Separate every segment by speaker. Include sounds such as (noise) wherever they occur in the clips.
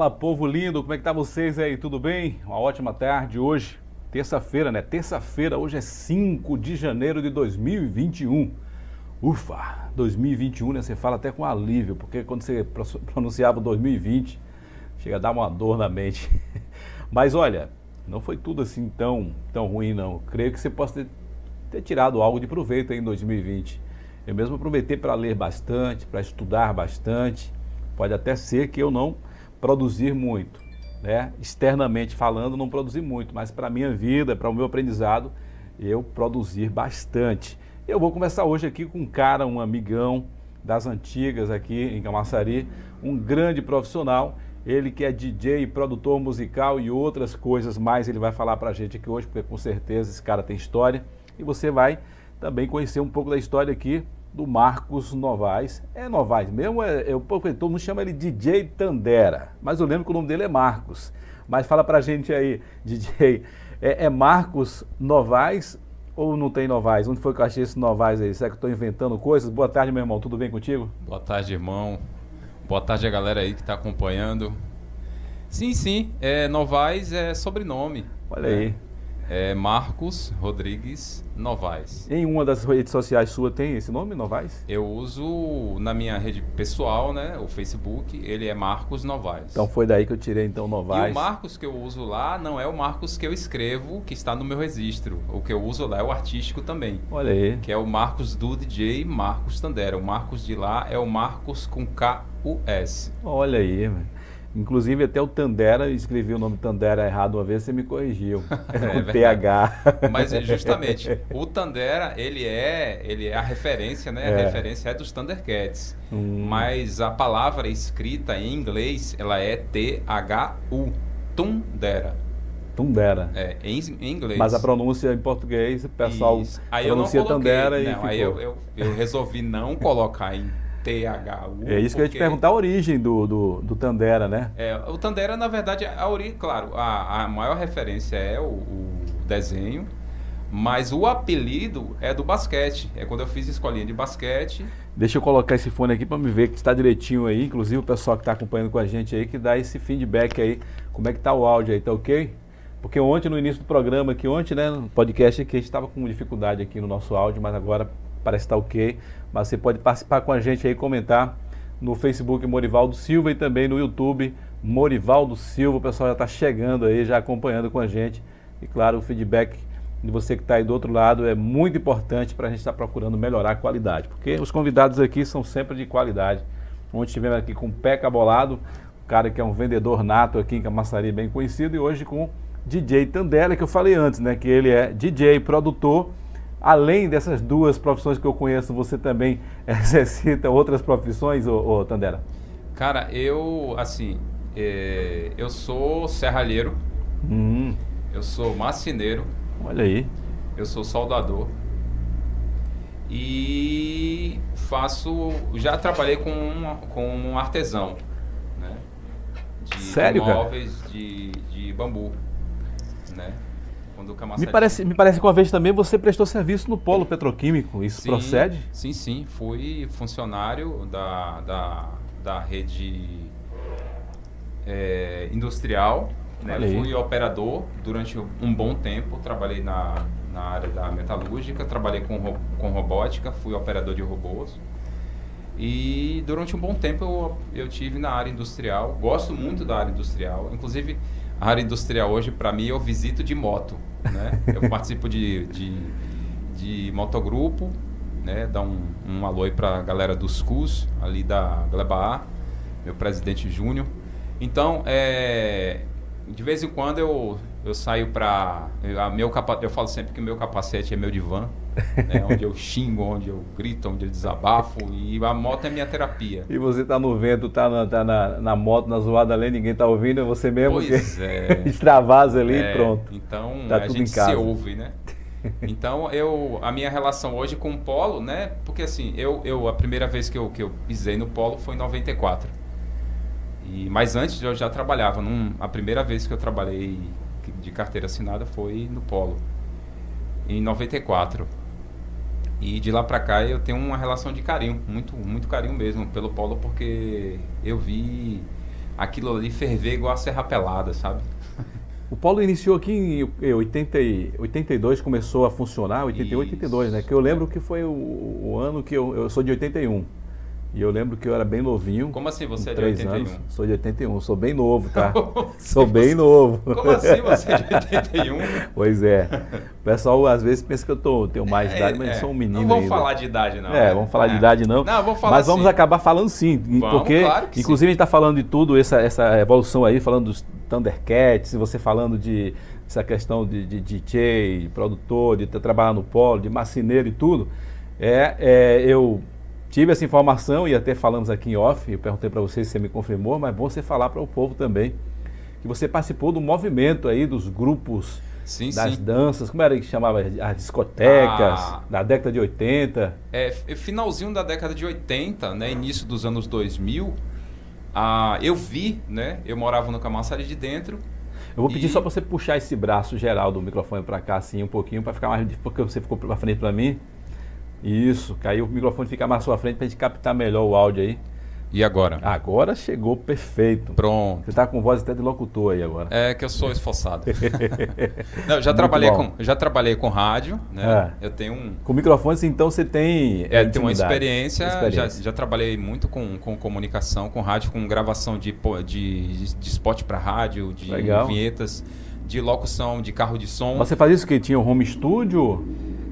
Speaker 1: Fala, povo lindo, como é que tá vocês aí? Tudo bem? Uma ótima tarde hoje, terça-feira, né? Terça-feira, hoje é 5 de janeiro de 2021. Ufa, 2021, né? Você fala até com alívio, porque quando você pronunciava 2020, chega a dar uma dor na mente. (laughs) Mas olha, não foi tudo assim tão, tão ruim, não. Creio que você possa ter, ter tirado algo de proveito aí em 2020. Eu mesmo aproveitei para ler bastante, para estudar bastante. Pode até ser que eu não produzir muito, né? Externamente falando, não produzir muito, mas para a minha vida, para o meu aprendizado, eu produzir bastante. Eu vou conversar hoje aqui com um cara, um amigão das antigas aqui em Camaçari, um grande profissional, ele que é DJ, produtor musical e outras coisas mais, ele vai falar para a gente aqui hoje, porque com certeza esse cara tem história e você vai também conhecer um pouco da história aqui do Marcos Novaes. É Novaes mesmo, é, eu, todo mundo chama ele DJ Tandera, mas eu lembro que o nome dele é Marcos. Mas fala pra gente aí, DJ, é, é Marcos Novaes ou não tem Novaes? Onde foi que eu achei esse Novaes aí? Será que eu estou inventando coisas? Boa tarde, meu irmão, tudo bem contigo?
Speaker 2: Boa tarde, irmão. Boa tarde a galera aí que está acompanhando. Sim, sim, é, Novaes é sobrenome.
Speaker 1: Olha aí.
Speaker 2: É. Marcos Rodrigues Novaes.
Speaker 1: Em uma das redes sociais sua tem esse nome, Novaes?
Speaker 2: Eu uso na minha rede pessoal, né, o Facebook, ele é Marcos Novaes.
Speaker 1: Então foi daí que eu tirei então Novaes.
Speaker 2: E o Marcos que eu uso lá não é o Marcos que eu escrevo, que está no meu registro. O que eu uso lá é o artístico também.
Speaker 1: Olha aí.
Speaker 2: Que é o Marcos do DJ Marcos Tandera. O Marcos de lá é o Marcos com K-U-S.
Speaker 1: Olha aí, mano. Inclusive até o Tandera, escrevi o nome Tandera errado uma vez, você me corrigiu. (laughs) É, com PH.
Speaker 2: Mas justamente, o Tandera, ele é, ele é a referência, né? É. A referência é dos Thundercats. Hum. Mas a palavra escrita em inglês, ela é T-H-U. Tundera.
Speaker 1: Tundera.
Speaker 2: É, em, em, inglês.
Speaker 1: Mas a pronúncia em português, o pessoal Isso. aí pronuncia Tandera
Speaker 2: não,
Speaker 1: e.
Speaker 2: Aí eu, eu, eu resolvi não colocar em THU.
Speaker 1: É isso que eu ia te perguntar a origem do, do, do Tandera, né?
Speaker 2: É, o Tandera, na verdade, a origem, claro, a, a maior referência é o, o, desenho, mas o apelido é do basquete. É quando eu fiz escolinha de basquete.
Speaker 1: Deixa eu colocar esse fone aqui para me ver que está direitinho aí, inclusive o pessoal que está acompanhando com a gente aí, que dá esse feedback aí, como é que tá o áudio aí, tá ok? Porque ontem, no início do programa aqui, ontem, né, no podcast aqui, a gente estava com dificuldade aqui no nosso áudio, mas agora parece estar tá ok. Mas você pode participar com a gente aí, comentar no Facebook Morivaldo Silva e também no YouTube Morivaldo Silva. O pessoal já está chegando aí, já acompanhando com a gente. E claro, o feedback de você que está aí do outro lado é muito importante para a gente estar tá procurando melhorar a qualidade. Porque os convidados aqui são sempre de qualidade. Ontem estivemos aqui com o Peca Bolado, o cara que é um vendedor nato aqui em Camaçari, bem conhecido, e hoje com DJ Tandela, que eu falei antes, né? Que ele é DJ, produtor Além dessas duas profissões que eu conheço, você também (laughs) exercita outras profissões, ô, ô Tandera?
Speaker 2: Cara, eu, assim, é, eu sou serralheiro, hum. eu sou marceneiro.
Speaker 1: Olha aí.
Speaker 2: Eu sou soldador. E faço. Já trabalhei com um, com um artesão, né?
Speaker 1: De Sério,
Speaker 2: móveis
Speaker 1: cara?
Speaker 2: De, de bambu, né?
Speaker 1: Quando o me parece, me parece que uma vez também você prestou serviço no polo petroquímico, isso
Speaker 2: sim,
Speaker 1: procede?
Speaker 2: Sim, sim. Fui funcionário da, da, da rede é, industrial. Né? Fui operador durante um bom tempo. Trabalhei na, na área da metalúrgica, trabalhei com, com robótica, fui operador de robôs. E durante um bom tempo eu, eu tive na área industrial. Gosto muito da área industrial. Inclusive, a área industrial hoje, para mim, eu visito de moto. Né? Eu participo de, de, de motogrupo, né? Dá um, um alô aí para galera dos CUS, ali da Gleba A, meu presidente Júnior. Então, é, de vez em quando eu, eu saio para. Eu, eu falo sempre que meu capacete é meu divã né? onde eu xingo, onde eu grito, onde eu desabafo. E a moto é minha terapia.
Speaker 1: E você tá no vento, tá na, tá na, na moto, na zoada ali, ninguém tá ouvindo, é você mesmo
Speaker 2: pois
Speaker 1: que
Speaker 2: é. (laughs)
Speaker 1: extravasa ali é, e pronto.
Speaker 2: Então tá a gente se ouve, né? (laughs) Então eu a minha relação hoje com o polo, né? Porque assim, eu, eu a primeira vez que eu, que eu pisei no polo foi em 94. E mas antes eu já trabalhava, num, a primeira vez que eu trabalhei de carteira assinada foi no polo. Em 94. E de lá para cá eu tenho uma relação de carinho, muito, muito carinho mesmo pelo polo, porque eu vi aquilo ali ferver igual a serra pelada, sabe?
Speaker 1: O Polo iniciou aqui em 80, 82, começou a funcionar, 81, 82, né? Que eu lembro que foi o, o ano que eu, eu sou de 81. E eu lembro que eu era bem novinho.
Speaker 2: Como assim você é de 81? Anos.
Speaker 1: Sou de 81, sou bem novo, tá? (laughs) sou bem novo.
Speaker 2: Como assim você é de (laughs) 81?
Speaker 1: pois é. O pessoal às vezes pensa que eu tô, tenho mais é, idade, mas é. sou um menino. Não
Speaker 2: vamos
Speaker 1: ainda.
Speaker 2: falar de idade, não.
Speaker 1: É, né? vamos falar de é. idade, não.
Speaker 2: Não, vamos falar
Speaker 1: Mas vamos
Speaker 2: sim.
Speaker 1: acabar falando sim. Vamos, porque, claro inclusive, sim. a gente está falando de tudo, essa, essa evolução aí, falando dos Thundercats, você falando de essa questão de, de DJ, de produtor, de trabalhar no polo, de marceneiro e tudo. É, é eu tive essa informação e até falamos aqui em off, eu perguntei para você se você me confirmou, mas é bom você falar para o povo também que você participou do movimento aí dos grupos sim, das sim. danças, como era que chamava as discotecas ah, da década de 80?
Speaker 2: É, finalzinho da década de 80, né, início dos anos 2000, ah, eu vi, né, eu morava no Camaçari de Dentro,
Speaker 1: eu vou pedir e... só para você puxar esse braço geral do microfone para cá assim um pouquinho para ficar mais porque você ficou para frente para mim. Isso, caiu o microfone ficar mais à sua frente para a gente captar melhor o áudio aí.
Speaker 2: E agora?
Speaker 1: Agora chegou perfeito.
Speaker 2: Pronto.
Speaker 1: Você está com voz até de locutor aí agora.
Speaker 2: É que eu sou esforçado. (laughs) Não, já trabalhei com já trabalhei com rádio, né? É. Eu tenho um
Speaker 1: Com microfones então você tem
Speaker 2: É, tenho uma experiência, experiência. Já, já trabalhei muito com, com comunicação, com rádio, com gravação de de, de spot para rádio, de Legal. vinhetas, de locução de carro de som.
Speaker 1: Você faz isso que tinha um home studio?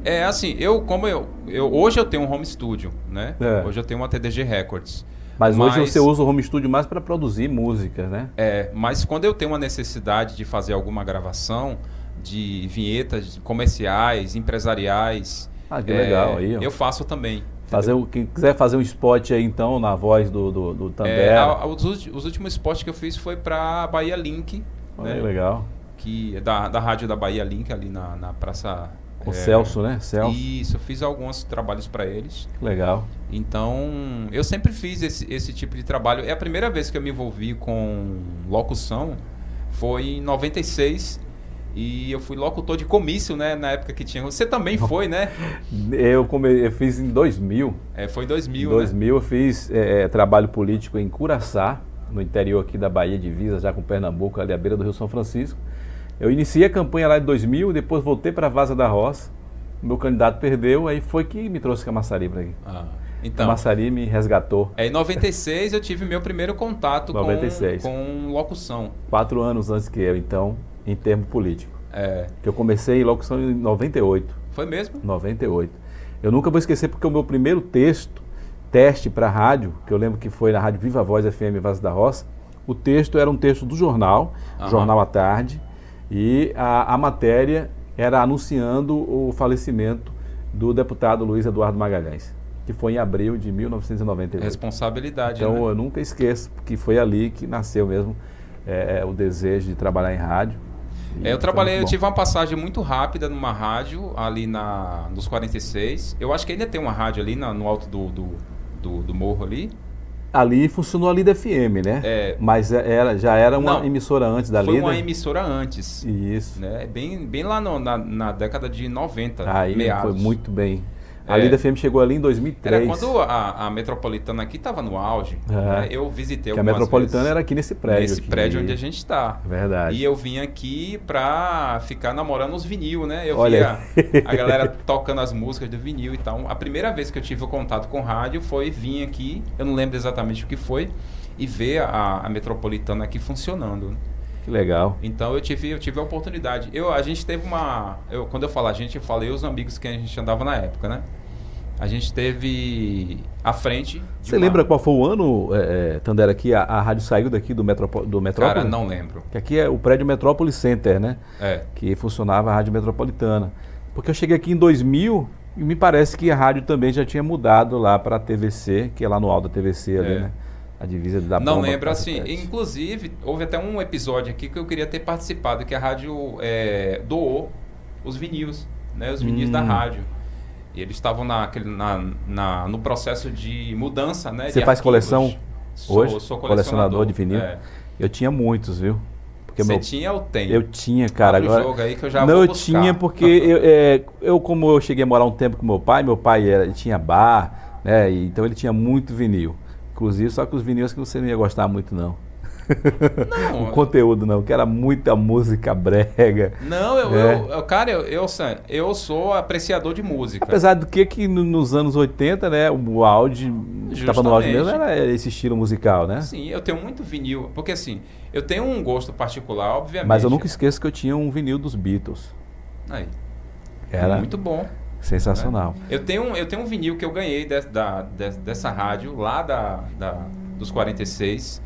Speaker 2: É assim, eu como eu, eu hoje eu tenho um home studio, né? É. Hoje eu tenho uma TDG Records.
Speaker 1: Mas, mas, hoje você usa o home studio mais para produzir músicas, né?
Speaker 2: É, mas quando eu tenho uma necessidade de fazer alguma gravação de vinhetas comerciais, empresariais,
Speaker 1: ah, que é, legal aí. Ó.
Speaker 2: Eu faço também.
Speaker 1: Fazer o, quem quiser fazer um spot aí então na voz do, do, do. É,
Speaker 2: os, os, últimos spots que eu fiz foi para Bahia Link.
Speaker 1: Olha, né? legal.
Speaker 2: Que, é da, da rádio da Bahia Link ali na, na Praça
Speaker 1: o é, Celso, né? Celso.
Speaker 2: Isso, eu fiz alguns trabalhos para eles.
Speaker 1: Legal.
Speaker 2: Então, eu sempre fiz esse, esse tipo de trabalho. É a primeira vez que eu me envolvi com locução, foi em 96. E eu fui locutor de comício, né? Na época que tinha. Você também foi, né? (laughs)
Speaker 1: Eu, come... eu fiz em 2000.
Speaker 2: É, foi em 2000.
Speaker 1: Em 2000 né? eu fiz é, trabalho político em Curaçá, no interior aqui da Bahia Divisa, já com Pernambuco, ali à beira do Rio São Francisco. Eu iniciei a campanha lá em 2000, depois voltei para a Vaza da Roça. Meu candidato perdeu, aí foi que me trouxe Camaçari para aqui. Ah, então, Camaçari me resgatou.
Speaker 2: É, em 96 eu tive meu primeiro contato 96. Com, com locução.
Speaker 1: Quatro anos antes que eu, então, em termo político. É. Que eu comecei em locução em 98.
Speaker 2: Foi mesmo?
Speaker 1: 98. Eu nunca vou esquecer porque o meu primeiro texto, teste para rádio, que eu lembro que foi na rádio Viva Voz FM Vaza da Roça, o texto era um texto do jornal, Aham. Jornal à Tarde, e a, a matéria era anunciando o falecimento do deputado Luiz Eduardo Magalhães, que foi em abril de 1998.
Speaker 2: Responsabilidade.
Speaker 1: Então
Speaker 2: né?
Speaker 1: eu nunca esqueço, que foi ali que nasceu mesmo é, é o desejo de trabalhar em rádio.
Speaker 2: É, eu trabalhei, eu tive uma passagem muito rápida numa rádio ali na, nos 46. Eu acho que ainda tem uma rádio ali na, no alto do, do, do, do morro ali
Speaker 1: ali funcionou a Lida FM, né? É, Mas é, era, já era uma não, emissora antes da
Speaker 2: foi
Speaker 1: Lida?
Speaker 2: Foi uma emissora antes.
Speaker 1: Isso.
Speaker 2: Né? Bem, bem lá no, na, na década de 90,
Speaker 1: Aí meados. foi muito bem. A é, Lida FM chegou ali em 2003. Era
Speaker 2: quando a, a Metropolitana aqui estava no auge. É. Né? Eu visitei
Speaker 1: que a Metropolitana vezes, era aqui nesse prédio.
Speaker 2: Nesse
Speaker 1: aqui.
Speaker 2: prédio onde a gente está.
Speaker 1: Verdade.
Speaker 2: E eu vim aqui para ficar namorando os vinil, né? Eu Olha via a galera tocando as músicas do vinil e tal. A primeira vez que eu tive o contato com rádio foi vir aqui, eu não lembro exatamente o que foi, e ver a, a Metropolitana aqui funcionando.
Speaker 1: Que legal.
Speaker 2: Então eu tive, eu tive a oportunidade. Eu, a gente teve uma. Eu, quando eu falo a gente, eu falei os amigos que a gente andava na época, né? A gente teve à frente.
Speaker 1: Você uma... lembra qual foi o ano, é, é, Tandera, que a, a, rádio saiu daqui do, Metropo, do Metrópole?
Speaker 2: Cara, não lembro.
Speaker 1: Que aqui é o prédio Metrópole Center, né?
Speaker 2: É.
Speaker 1: Que funcionava a Rádio Metropolitana. Porque eu cheguei aqui em 2000 e me parece que a rádio também já tinha mudado lá para a TVC, que é lá no alto da TVC ali, é. né? A divisa da
Speaker 2: Não lembro, assim. Inclusive, houve até um episódio aqui que eu queria ter participado, que a rádio é, doou os vinis, né? Os vinis hum. da rádio. E eles estavam na, na, na, no processo de mudança, né?
Speaker 1: Você faz coleção hoje? Sou, colecionador, colecionador de vinil? É. Eu tinha muitos, viu?
Speaker 2: Porque Você meu... tinha ou tem?
Speaker 1: Eu tinha, cara.
Speaker 2: Abre agora... jogo aí que eu já
Speaker 1: Não, eu tinha porque (laughs) eu, é, eu, como eu cheguei a morar um tempo com meu pai, meu pai era, tinha bar, né? E, então ele tinha muito vinil. Inclusive, só que os vinis que você não ia gostar muito, não. Não. (laughs) o conteúdo não, que era muita música brega.
Speaker 2: Não, eu, é. eu, eu cara, eu, eu, eu, sou apreciador de música.
Speaker 1: Apesar do que que nos anos 80, né, o áudio, estava no áudio mesmo, era esse estilo musical, né?
Speaker 2: Sim, eu tenho muito vinil, porque assim, eu tenho um gosto particular, obviamente.
Speaker 1: Mas eu nunca esqueço que eu tinha um vinil dos Beatles.
Speaker 2: Aí. Era muito bom.
Speaker 1: Sensacional.
Speaker 2: Né? Eu, tenho, eu tenho um vinil que eu ganhei de, da, de, dessa rádio, lá da, da, dos 46,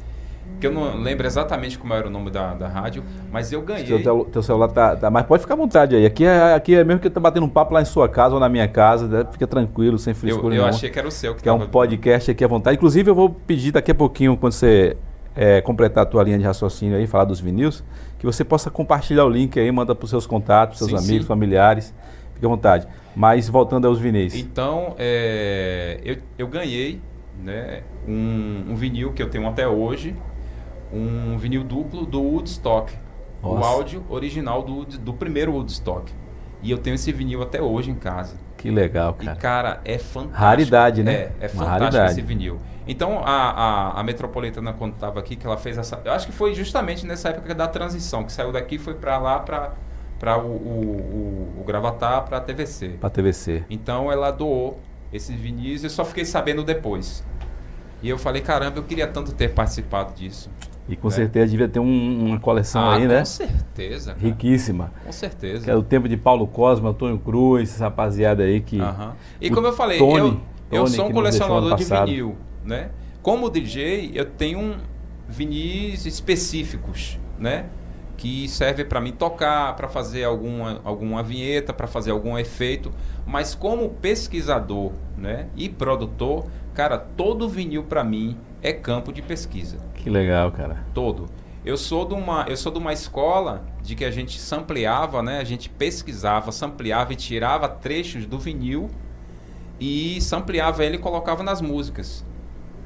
Speaker 2: que eu não lembro exatamente como era o nome da, da rádio, mas eu ganhei.
Speaker 1: Teu, teu celular tá, tá, Mas pode ficar à vontade aí. Aqui é, aqui é mesmo que eu tô batendo um papo lá em sua casa ou na minha casa, né? fica tranquilo, sem frescura.
Speaker 2: Eu, eu achei que era o seu
Speaker 1: que, que é um podcast aqui à vontade. Inclusive, eu vou pedir daqui a pouquinho, quando você é, completar a tua linha de raciocínio aí, falar dos vinis, que você possa compartilhar o link aí, manda para os seus contatos, seus sim, amigos, sim. familiares. Fique à vontade. Mas voltando aos vinis.
Speaker 2: Então, é, eu, eu ganhei né, um, um, vinil que eu tenho até hoje, um vinil duplo do Woodstock. Nossa. O áudio original do, do primeiro Woodstock. E eu tenho esse vinil até hoje em casa.
Speaker 1: Que legal, cara.
Speaker 2: E, cara, é fantástico.
Speaker 1: Raridade, né?
Speaker 2: É, é fantástico raridade. esse vinil. Então, a, a, a Metropolitana, quando estava aqui, que ela fez essa... Eu acho que foi justamente nessa época da transição, que saiu daqui e foi para lá, para para o, o, o, o Gravatar, para a TVC.
Speaker 1: Para a TVC.
Speaker 2: Então, ela doou esses vinis e eu só fiquei sabendo depois. E eu falei, caramba, eu queria tanto ter participado disso.
Speaker 1: E com né? certeza devia ter um, uma coleção ah, aí, né?
Speaker 2: Com certeza.
Speaker 1: Cara. Riquíssima.
Speaker 2: Com certeza.
Speaker 1: Que é o tempo de Paulo Cosma, Antônio Cruz, essa rapaziada aí que. Uh
Speaker 2: -huh. E como eu falei, Tony, eu, eu sou um colecionador de vinil, né? Como DJ, eu tenho vinis específicos, né? Que serve para mim tocar, para fazer alguma, alguma vinheta, para fazer algum efeito. Mas como pesquisador né, e produtor, cara, todo vinil para mim é campo de pesquisa.
Speaker 1: Que legal, cara.
Speaker 2: Todo. Eu sou de uma, eu sou de uma escola de que a gente sampleava, né? A gente pesquisava, sampleava e tirava trechos do vinil e sampleava ele e colocava nas músicas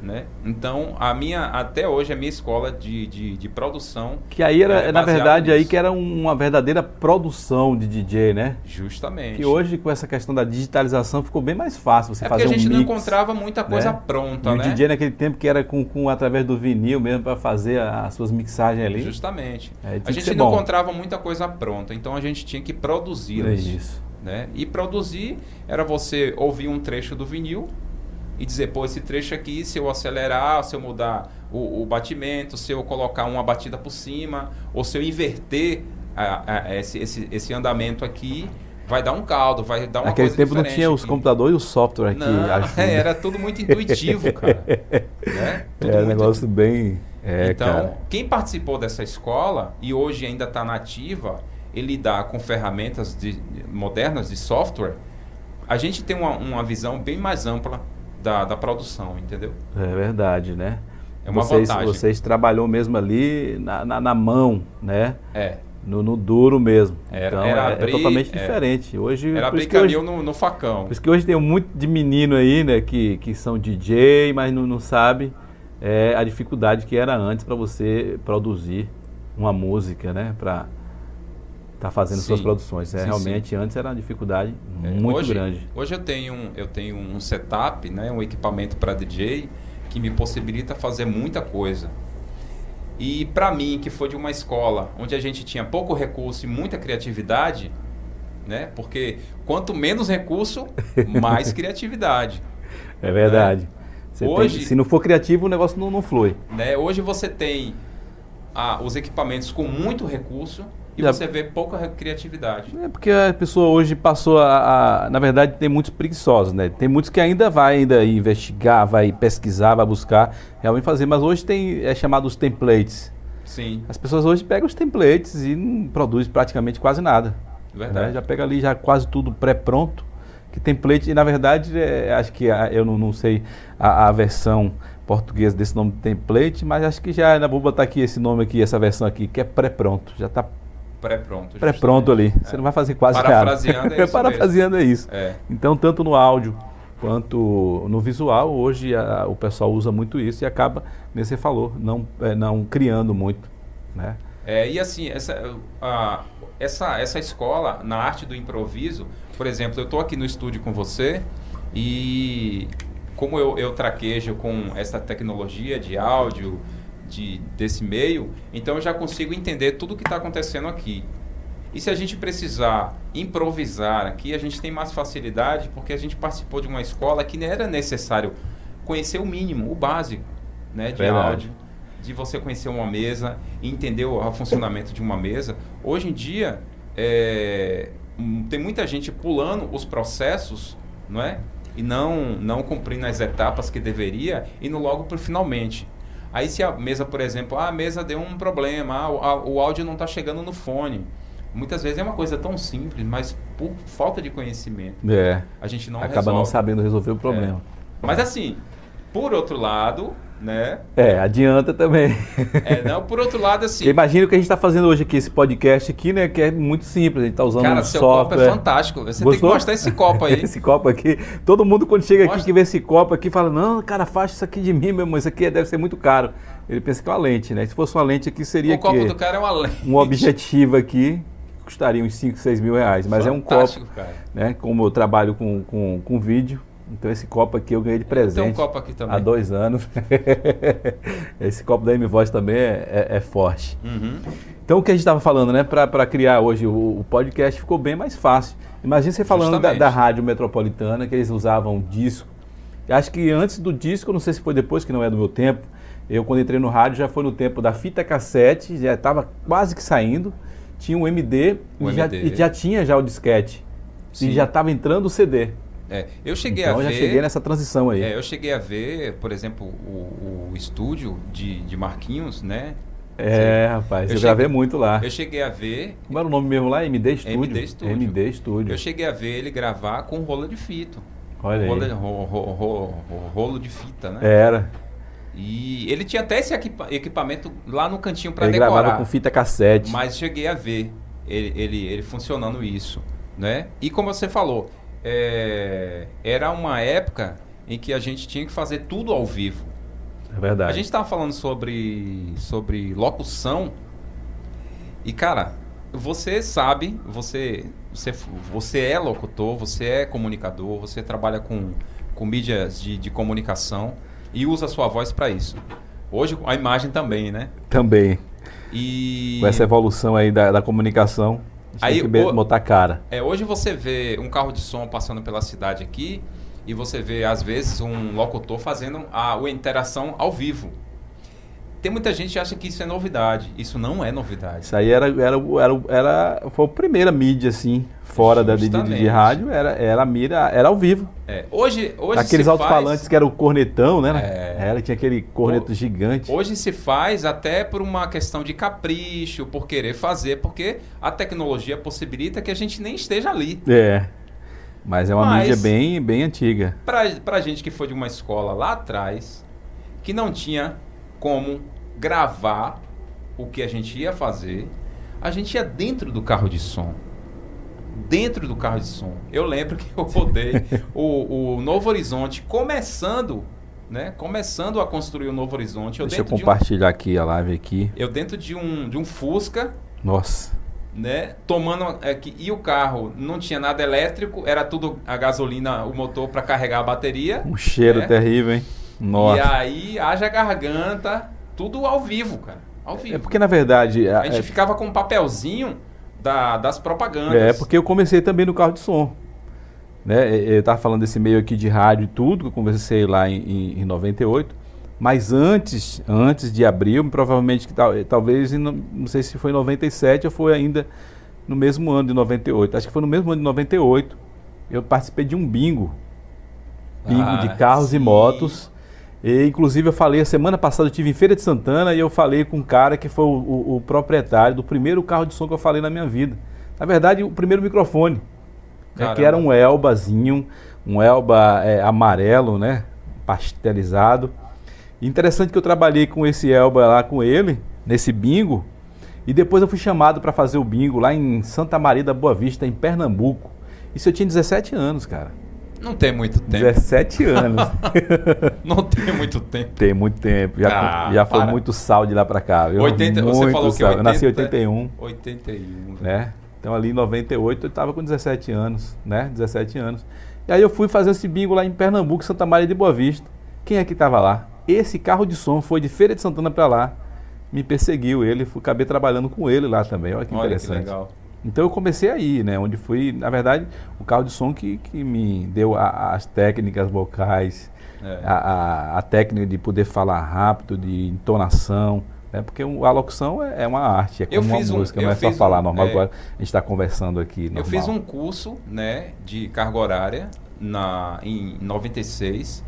Speaker 2: né? Então, a minha, até hoje, a minha escola de, de, de produção.
Speaker 1: Que aí era, é na verdade, nisso. aí que era uma verdadeira produção de DJ, né?
Speaker 2: Justamente.
Speaker 1: Que hoje, com essa questão da digitalização, ficou bem mais fácil você
Speaker 2: é
Speaker 1: fazer um
Speaker 2: mix.
Speaker 1: a gente
Speaker 2: não encontrava muita coisa né? pronta,
Speaker 1: e
Speaker 2: né?
Speaker 1: o DJ naquele tempo que era com, com através do vinil mesmo para fazer as suas mixagens ali.
Speaker 2: Justamente. É, a gente não bom. encontrava muita coisa pronta, então a gente tinha que produzir
Speaker 1: é isso.
Speaker 2: Né? E produzir era você ouvir um trecho do vinil, e dizer, pô, esse trecho aqui, se eu acelerar, se eu mudar o, o batimento, se eu colocar uma batida por cima, ou se eu inverter a, a, esse, esse, esse andamento aqui, vai dar um caldo, vai dar uma
Speaker 1: Naquele tempo não tinha os computadores e o software aqui.
Speaker 2: Não, (laughs) é, era tudo muito intuitivo, cara. (laughs) né?
Speaker 1: Tudo é um negócio bem... É,
Speaker 2: então,
Speaker 1: cara.
Speaker 2: quem participou dessa escola e hoje ainda está nativa, ele dá com ferramentas de, modernas de software, a gente tem uma, uma visão bem mais ampla da, da produção, entendeu?
Speaker 1: É verdade, né?
Speaker 2: É uma
Speaker 1: vocês,
Speaker 2: vantagem.
Speaker 1: Vocês trabalhou mesmo ali na, na, na mão, né?
Speaker 2: É.
Speaker 1: No, no, duro mesmo.
Speaker 2: Era,
Speaker 1: então,
Speaker 2: era
Speaker 1: é,
Speaker 2: abrir,
Speaker 1: é totalmente
Speaker 2: é,
Speaker 1: diferente. Hoje,
Speaker 2: era abrir canil no, no facão.
Speaker 1: Por isso que hoje tem muito de menino aí, né? Que, que são DJ, mas não, não sabe é, a dificuldade que era antes para você produzir uma música, né? Para está fazendo sim, suas produções. É, sim, realmente, sim. antes era uma dificuldade é, muito
Speaker 2: hoje,
Speaker 1: grande.
Speaker 2: Hoje eu tenho, eu tenho um setup, né, um equipamento para DJ que me possibilita fazer muita coisa. E para mim, que foi de uma escola onde a gente tinha pouco recurso e muita criatividade, né? Porque quanto menos recurso, (laughs) mais criatividade.
Speaker 1: É verdade. Né? Hoje, tem, se não for criativo, o negócio não, não flui.
Speaker 2: Né? Hoje você tem ah, os equipamentos com muito recurso e Já... você vê pouca criatividade.
Speaker 1: É porque a pessoa hoje passou a, a, Na verdade, tem muitos preguiçosos, né? Tem muitos que ainda vai ainda investigar, vai pesquisar, vai buscar realmente fazer. Mas hoje tem é chamado os templates.
Speaker 2: Sim.
Speaker 1: As pessoas hoje pegam os templates e não produzem praticamente quase nada.
Speaker 2: Verdade.
Speaker 1: Né? Já pega ali já quase tudo pré-pronto. Que template, e na verdade, é, acho que a, eu não, não sei a, a versão portuguesa desse nome template, mas acho que já, vou botar aqui esse nome aqui, essa versão aqui, que é pré-pronto. Já está
Speaker 2: pré-pronto.
Speaker 1: Pré-pronto ali. É. Você não vai fazer quase
Speaker 2: Parafraseando
Speaker 1: nada. É. (laughs) Parafraseando
Speaker 2: mesmo.
Speaker 1: é isso.
Speaker 2: É.
Speaker 1: Então, tanto no áudio quanto no visual, hoje a, o pessoal usa muito isso e acaba, como você falou, não, é, não criando muito. Né?
Speaker 2: É, e assim, essa, a, essa, essa escola na arte do improviso, por exemplo, eu estou aqui no estúdio com você e como eu, eu traquejo com essa tecnologia de áudio, de, desse meio, então eu já consigo entender tudo o que está acontecendo aqui. E se a gente precisar improvisar aqui, a gente tem mais facilidade, porque a gente participou de uma escola que era necessário conhecer o mínimo, o básico, né, de Verdade. áudio, de você conhecer uma mesa, entender o, funcionamento de uma mesa. Hoje em dia, é, tem muita gente pulando os processos, não é? E não, não cumprindo as etapas que deveria, indo logo para finalmente. Aí se a mesa, por exemplo, ah, a mesa deu um problema, ah, o, o áudio não está chegando no fone. Muitas vezes é uma coisa tão simples, mas por falta de conhecimento,
Speaker 1: é.
Speaker 2: a gente não
Speaker 1: acaba resolve. não sabendo resolver o problema.
Speaker 2: É. Mas assim, por outro lado, né?
Speaker 1: É, adianta também.
Speaker 2: É, não, por outro lado, assim.
Speaker 1: Imagina o que a gente está fazendo hoje aqui, esse podcast aqui, né? Que é muito simples. A gente está usando
Speaker 2: Cara,
Speaker 1: um
Speaker 2: seu
Speaker 1: software.
Speaker 2: copo é fantástico. Você Gostou? tem que mostrar esse copo aí. (laughs)
Speaker 1: esse copo aqui. Todo mundo, quando chega Mostra. aqui que vê esse copo aqui, fala: Não, cara, faz isso aqui de mim, meu irmão. Isso aqui deve ser muito caro. Ele pensa que é uma lente, né? Se fosse uma lente aqui, seria. O
Speaker 2: copo do cara é uma lente.
Speaker 1: Um objetivo aqui custaria uns 5, 6 mil reais. Mas Fantástico, é um copo. Cara. Né? Como eu trabalho com, com, com vídeo então esse copo aqui eu ganhei de presente. Tem
Speaker 2: um copo aqui também.
Speaker 1: Há dois anos. (laughs) esse copo da M-Voz também é, é, é forte.
Speaker 2: Uhum.
Speaker 1: Então o que a gente estava falando, né? Para criar hoje o, o, podcast ficou bem mais fácil. Imagina você falando da, da, rádio metropolitana, que eles usavam disco. Eu acho que antes do disco, não sei se foi depois, que não é do meu tempo. Eu quando entrei no rádio já foi no tempo da fita cassete, já estava quase que saindo. Tinha um MD,
Speaker 2: o
Speaker 1: e, MD. Já, e já tinha já o disquete. Sim. E já estava entrando o CD.
Speaker 2: É, eu cheguei
Speaker 1: então,
Speaker 2: a ver.
Speaker 1: já cheguei nessa transição aí.
Speaker 2: É, eu cheguei a ver, por exemplo, o, o estúdio de, de Marquinhos, né?
Speaker 1: É, rapaz, eu, eu gravei muito lá.
Speaker 2: Eu cheguei a ver.
Speaker 1: Como era o nome mesmo lá? MD Studio.
Speaker 2: MD Studio.
Speaker 1: MD Studio.
Speaker 2: Eu cheguei a ver ele gravar com rolo de fita.
Speaker 1: Olha aí.
Speaker 2: Rolo, rolo, rolo, de fita, né?
Speaker 1: Era.
Speaker 2: E ele tinha até esse equipamento lá no cantinho para decorar.
Speaker 1: Ele gravava com fita cassete.
Speaker 2: Mas cheguei a ver ele, ele, ele funcionando isso, né? E como você falou, é, era uma época em que a gente tinha que fazer tudo ao vivo.
Speaker 1: É verdade.
Speaker 2: A gente estava falando sobre, sobre locução e, cara, você sabe, você, você, você é locutor, você é comunicador, você trabalha com, com mídias de, de comunicação e usa a sua voz para isso. Hoje a imagem também, né?
Speaker 1: Também.
Speaker 2: E...
Speaker 1: Com essa evolução aí da, da comunicação. Aí, tem que botar cara.
Speaker 2: É, hoje você vê um carro de som passando pela cidade aqui e você vê, às vezes, um locutor fazendo a, a interação ao vivo. Tem muita gente que acha que isso é novidade. Isso não é novidade.
Speaker 1: Isso aí era, era, era, era foi a primeira mídia, assim, fora da, de, de, de, rádio, era, era a mira, era ao vivo.
Speaker 2: É. Hoje, hoje
Speaker 1: Aqueles alto-falantes faz... que era o cornetão, né? É. Era, tinha aquele corneto o... gigante.
Speaker 2: Hoje se faz até por uma questão de capricho, por querer fazer, porque a tecnologia possibilita que a gente nem esteja ali.
Speaker 1: É. Mas é uma Mas, mídia bem, bem antiga.
Speaker 2: Pra, pra gente que foi de uma escola lá atrás, que não tinha como gravar o que a gente ia fazer, a gente ia dentro do carro de som. Dentro do carro de som. Eu lembro que eu rodei (laughs) o, o Novo Horizonte começando né? Começando a construir o Novo Horizonte.
Speaker 1: Eu Deixa eu compartilhar um, aqui a live aqui.
Speaker 2: Eu dentro de um, de um Fusca.
Speaker 1: Nossa.
Speaker 2: Né? Tomando é, que, e o carro não tinha nada elétrico, era tudo a gasolina, o motor para carregar a bateria.
Speaker 1: Um cheiro né? terrível, hein?
Speaker 2: Nossa. E aí haja garganta, tudo ao vivo, cara. Ao vivo.
Speaker 1: É porque, na verdade.
Speaker 2: A, a gente é... ficava com um papelzinho da, das propagandas.
Speaker 1: É, porque eu comecei também no carro de som. Né? Eu estava falando desse meio aqui de rádio e tudo, que eu comecei lá em, em, em 98. Mas antes, antes de abril, provavelmente que tal, talvez, não, não sei se foi em 97 ou foi ainda no mesmo ano de 98. Acho que foi no mesmo ano de 98. Eu participei de um bingo. Bingo ah, de carros sim. e motos. E, inclusive, eu falei, a semana passada eu estive em Feira de Santana e eu falei com um cara que foi o, o, o, proprietário do primeiro carro de som que eu falei na minha vida. Na verdade, o primeiro microfone, né, que era um Elbazinho, um Elba é, amarelo, né, pastelizado. interessante que eu trabalhei com esse Elba lá com ele, nesse bingo, e depois eu fui chamado para fazer o bingo lá em Santa Maria da Boa Vista, em Pernambuco. Isso eu tinha 17 anos, cara.
Speaker 2: Não tem muito tempo.
Speaker 1: 17 anos. (laughs)
Speaker 2: não tem muito tempo.
Speaker 1: Tem muito tempo. Já, ah, já foi muito sal de lá pra cá, viu?
Speaker 2: 80, muito você falou que 80,
Speaker 1: Eu nasci em 81.
Speaker 2: 81.
Speaker 1: Né? Então ali em 98 eu estava com 17 anos, né? 17 anos. E aí eu fui fazer esse bingo lá em Pernambuco, Santa Maria de Boa Vista. Quem é que estava lá? esse carro de som foi de Feira de Santana para lá, me perseguiu ele, fui, acabei trabalhando com ele lá também. Olha que Olha interessante. Que legal. Então eu comecei aí, né? Onde fui, na verdade, o carro de som que, que me deu a, as técnicas vocais, é. a, a, a, técnica de poder falar rápido, de entonação. Né? Porque a locução é, é uma arte, é como uma música, um, não é só falar um, normal. É, Agora a gente está conversando aqui. Normal.
Speaker 2: Eu fiz um curso né, de carga horária na, em 96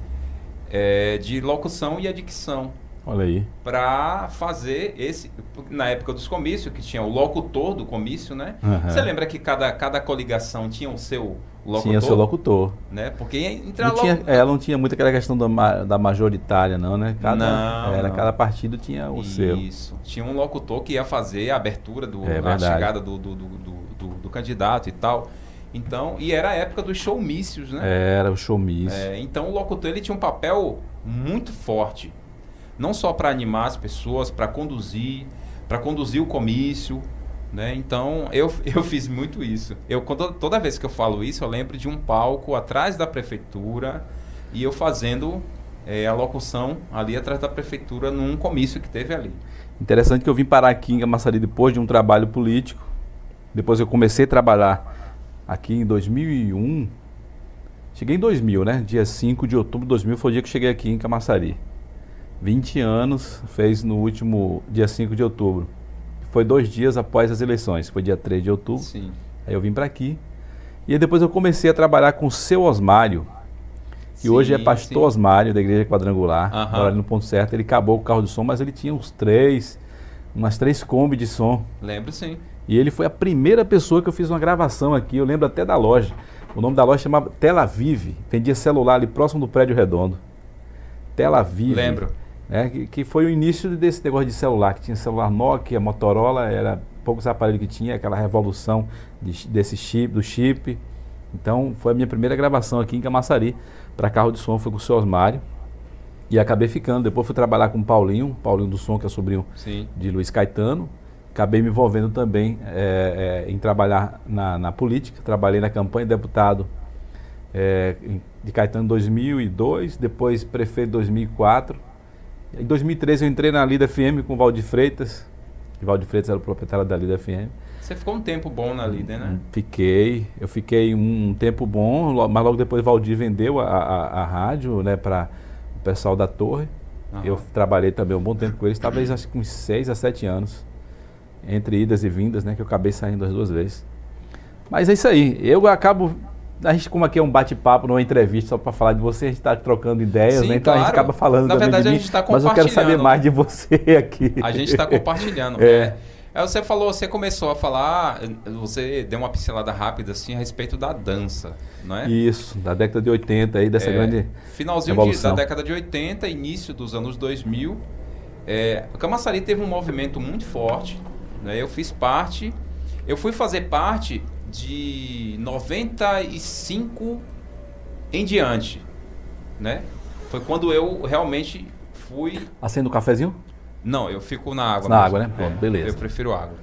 Speaker 2: é, de locução e adicção.
Speaker 1: Olha aí.
Speaker 2: Para fazer esse. Na época dos comícios, que tinha o locutor do comício, né? Uhum. Você lembra que cada, cada coligação tinha o seu locutor?
Speaker 1: Tinha o seu locutor.
Speaker 2: Né? Porque
Speaker 1: entra não tinha, Ela não tinha muito aquela questão da, da majoritária, não, né? Cada,
Speaker 2: não,
Speaker 1: era,
Speaker 2: não.
Speaker 1: cada partido tinha o
Speaker 2: Isso.
Speaker 1: seu.
Speaker 2: Isso. Tinha um locutor que ia fazer a abertura, do, é, a chegada do, do, do, do, do candidato e tal. Então, e era a época dos showmícios, né?
Speaker 1: Era o showmício.
Speaker 2: É, então o locutor ele tinha um papel muito forte não só para animar as pessoas, para conduzir, para conduzir o comício, né? Então eu, (laughs) eu fiz muito isso. Eu quando, toda vez que eu falo isso, eu lembro de um palco atrás da prefeitura e eu fazendo é, a locução ali atrás da prefeitura num comício que teve ali.
Speaker 1: Interessante que eu vim parar aqui em Camaçari depois de um trabalho político. Depois eu comecei a trabalhar aqui em 2001. Cheguei em 2000, né? Dia 5 de outubro de 2000 foi o dia que cheguei aqui em Camaçari. 20 anos, fez no último dia 5 de outubro. Foi dois dias após as eleições, foi dia 3 de outubro.
Speaker 2: Sim.
Speaker 1: Aí eu vim para aqui. E aí depois eu comecei a trabalhar com o seu Osmário, que sim, hoje é pastor sim. Osmário da Igreja Quadrangular, uhum. ali no ponto certo. Ele acabou com o carro de som, mas ele tinha uns três, umas três Kombi de som.
Speaker 2: Lembro sim.
Speaker 1: E ele foi a primeira pessoa que eu fiz uma gravação aqui, eu lembro até da loja. O nome da loja chamava Tel Aviv, vendia celular ali próximo do prédio redondo. Tel Aviv.
Speaker 2: Lembro.
Speaker 1: Né, que, que, foi o início desse negócio de celular, que tinha celular Nokia, Motorola, era poucos aparelhos que tinha, aquela revolução de, desse chip, do chip. Então foi a minha primeira gravação aqui em Camaçari, para carro de som, foi com o seu Osmário. E acabei ficando, depois fui trabalhar com o Paulinho, Paulinho do Som, que é sobrinho
Speaker 2: Sim.
Speaker 1: de Luiz Caetano. Acabei me envolvendo também é, é, em trabalhar na, na, política, trabalhei na campanha de deputado é, de Caetano em 2002, depois prefeito em 2004 em 2013 eu entrei na Lida FM com o Valdir Freitas. O Valdir Freitas era o proprietário da Lida FM.
Speaker 2: Você ficou um tempo bom na Lida, né?
Speaker 1: Fiquei. Eu fiquei um, tempo bom, mas logo depois o Valdir vendeu a, a, a rádio né, para o pessoal da torre. Uhum. Eu trabalhei também um bom tempo com eles, talvez acho que uns 6 a 7 anos. Entre idas e vindas, né? Que eu acabei saindo as duas vezes. Mas é isso aí. Eu acabo a gente, como aqui é um bate-papo, não é entrevista só para falar de você, a gente está trocando ideias, Sim, né? Então claro. a gente acaba falando
Speaker 2: Na verdade, a gente está compartilhando.
Speaker 1: Mas eu quero saber mais de você (laughs) aqui.
Speaker 2: A gente está compartilhando. (laughs) é. é. Você falou, você começou a falar, você deu uma pincelada rápida assim a respeito da dança, não é?
Speaker 1: Isso, da década de 80 aí, dessa é, grande
Speaker 2: Finalzinho de, da década de 80, início dos anos 2000, é, o Camaçari teve um movimento muito forte, né? Eu fiz parte, eu fui fazer parte de 95 em diante, né? Foi quando eu realmente fui...
Speaker 1: Acendo o cafezinho?
Speaker 2: Não, eu fico na água.
Speaker 1: Na mesmo. água, né? Pô, é, beleza.
Speaker 2: Eu prefiro água.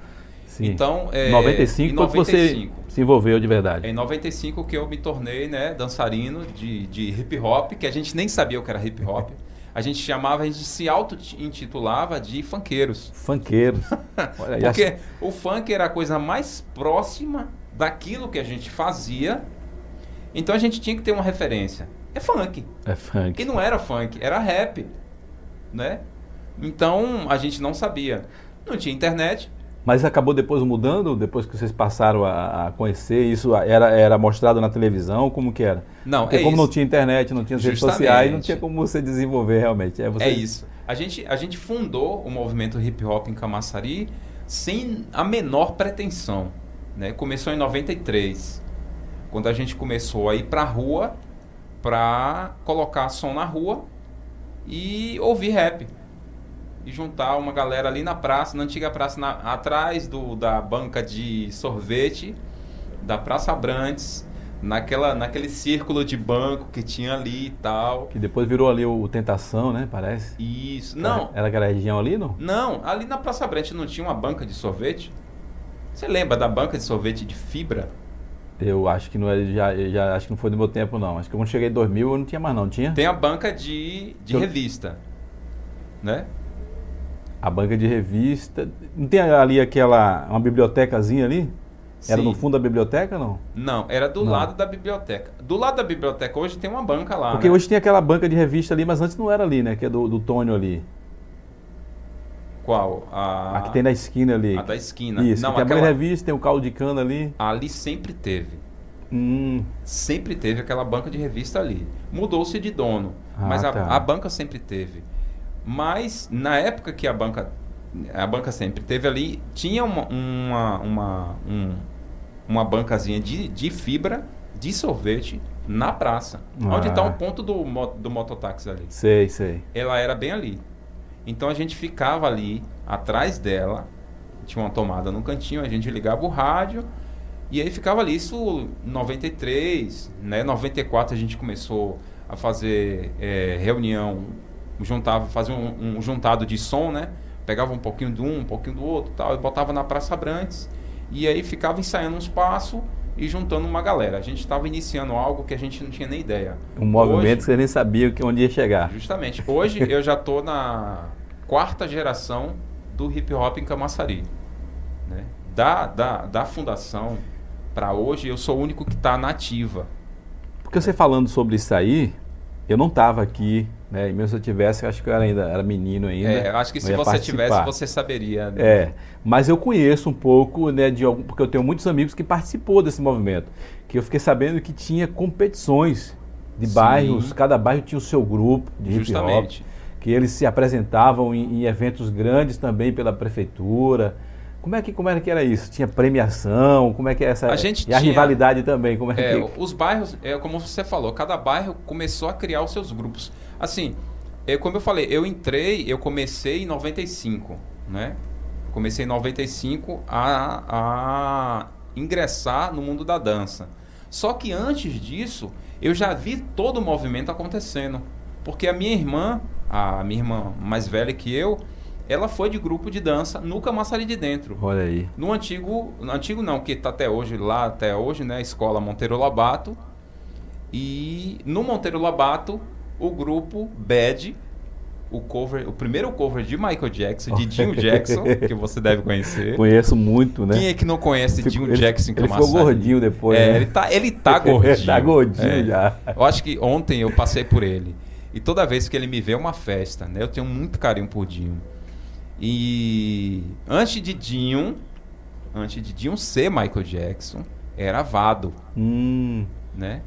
Speaker 1: Sim. Então, é, 95, em 95 você se envolveu de verdade?
Speaker 2: É em 95 que eu me tornei, né, dançarino de, de hip hop, que a gente nem sabia o que era hip hop. A gente chamava, a gente se auto-intitulava de funkeiros.
Speaker 1: Funkeiros. (laughs)
Speaker 2: Porque o funk era a coisa mais próxima daquilo que a gente fazia. Então a gente tinha que ter uma referência. É funk.
Speaker 1: É funk.
Speaker 2: E não era funk, era rap, né? Então a gente não sabia. Não tinha internet.
Speaker 1: Mas acabou depois mudando, depois que vocês passaram a, a conhecer, isso era, era mostrado na televisão, como que era?
Speaker 2: Não,
Speaker 1: Porque
Speaker 2: é
Speaker 1: como
Speaker 2: isso.
Speaker 1: não tinha internet, não tinha redes sociais, não tinha como você desenvolver realmente.
Speaker 2: É,
Speaker 1: você...
Speaker 2: é isso. A gente, a gente fundou o movimento hip hop em Camaçari sem a menor pretensão. Né? Começou em 93, quando a gente começou a ir para a rua para colocar som na rua e ouvir rap. E juntar uma galera ali na praça, na antiga praça, na, atrás do, da banca de sorvete da Praça Abrantes, naquela, naquele círculo de banco que tinha ali e tal.
Speaker 1: Que depois virou ali o, o Tentação, né? Parece.
Speaker 2: Isso. Não.
Speaker 1: Era aquela região ali, não?
Speaker 2: Não, ali na Praça Abrantes não tinha uma banca de sorvete? Você lembra da banca de sorvete de fibra?
Speaker 1: Eu acho que não é, já, já acho que não foi do meu tempo não. Acho que quando cheguei em 2000 eu não tinha mais não, tinha?
Speaker 2: Tem a banca de, de eu... revista. né?
Speaker 1: A banca de revista. Não tem ali aquela. uma bibliotecazinha ali? Era no fundo da biblioteca, não?
Speaker 2: Não, era do não. lado da biblioteca. Do lado da biblioteca hoje tem uma banca lá.
Speaker 1: Porque
Speaker 2: né?
Speaker 1: hoje tem aquela banca de revista ali, mas antes não era ali, né? Que é do, do Tônio ali.
Speaker 2: Qual?
Speaker 1: A... a que tem na esquina ali.
Speaker 2: A da esquina.
Speaker 1: Isso, não, tem aquela... a banca revista, tem o caldo de cana ali.
Speaker 2: Ali sempre teve.
Speaker 1: Hum.
Speaker 2: Sempre teve aquela banca de revista ali. Mudou-se de dono, ah, mas a, tá. a banca sempre teve. Mas na época que a banca a banca sempre teve ali, tinha uma, uma, uma, um, uma bancazinha de, de fibra de sorvete na praça. Ah. Onde está o ponto do, do mototáxi ali.
Speaker 1: Sei, sei.
Speaker 2: Ela era bem ali. Então a gente ficava ali, atrás dela, tinha uma tomada no cantinho, a gente ligava o rádio e aí ficava ali. Isso 93, né? 94 a gente começou a fazer é, reunião, juntava, fazia um, um juntado de som, né? pegava um pouquinho de um, um pouquinho do outro tal, e botava na Praça Abrantes, e aí ficava ensaiando uns passos e juntando uma galera. A gente estava iniciando algo que a gente não tinha nem ideia.
Speaker 1: Um movimento Hoje, que você nem sabia que onde ia chegar.
Speaker 2: Justamente. Hoje eu já estou na quarta geração do hip hop em Camaçari. Né? Da, da, da fundação para hoje, eu sou o único que está nativa.
Speaker 1: Porque você falando sobre isso aí, eu não estava aqui né? E mesmo se eu tivesse, acho que eu era ainda era menino ainda.
Speaker 2: É, acho que se você participar. tivesse, você saberia.
Speaker 1: Né? É, mas eu conheço um pouco, né, de algum, porque eu tenho muitos amigos que participou desse movimento, que eu fiquei sabendo que tinha competições de Sim. bairros, cada bairro tinha o seu grupo de Justamente. hip hop, que eles se apresentavam em, em eventos grandes também pela prefeitura. Como é que como era que era isso? Tinha premiação? Como é que é essa?
Speaker 2: A gente
Speaker 1: e a rivalidade também? Como é,
Speaker 2: é
Speaker 1: que...
Speaker 2: Os bairros, é como você falou, cada bairro começou a criar os seus grupos. Assim, eu, como eu falei, eu entrei, eu comecei em 95, né? Comecei em 95 a, a ingressar no mundo da dança. Só que antes disso, eu já vi todo o movimento acontecendo. Porque a minha irmã, a minha irmã mais velha que eu, ela foi de grupo de dança no Camaçari de Dentro.
Speaker 1: Olha aí.
Speaker 2: No antigo, no antigo não, que está até hoje lá, até hoje, né? Escola Monteiro Lobato. E no Monteiro Lobato o grupo Bad, o cover, o primeiro cover de Michael Jackson, de Dinho Jackson, que você deve conhecer.
Speaker 1: Conheço muito, né?
Speaker 2: Quem é que não conhece Fico, Dinho Jackson
Speaker 1: Ele ficou gordinho depois.
Speaker 2: É,
Speaker 1: né?
Speaker 2: ele tá, ele tá (laughs) gordinho.
Speaker 1: tá gordinho é. já.
Speaker 2: Eu acho que ontem eu passei por ele. E toda vez que ele me vê é uma festa, né? Eu tenho muito carinho por Dinho. E antes de Dinho, antes de Dinho ser Michael Jackson, era Vado.
Speaker 1: Hum.
Speaker 2: Né?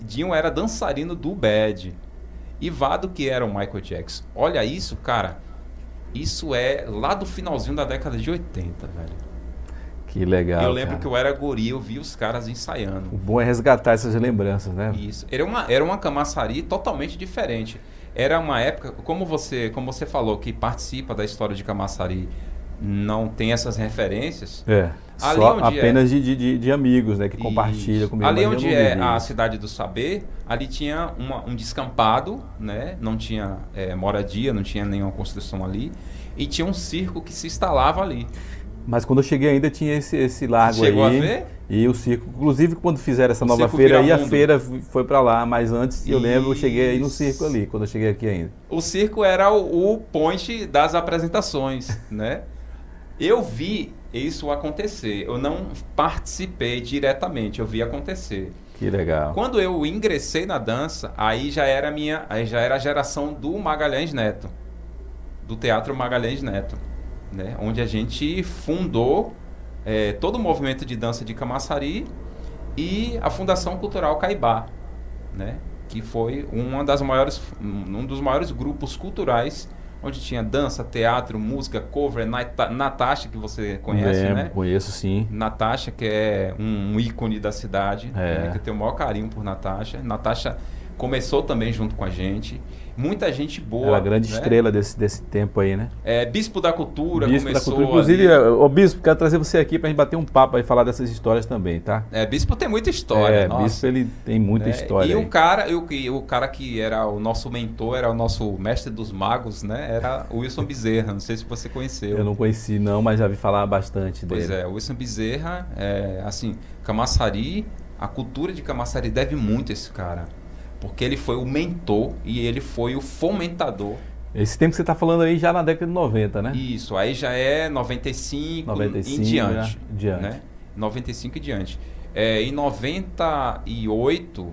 Speaker 2: Dinho era dançarino do Bad. E Vado, que era o Michael Jackson. Olha isso, cara. Isso é lá do finalzinho da década de 80, velho.
Speaker 1: Que legal.
Speaker 2: Eu lembro
Speaker 1: cara.
Speaker 2: que eu era guri, eu vi os caras ensaiando.
Speaker 1: O bom é resgatar essas lembranças, né?
Speaker 2: Isso. Era uma, era uma camaçaria totalmente diferente. Era uma época, como você, como você falou, que participa da história de Camaçari não tem essas referências.
Speaker 1: É. Só é apenas é, de, de, de, amigos, né? Que Isso. compartilham comigo.
Speaker 2: Ali onde é a cidade do saber, ali tinha uma, um descampado, né? Não tinha é, moradia, não tinha nenhuma construção ali. E tinha um circo que se instalava ali.
Speaker 1: Mas quando eu cheguei ainda tinha esse, esse
Speaker 2: Você chegou
Speaker 1: aí.
Speaker 2: a ver?
Speaker 1: E o circo, inclusive quando fizeram essa o nova feira aí, a feira foi para lá, mas antes eu lembro, eu cheguei aí no circo ali, quando eu cheguei aqui ainda.
Speaker 2: O circo era o, o point das apresentações, (laughs) né? Eu vi isso acontecer. Eu não participei diretamente, eu vi acontecer.
Speaker 1: Que legal.
Speaker 2: Quando eu ingressei na dança, aí já era minha, aí já era a geração do Magalhães Neto, do Teatro Magalhães Neto, né? Onde a gente fundou é, todo o movimento de dança de Camaçari e a Fundação Cultural Caibá, né? Que foi uma das maiores, um dos maiores grupos culturais onde tinha dança, teatro, música, cover, Natasha, que você conhece,
Speaker 1: é,
Speaker 2: né?
Speaker 1: Conheço sim.
Speaker 2: Natasha, que é um, ícone da cidade, é. né? que eu tenho o maior carinho por Natasha. Natasha começou também junto com a gente. Muita gente boa. Ela
Speaker 1: é a grande
Speaker 2: né?
Speaker 1: estrela desse, desse tempo aí, né?
Speaker 2: É, Bispo da Cultura
Speaker 1: Bispo começou. Da Cultura. Inclusive, ali... o Bispo, quero trazer você aqui para a gente bater um papo e falar dessas histórias também, tá?
Speaker 2: É, Bispo tem muita história. É,
Speaker 1: nossa. Bispo ele tem muita é, história.
Speaker 2: E
Speaker 1: aí.
Speaker 2: o cara, o, o cara que era o nosso mentor, era o nosso mestre dos magos, né? Era o Wilson Bezerra. Não sei se você conheceu.
Speaker 1: Eu não conheci, não, mas já vi falar bastante dele.
Speaker 2: Pois é, o Wilson Bezerra, é, assim, Camaçari, a cultura de Camaçari deve muito a esse cara porque ele foi o mentor e ele foi o fomentador
Speaker 1: Esse tempo que você está falando aí já na década de 90, né?
Speaker 2: Isso, aí já é 95, 95 em diante. Né? diante. Né? 95 e diante. É, em 98,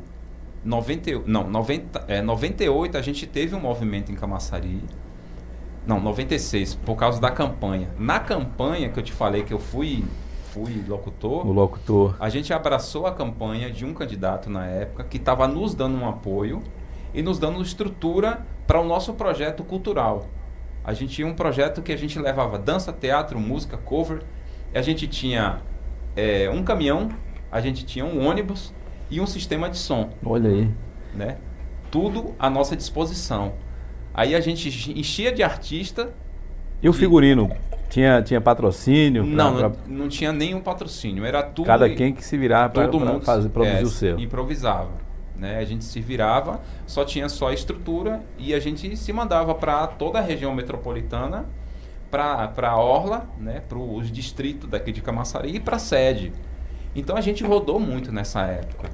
Speaker 2: 90, não, 90, é, 98 a gente teve um movimento em Camaçari. Não, 96, por causa da campanha. Na campanha que eu te falei que eu fui fui locutor.
Speaker 1: O locutor.
Speaker 2: A gente abraçou a campanha de um candidato na época que estava nos dando um apoio e nos dando estrutura para o nosso projeto cultural. A gente tinha um projeto que a gente levava dança, teatro, música, cover. A gente tinha é, um caminhão, a gente tinha um ônibus e um sistema de som.
Speaker 1: Olha aí.
Speaker 2: Né? Tudo à nossa disposição. Aí a gente enchia de artista.
Speaker 1: E o figurino? Tinha, tinha patrocínio?
Speaker 2: Pra, não, pra... não tinha nenhum patrocínio. Era tudo.
Speaker 1: Cada quem que se virava para fazer produzir
Speaker 2: é,
Speaker 1: o seu.
Speaker 2: Improvisava. Né? A gente se virava, só tinha só a estrutura e a gente se mandava para toda a região metropolitana, para a Orla, né? para os distritos daqui de Camaçari e para a sede. Então a gente rodou muito nessa época.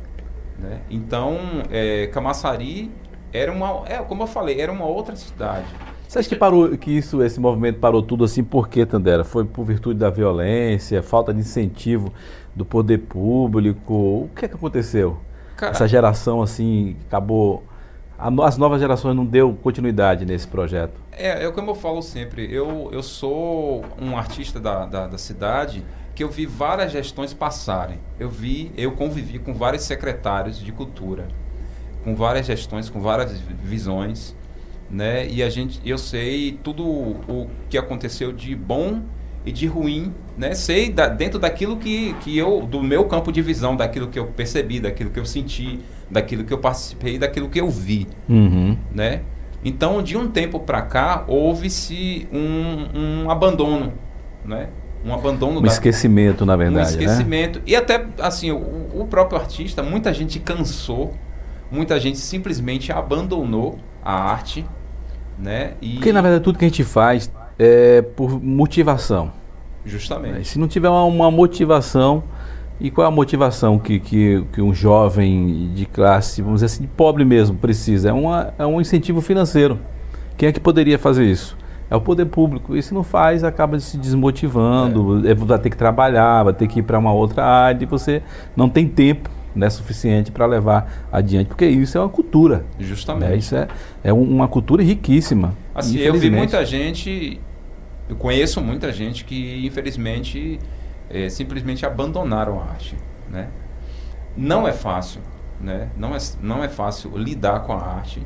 Speaker 2: Né? Então, é, Camaçari era uma, é, como eu falei, era uma outra cidade.
Speaker 1: Você acha que parou, que isso, esse movimento parou tudo assim? Por quê, Tandera? Foi por virtude da violência, falta de incentivo do poder público? O que é que aconteceu? Cara, Essa geração assim acabou, as novas gerações não deu continuidade nesse projeto.
Speaker 2: É, é como eu falo sempre. Eu, eu sou um artista da, da, da cidade que eu vi várias gestões passarem. Eu vi, eu convivi com vários secretários de cultura, com várias gestões, com várias visões né? E a gente, eu sei tudo o que aconteceu de bom e de ruim, né? Sei da, dentro daquilo que, que eu, do meu campo de visão, daquilo que eu percebi, daquilo que eu senti, daquilo que eu participei, daquilo que eu vi,
Speaker 1: uhum.
Speaker 2: né? Então, de um tempo para cá, houve-se um, um abandono, né? Um abandono.
Speaker 1: Um da, esquecimento, na verdade.
Speaker 2: Um
Speaker 1: né?
Speaker 2: esquecimento. Né? E até, assim, o, o próprio artista, muita gente cansou, muita gente simplesmente abandonou a arte, né?
Speaker 1: E... Porque na verdade tudo que a gente faz é por motivação.
Speaker 2: Justamente.
Speaker 1: Se não tiver uma, uma motivação, e qual é a motivação que, que, que, um jovem de classe, vamos dizer assim, pobre mesmo, precisa? É, uma, é um incentivo financeiro. Quem é que poderia fazer isso? É o poder público. E se não faz, acaba se desmotivando, é. vai ter que trabalhar, vai ter que ir para uma outra área e você não tem tempo né, suficiente para levar adiante, porque isso é uma cultura.
Speaker 2: Justamente.
Speaker 1: Né? Isso é, é uma cultura riquíssima.
Speaker 2: Assim, eu vi muita gente, eu conheço muita gente que infelizmente é, simplesmente abandonaram a arte, né? Não é fácil, né? Não é, não é fácil lidar com a arte.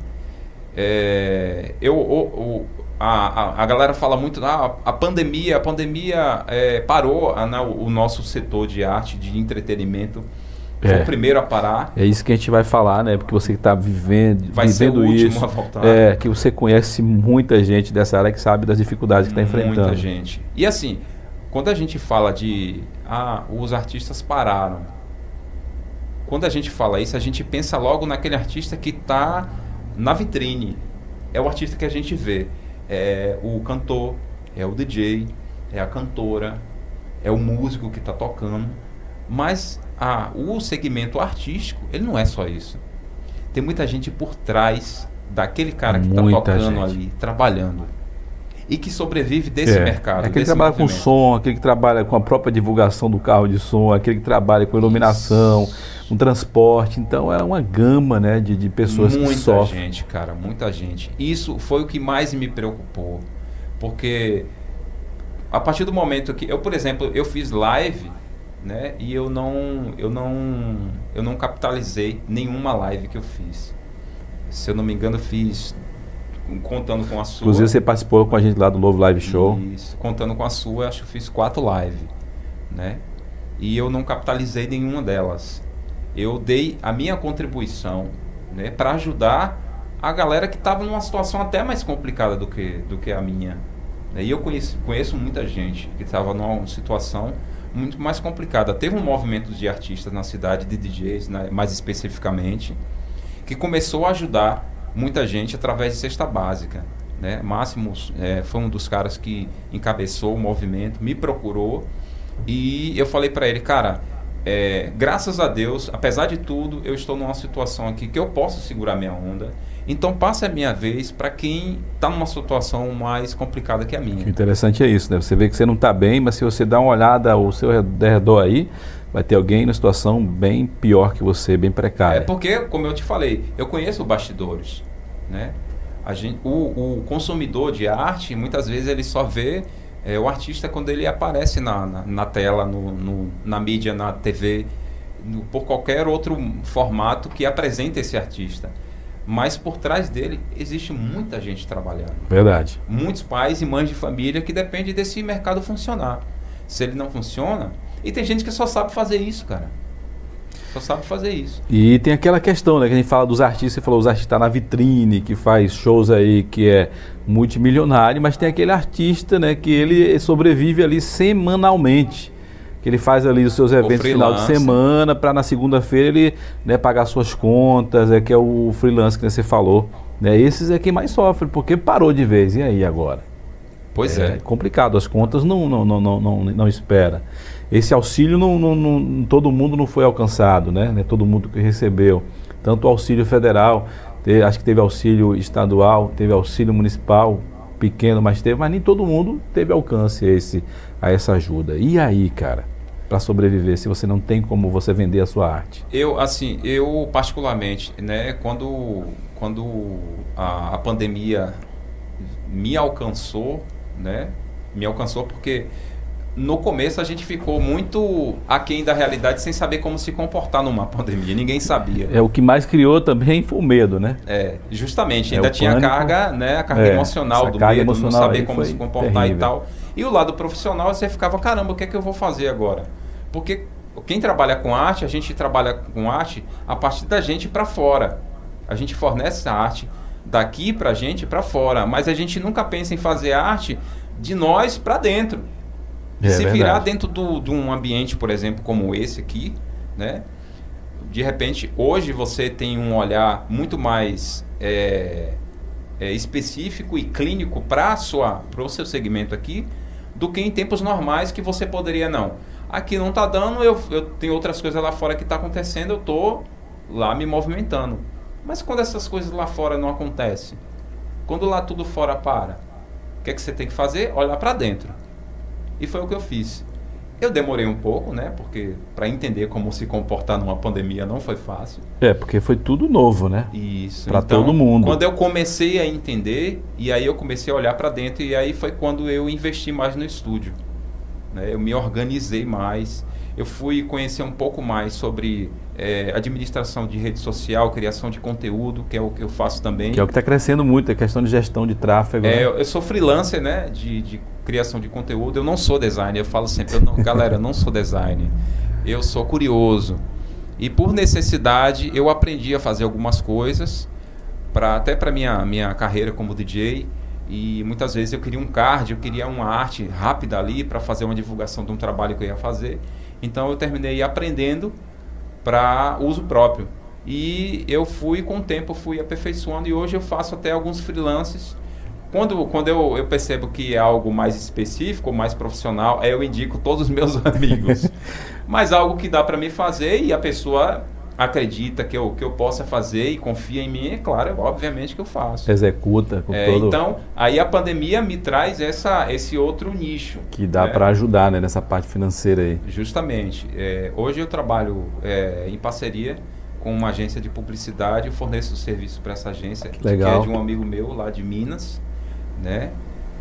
Speaker 2: É, eu, a, a, a, galera fala muito, ah, a pandemia, a pandemia é, parou a, né, o, o nosso setor de arte, de entretenimento foi é. o primeiro a parar.
Speaker 1: É isso que a gente vai falar, né? Porque você está vivendo,
Speaker 2: vai
Speaker 1: vivendo
Speaker 2: ser o
Speaker 1: isso. É, que você conhece muita gente dessa área que sabe das dificuldades que está enfrentando.
Speaker 2: Muita gente. E assim, quando a gente fala de ah, os artistas pararam. Quando a gente fala isso, a gente pensa logo naquele artista que está na vitrine. É o artista que a gente vê. É o cantor, é o DJ, é a cantora, é o músico que está tocando. Mas ah, o segmento artístico, ele não é só isso. Tem muita gente por trás daquele cara que está tocando gente. ali, trabalhando. E que sobrevive desse
Speaker 1: é.
Speaker 2: mercado.
Speaker 1: É aquele que trabalha movimento. com som, aquele que trabalha com a própria divulgação do carro de som, aquele que trabalha com iluminação, com transporte. Então é uma gama né, de, de pessoas
Speaker 2: muita
Speaker 1: que sofrem.
Speaker 2: Muita gente, cara, muita gente. Isso foi o que mais me preocupou. Porque a partir do momento que. Eu, por exemplo, eu fiz live né? E eu não, eu não, eu não capitalizei nenhuma live que eu fiz. Se eu não me engano, fiz contando com a sua.
Speaker 1: Inclusive você participou com a gente lá do Novo Live Show.
Speaker 2: Isso, contando com a sua, acho que fiz quatro lives, né? E eu não capitalizei nenhuma delas. Eu dei a minha contribuição, né, para ajudar a galera que estava numa situação até mais complicada do que do que a minha. E eu conheço, conheço muita gente que estava numa situação muito mais complicada. Teve um movimento de artistas na cidade, de DJs, né, mais especificamente, que começou a ajudar muita gente através de cesta básica. Né? Máximos é, foi um dos caras que encabeçou o movimento, me procurou e eu falei para ele, cara, é, graças a Deus, apesar de tudo, eu estou numa situação aqui que eu posso segurar minha onda, Então passa a minha vez para quem está numa situação mais complicada que a minha.
Speaker 1: O interessante é isso, né? Você vê que você não está bem, mas se você dá uma olhada ao seu redor aí, vai ter alguém na situação bem pior que você, bem precária.
Speaker 2: É porque, como eu te falei, eu conheço bastidores, né? A gente, o, o consumidor de arte, muitas vezes ele só vê é, o artista quando ele aparece na, na, na tela, no, no, na mídia, na TV, no, por qualquer outro formato que apresente esse artista. Mas por trás dele existe muita gente trabalhando.
Speaker 1: Verdade.
Speaker 2: Muitos pais e mães de família que dependem desse mercado funcionar. Se ele não funciona, e tem gente que só sabe fazer isso, cara. Só sabe fazer isso.
Speaker 1: E tem aquela questão, né? Que a gente fala dos artistas, você falou, os artistas tá na vitrine, que faz shows aí que é multimilionário, mas tem aquele artista, né? Que ele sobrevive ali semanalmente. Que ele faz ali os seus eventos no final de semana, para na segunda-feira ele né, pagar suas contas, é que é o freelance que você falou. Né? Esses é quem mais sofre, porque parou de vez. E aí agora?
Speaker 2: Pois é. é.
Speaker 1: complicado, as contas não, não, não, não, não, não espera. Esse auxílio não, não, não, todo mundo não foi alcançado, né? É todo mundo que recebeu. Tanto o auxílio federal, teve, acho que teve auxílio estadual, teve auxílio municipal, pequeno, mas teve, mas nem todo mundo teve alcance esse, a essa ajuda. E aí, cara, para sobreviver, se você não tem como você vender a sua arte?
Speaker 2: Eu, assim, eu particularmente, né, quando, quando a, a pandemia me alcançou, né, me alcançou porque no começo a gente ficou muito aquém da realidade sem saber como se comportar numa (laughs) pandemia. Ninguém sabia.
Speaker 1: É o que mais criou também foi o medo, né?
Speaker 2: É, justamente. É, ainda tinha pânico, a carga, né? A carga é, emocional do carga medo, emocional não saber como se comportar terrível. e tal. E o lado profissional você ficava, caramba, o que é que eu vou fazer agora? Porque quem trabalha com arte, a gente trabalha com arte a partir da gente para fora. A gente fornece a arte daqui para a gente para fora, mas a gente nunca pensa em fazer arte de nós para dentro. É, se verdade. virar dentro do, de um ambiente, por exemplo, como esse aqui, né? De repente, hoje você tem um olhar muito mais é, é, específico e clínico para o seu segmento aqui do que em tempos normais que você poderia não. Aqui não está dando, eu, eu tenho outras coisas lá fora que está acontecendo, eu estou lá me movimentando. Mas quando essas coisas lá fora não acontecem, quando lá tudo fora para, o que, é que você tem que fazer? Olhar para dentro. E foi o que eu fiz. Eu demorei um pouco, né? Porque para entender como se comportar numa pandemia não foi fácil.
Speaker 1: É, porque foi tudo novo, né?
Speaker 2: Isso.
Speaker 1: Para então, todo mundo.
Speaker 2: Quando eu comecei a entender, e aí eu comecei a olhar para dentro, e aí foi quando eu investi mais no estúdio. Né? Eu me organizei mais. Eu fui conhecer um pouco mais sobre é, administração de rede social, criação de conteúdo, que é o que eu faço também.
Speaker 1: Que é o que está crescendo muito, a questão de gestão de tráfego.
Speaker 2: É, né? eu, eu, sou freelancer né, de, de, criação de conteúdo. Eu não sou designer, eu falo sempre, eu não, (laughs) galera, eu não sou designer. Eu sou curioso. E por necessidade, eu aprendi a fazer algumas coisas, pra, até para minha minha carreira como DJ. E muitas vezes eu queria um card, eu queria uma arte rápida ali para fazer uma divulgação de um trabalho que eu ia fazer. Então eu terminei aprendendo para uso próprio. E eu fui, com o tempo, fui aperfeiçoando e hoje eu faço até alguns freelances. Quando, quando eu, eu percebo que é algo mais específico, mais profissional, aí eu indico todos os meus (laughs) amigos. Mas algo que dá para me fazer e a pessoa acredita que eu, que eu possa fazer e confia em mim, é claro, obviamente que eu faço.
Speaker 1: Executa com
Speaker 2: é,
Speaker 1: todo...
Speaker 2: Então, aí a pandemia me traz essa, esse outro nicho.
Speaker 1: Que dá né? para ajudar né, nessa parte financeira aí.
Speaker 2: Justamente. É, hoje eu trabalho é, em parceria com uma agência de publicidade, eu forneço serviço para essa agência, que, que é de um amigo meu lá de Minas, né?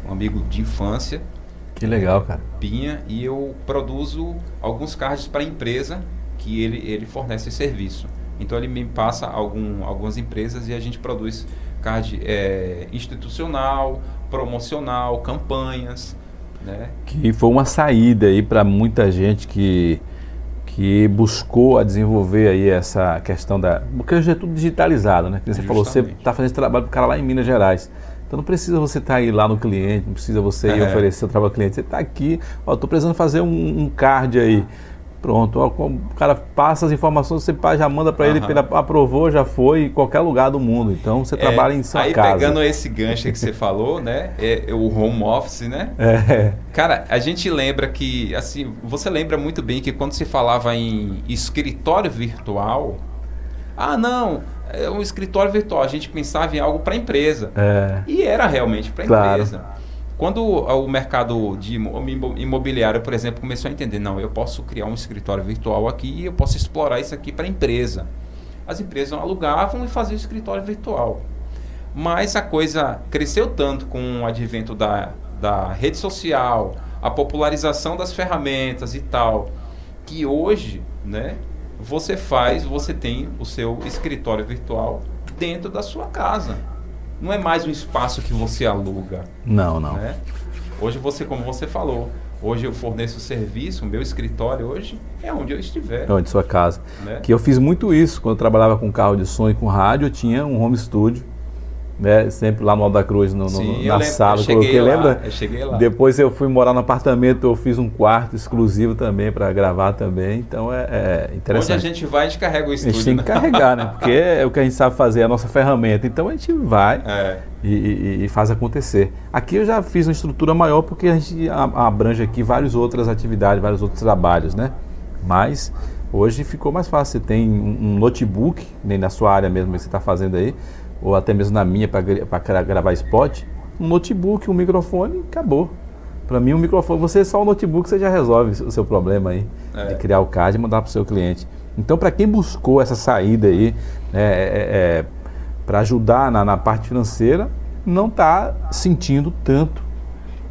Speaker 2: Um amigo de infância.
Speaker 1: Que legal, cara.
Speaker 2: Pinha, e eu produzo alguns cards para a empresa que ele, ele fornece serviço. Então ele me passa algum, algumas empresas e a gente produz card é, institucional, promocional, campanhas. Né?
Speaker 1: Que foi uma saída aí para muita gente que, que buscou a desenvolver aí essa questão da. Porque hoje é tudo digitalizado, né? Você falou, você está fazendo esse trabalho para o cara lá em Minas Gerais. Então não precisa você estar tá aí lá no cliente, não precisa você ir é. oferecer o trabalho ao cliente. Você está aqui, ó, estou precisando fazer um, um card aí. Pronto, o cara passa as informações, você já manda para ele, ele aprovou, já foi em qualquer lugar do mundo. Então você é, trabalha em sua
Speaker 2: aí,
Speaker 1: casa.
Speaker 2: Aí pegando esse gancho que você falou, né? É, é, o home office, né?
Speaker 1: É.
Speaker 2: Cara, a gente lembra que, assim, você lembra muito bem que quando se falava em escritório virtual, Ah, não, é um escritório virtual. A gente pensava em algo para a empresa. É. E era realmente para a claro. empresa. Quando o mercado de imobiliário, por exemplo, começou a entender, não, eu posso criar um escritório virtual aqui e eu posso explorar isso aqui para a empresa. As empresas alugavam e faziam o escritório virtual. Mas a coisa cresceu tanto com o advento da, da rede social, a popularização das ferramentas e tal, que hoje, né, você faz, você tem o seu escritório virtual dentro da sua casa. Não é mais um espaço que você aluga.
Speaker 1: Não, não.
Speaker 2: Né? Hoje você, como você falou, hoje eu forneço o serviço, o meu escritório hoje é onde eu estiver. É
Speaker 1: onde sua casa. Né? Que eu fiz muito isso quando eu trabalhava com carro de som e com rádio, eu tinha um home studio né? Sempre lá no Alto da Cruz, no, Sim, na sala. Eu
Speaker 2: coloquei,
Speaker 1: lá, lembra?
Speaker 2: Eu cheguei lá.
Speaker 1: Depois eu fui morar no apartamento, eu fiz um quarto exclusivo também para gravar também. Então é, é, interessante.
Speaker 2: Onde a gente vai, a gente carrega o estúdio.
Speaker 1: A gente tem que né? carregar, né? (laughs) Porque é o que a gente sabe fazer, é a nossa ferramenta. Então a gente vai é. e, e, e, faz acontecer. Aqui eu já fiz uma estrutura maior porque a gente abrange aqui várias outras atividades, vários outros trabalhos, né? Mas hoje ficou mais fácil. Você tem um, um notebook, nem na sua área mesmo que você está fazendo aí ou até mesmo na minha para gravar spot, um notebook, um microfone, acabou. Para mim, um microfone, você só o notebook você já resolve o seu problema aí é. de criar o card e mandar para o seu cliente. Então, para quem buscou essa saída aí, né, é, é, é para ajudar na, na, parte financeira, não está sentindo tanto.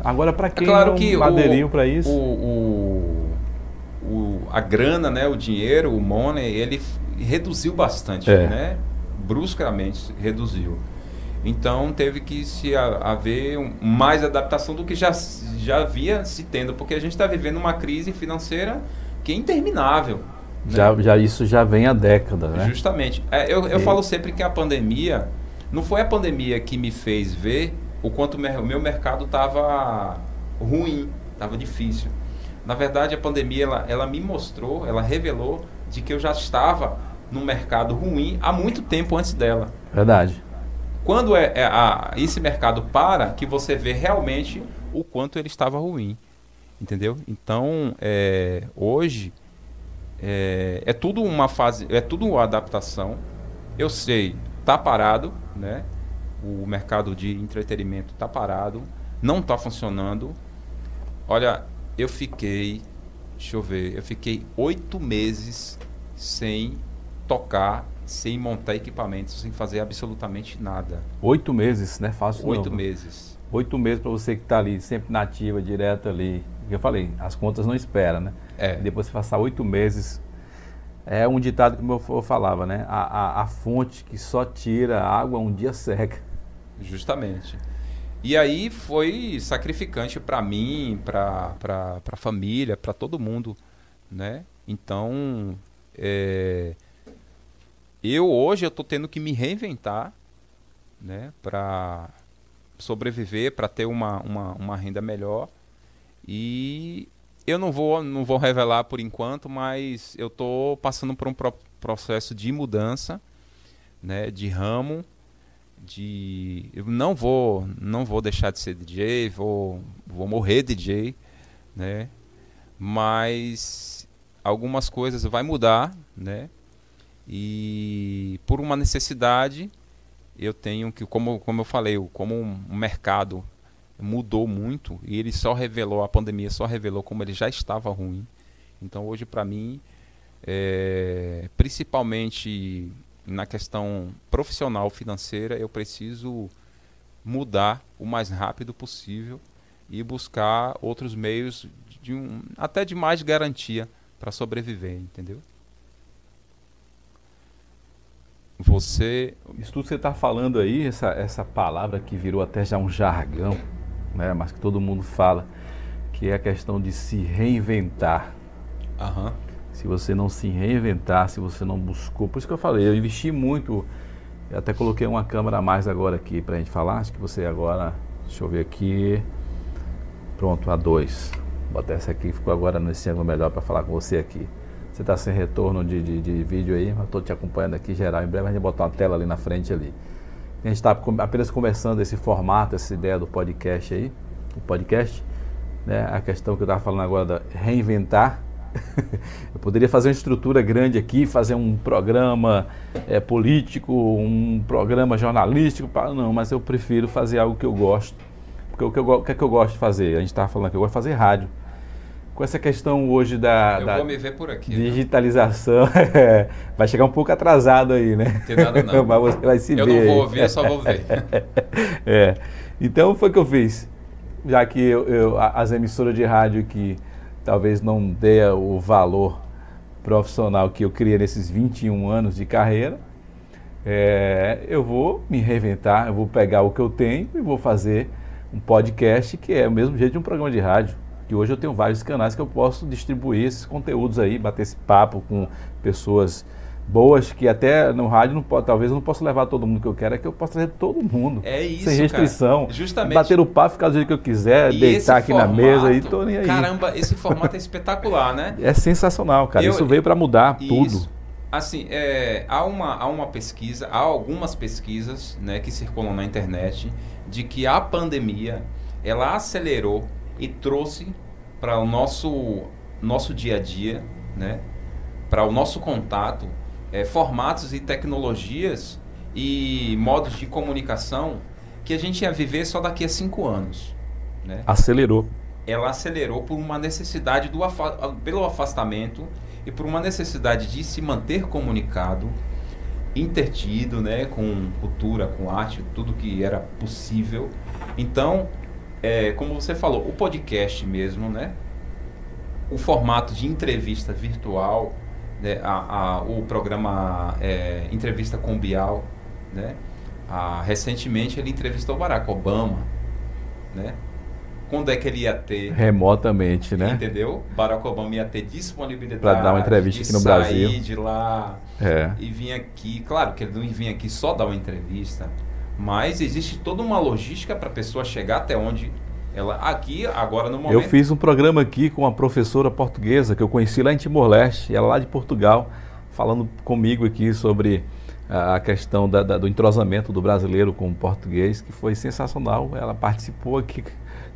Speaker 1: Agora, para quem
Speaker 2: é claro que
Speaker 1: aderiu para isso,
Speaker 2: o, o, o, a grana, né, o dinheiro, o money, ele reduziu bastante, é. né? Bruscamente reduziu. Então teve que se haver mais adaptação do que já, já havia se tendo, porque a gente está vivendo uma crise financeira que é interminável.
Speaker 1: Né? Já, já isso já vem há décadas, né?
Speaker 2: Justamente. É, eu, eu falo sempre que a pandemia não foi a pandemia que me fez ver o quanto o meu mercado estava ruim, estava difícil. Na verdade, a pandemia ela, ela me mostrou, ela revelou de que eu já estava no mercado ruim há muito tempo antes dela.
Speaker 1: Verdade.
Speaker 2: Quando é, é a, esse mercado para, que você vê realmente o quanto ele estava ruim. Entendeu? Então, é, hoje, é, é, tudo uma fase, é tudo uma adaptação. Eu sei, tá parado, né? O mercado de entretenimento tá parado, não tá funcionando. Olha, eu fiquei, deixa eu ver, eu fiquei oito meses sem tocar sem montar equipamentos, sem fazer absolutamente nada.
Speaker 1: Oito meses, né? Fácil
Speaker 2: Oito meses.
Speaker 1: Oito meses para você que está ali, sempre nativa, direto ali. Eu falei, as contas não esperam, né? É. Depois você passar oito meses. É um ditado que meu avô falava, né? A, a, a fonte que só tira água um dia seca.
Speaker 2: Justamente. E aí foi sacrificante para mim, para a família, para todo mundo, né? Então, é, eu hoje eu tô tendo que me reinventar, né, para sobreviver, para ter uma, uma, uma renda melhor. E eu não vou não vou revelar por enquanto, mas eu tô passando por um pro processo de mudança, né, de ramo, de eu não vou não vou deixar de ser DJ, vou vou morrer DJ, né? Mas algumas coisas vai mudar, né? E por uma necessidade, eu tenho que, como, como eu falei, como o mercado mudou muito e ele só revelou, a pandemia só revelou como ele já estava ruim. Então hoje para mim, é, principalmente na questão profissional financeira, eu preciso mudar o mais rápido possível e buscar outros meios de um, até de mais garantia para sobreviver, entendeu? Você.
Speaker 1: Isso tudo que você está falando aí, essa, essa palavra que virou até já um jargão, né, mas que todo mundo fala, que é a questão de se reinventar.
Speaker 2: Uhum.
Speaker 1: Se você não se reinventar, se você não buscou. Por isso que eu falei, eu investi muito. Eu até coloquei uma câmera a mais agora aqui para a gente falar. Acho que você agora. Deixa eu ver aqui. Pronto, a dois. Vou botar essa aqui, ficou agora nesse ângulo melhor para falar com você aqui. Você está sem retorno de, de, de, vídeo aí, mas estou te acompanhando aqui geral. Em breve a gente vai botar uma tela ali na frente ali. A gente está apenas conversando esse formato, essa ideia do podcast aí, o podcast, né? A questão que eu estava falando agora da reinventar, (laughs) eu poderia fazer uma estrutura grande aqui, fazer um programa é, político, um programa jornalístico, não, mas eu prefiro fazer algo que eu gosto. Porque o que, eu, o que é que eu gosto de fazer? A gente estava falando que eu gosto de fazer rádio. Com essa questão hoje da, da
Speaker 2: aqui,
Speaker 1: digitalização, é, (laughs) vai chegar um pouco atrasado aí, né?
Speaker 2: Tem nada não. (laughs)
Speaker 1: mas você vai se
Speaker 2: eu
Speaker 1: ver.
Speaker 2: Eu não vou ouvir, eu só vou ver. (laughs)
Speaker 1: é. Então foi o que eu fiz. Já que eu, eu, as emissoras de rádio que talvez não dê o valor profissional que eu criei nesses 21 anos de carreira, é, eu vou me reinventar, eu vou pegar o que eu tenho e vou fazer um podcast que é o mesmo jeito de um programa de rádio. Que hoje eu tenho vários canais que eu posso distribuir esses conteúdos aí, bater esse papo com pessoas boas que até no rádio não pode, talvez eu não possa levar todo mundo que eu quero, é que eu posso trazer todo mundo.
Speaker 2: É isso,
Speaker 1: Sem restrição.
Speaker 2: Cara. Justamente.
Speaker 1: Bater o papo, ficar do jeito que eu quiser, e deitar aqui formato, na mesa e tô nem aí.
Speaker 2: Caramba, esse formato é espetacular, né?
Speaker 1: É sensacional, cara. Eu, isso veio para mudar
Speaker 2: isso.
Speaker 1: tudo.
Speaker 2: Assim, é, há, uma, há uma pesquisa, há algumas pesquisas né, que circulam na internet de que a pandemia ela acelerou e trouxe para o nosso, nosso dia a dia, né, para o nosso contato, é, formatos e tecnologias e modos de comunicação que a gente ia viver só daqui a cinco anos. Né?
Speaker 1: Acelerou.
Speaker 2: Ela acelerou por uma necessidade do afa pelo afastamento e por uma necessidade de se manter comunicado, intertido, né, com cultura, com arte, tudo que era possível. Então, é, como você falou, o podcast mesmo, né? O formato de entrevista virtual, né? a, a, o programa é, Entrevista com Bial, né? A, recentemente ele entrevistou Barack Obama, né? Quando é que ele ia ter?
Speaker 1: Remotamente, né?
Speaker 2: Entendeu? Barack Obama ia ter disponibilidade
Speaker 1: para dar uma entrevista aqui no Brasil,
Speaker 2: de lá
Speaker 1: é.
Speaker 2: e vir aqui. Claro que ele não vinha aqui só dar uma entrevista, mas existe toda uma logística para a pessoa chegar até onde ela aqui agora no momento.
Speaker 1: Eu fiz um programa aqui com uma professora portuguesa que eu conheci lá em Timor-Leste, ela lá de Portugal, falando comigo aqui sobre a questão da, da, do entrosamento do brasileiro com o português, que foi sensacional. Ela participou aqui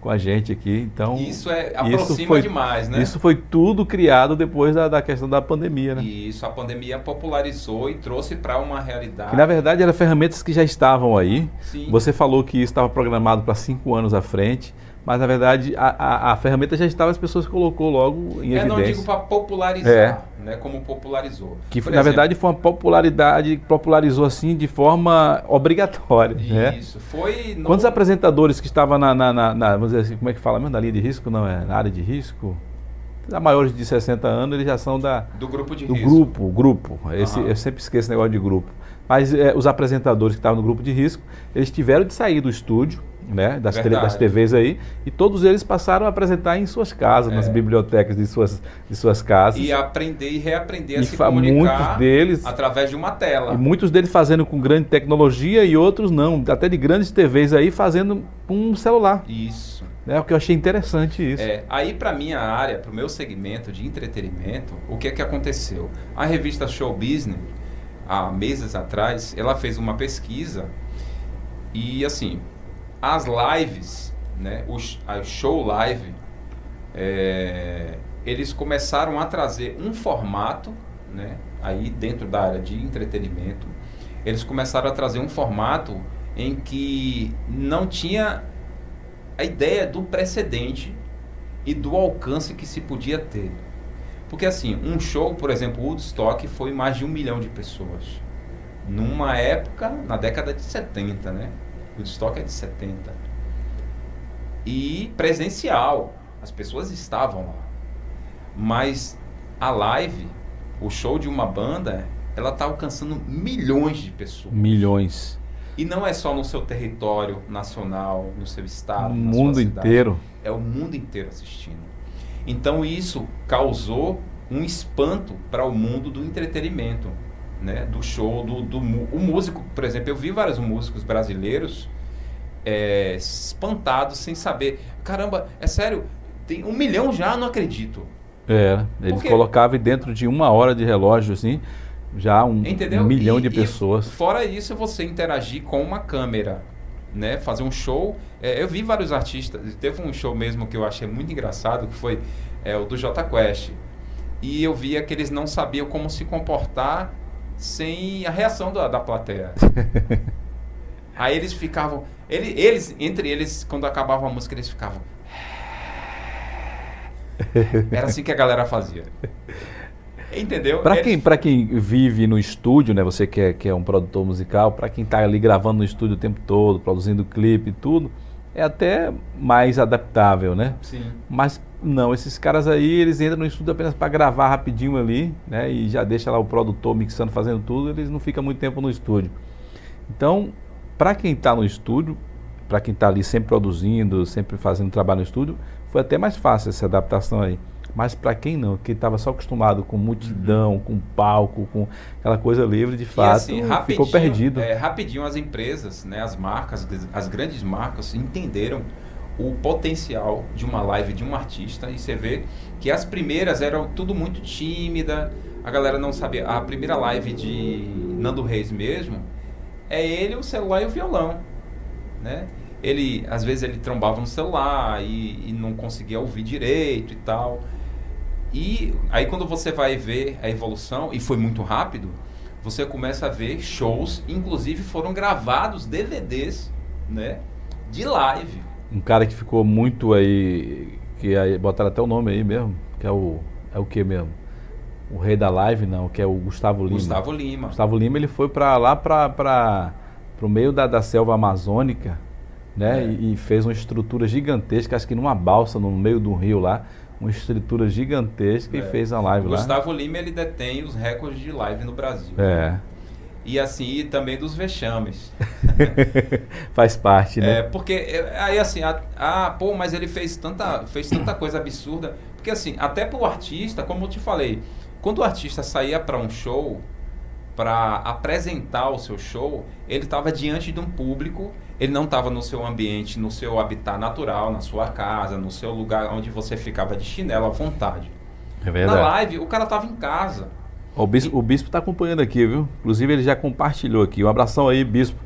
Speaker 1: com a gente aqui. Então,
Speaker 2: isso é aproxima
Speaker 1: isso foi,
Speaker 2: demais, né?
Speaker 1: Isso foi tudo criado depois da, da questão da pandemia, né?
Speaker 2: Isso, a pandemia popularizou e trouxe para uma realidade.
Speaker 1: Que na verdade eram ferramentas que já estavam aí.
Speaker 2: Sim.
Speaker 1: Você falou que isso estava programado para cinco anos à frente. Mas na verdade a, a, a, ferramenta já estava, as pessoas colocou logo em evidência. Eu
Speaker 2: não digo para popularizar, é. né, como popularizou.
Speaker 1: Que Por na exemplo, verdade foi uma popularidade, popularizou assim de forma obrigatória. Né?
Speaker 2: Isso, né? foi.
Speaker 1: No... Quantos apresentadores que estavam na, na, na, na, vamos dizer assim, como é que fala mesmo, na linha de risco, não é? Na área de risco? A maiores de 60 anos, eles já são da,
Speaker 2: do grupo de
Speaker 1: do
Speaker 2: risco.
Speaker 1: grupo, grupo. Esse, uhum. Eu sempre esqueço esse negócio de grupo. Mas é, os apresentadores que estavam no grupo de risco, eles tiveram de sair do estúdio né, das, das TVs aí, e todos eles passaram a apresentar em suas casas, é. nas bibliotecas de suas, de suas casas.
Speaker 2: E aprender e reaprender a se comunicar
Speaker 1: muitos deles,
Speaker 2: através de uma tela.
Speaker 1: E muitos deles fazendo com grande tecnologia e outros não, até de grandes TVs aí fazendo com um celular.
Speaker 2: Isso.
Speaker 1: É o que eu achei interessante isso.
Speaker 2: É, aí para minha área, para o meu segmento de entretenimento, o que é que aconteceu? A revista Show Business, há meses atrás, ela fez uma pesquisa e assim, as lives, né, os, a show live, é, eles começaram a trazer um formato, né, aí dentro da área de entretenimento, eles começaram a trazer um formato em que não tinha a ideia do precedente e do alcance que se podia ter. Porque assim, um show, por exemplo, Woodstock foi mais de um milhão de pessoas. Numa época, na década de 70, né? Woodstock é de 70. E presencial. As pessoas estavam lá. Mas a live, o show de uma banda, ela está alcançando milhões de pessoas.
Speaker 1: Milhões.
Speaker 2: E não é só no seu território nacional, no seu estado,
Speaker 1: no mundo inteiro.
Speaker 2: É o mundo inteiro assistindo. Então isso causou um espanto para o mundo do entretenimento né, do show, do, do o músico, por exemplo, eu vi vários músicos brasileiros é, espantados sem saber, caramba, é sério, tem um milhão já, não acredito.
Speaker 1: É, eles colocavam dentro de uma hora de relógio, assim, já um, um milhão e, de pessoas.
Speaker 2: fora isso, você interagir com uma câmera, né, fazer um show. É, eu vi vários artistas, teve um show mesmo que eu achei muito engraçado, que foi é, o do J Quest e eu via que eles não sabiam como se comportar sem a reação da, da plateia. (laughs) Aí eles ficavam. Ele, eles, entre eles, quando acabava a música, eles ficavam. (laughs) Era assim que a galera fazia. Entendeu?
Speaker 1: Para quem, pra quem vive no estúdio, né? Você que é, que é um produtor musical, para quem está ali gravando no estúdio o tempo todo, produzindo clipe e tudo, é até mais adaptável, né?
Speaker 2: Sim.
Speaker 1: Mas não, esses caras aí, eles entram no estúdio apenas para gravar rapidinho ali, né? E já deixa lá o produtor mixando, fazendo tudo, eles não ficam muito tempo no estúdio. Então, para quem está no estúdio, para quem está ali sempre produzindo, sempre fazendo trabalho no estúdio, foi até mais fácil essa adaptação aí. Mas para quem não, que estava só acostumado com multidão, com palco, com aquela coisa livre, de fato, assim, ficou perdido.
Speaker 2: É, rapidinho as empresas, né, as marcas, as grandes marcas entenderam o potencial de uma live de um artista e você vê que as primeiras eram tudo muito tímida, a galera não sabia. A primeira live de Nando Reis mesmo é ele, o celular e o violão, né? Ele, às vezes ele trombava no celular e, e não conseguia ouvir direito e tal. E aí quando você vai ver a evolução, e foi muito rápido, você começa a ver shows, inclusive foram gravados DVDs, né? De live.
Speaker 1: Um cara que ficou muito aí, que aí botaram até o nome aí mesmo, que é o é o que mesmo? O rei da live não, que é o Gustavo Lima.
Speaker 2: Gustavo Lima.
Speaker 1: Gustavo Lima, ele foi para lá para para o meio da, da selva amazônica, né? É. E, e, fez uma estrutura gigantesca, acho que numa balsa no meio do rio lá uma estrutura gigantesca é. e fez a live
Speaker 2: lá.
Speaker 1: Gustavo
Speaker 2: Lima ele detém os recordes de live no Brasil.
Speaker 1: É.
Speaker 2: E assim, e também dos vexames. (laughs)
Speaker 1: Faz parte, né?
Speaker 2: É, porque é, aí assim, ah, pô, mas ele fez tanta, fez tanta coisa absurda. Porque assim, até pro artista, como eu te falei, quando o artista saía para um show, para apresentar o seu show, ele estava diante de um público, ele não estava no seu ambiente, no seu habitat natural, na sua casa, no seu lugar onde você ficava de chinelo à vontade.
Speaker 1: É verdade.
Speaker 2: Na live, o cara estava em casa.
Speaker 1: O bispo, e... o bispo está acompanhando aqui, viu? Inclusive ele já compartilhou aqui. Um abração aí, bispo.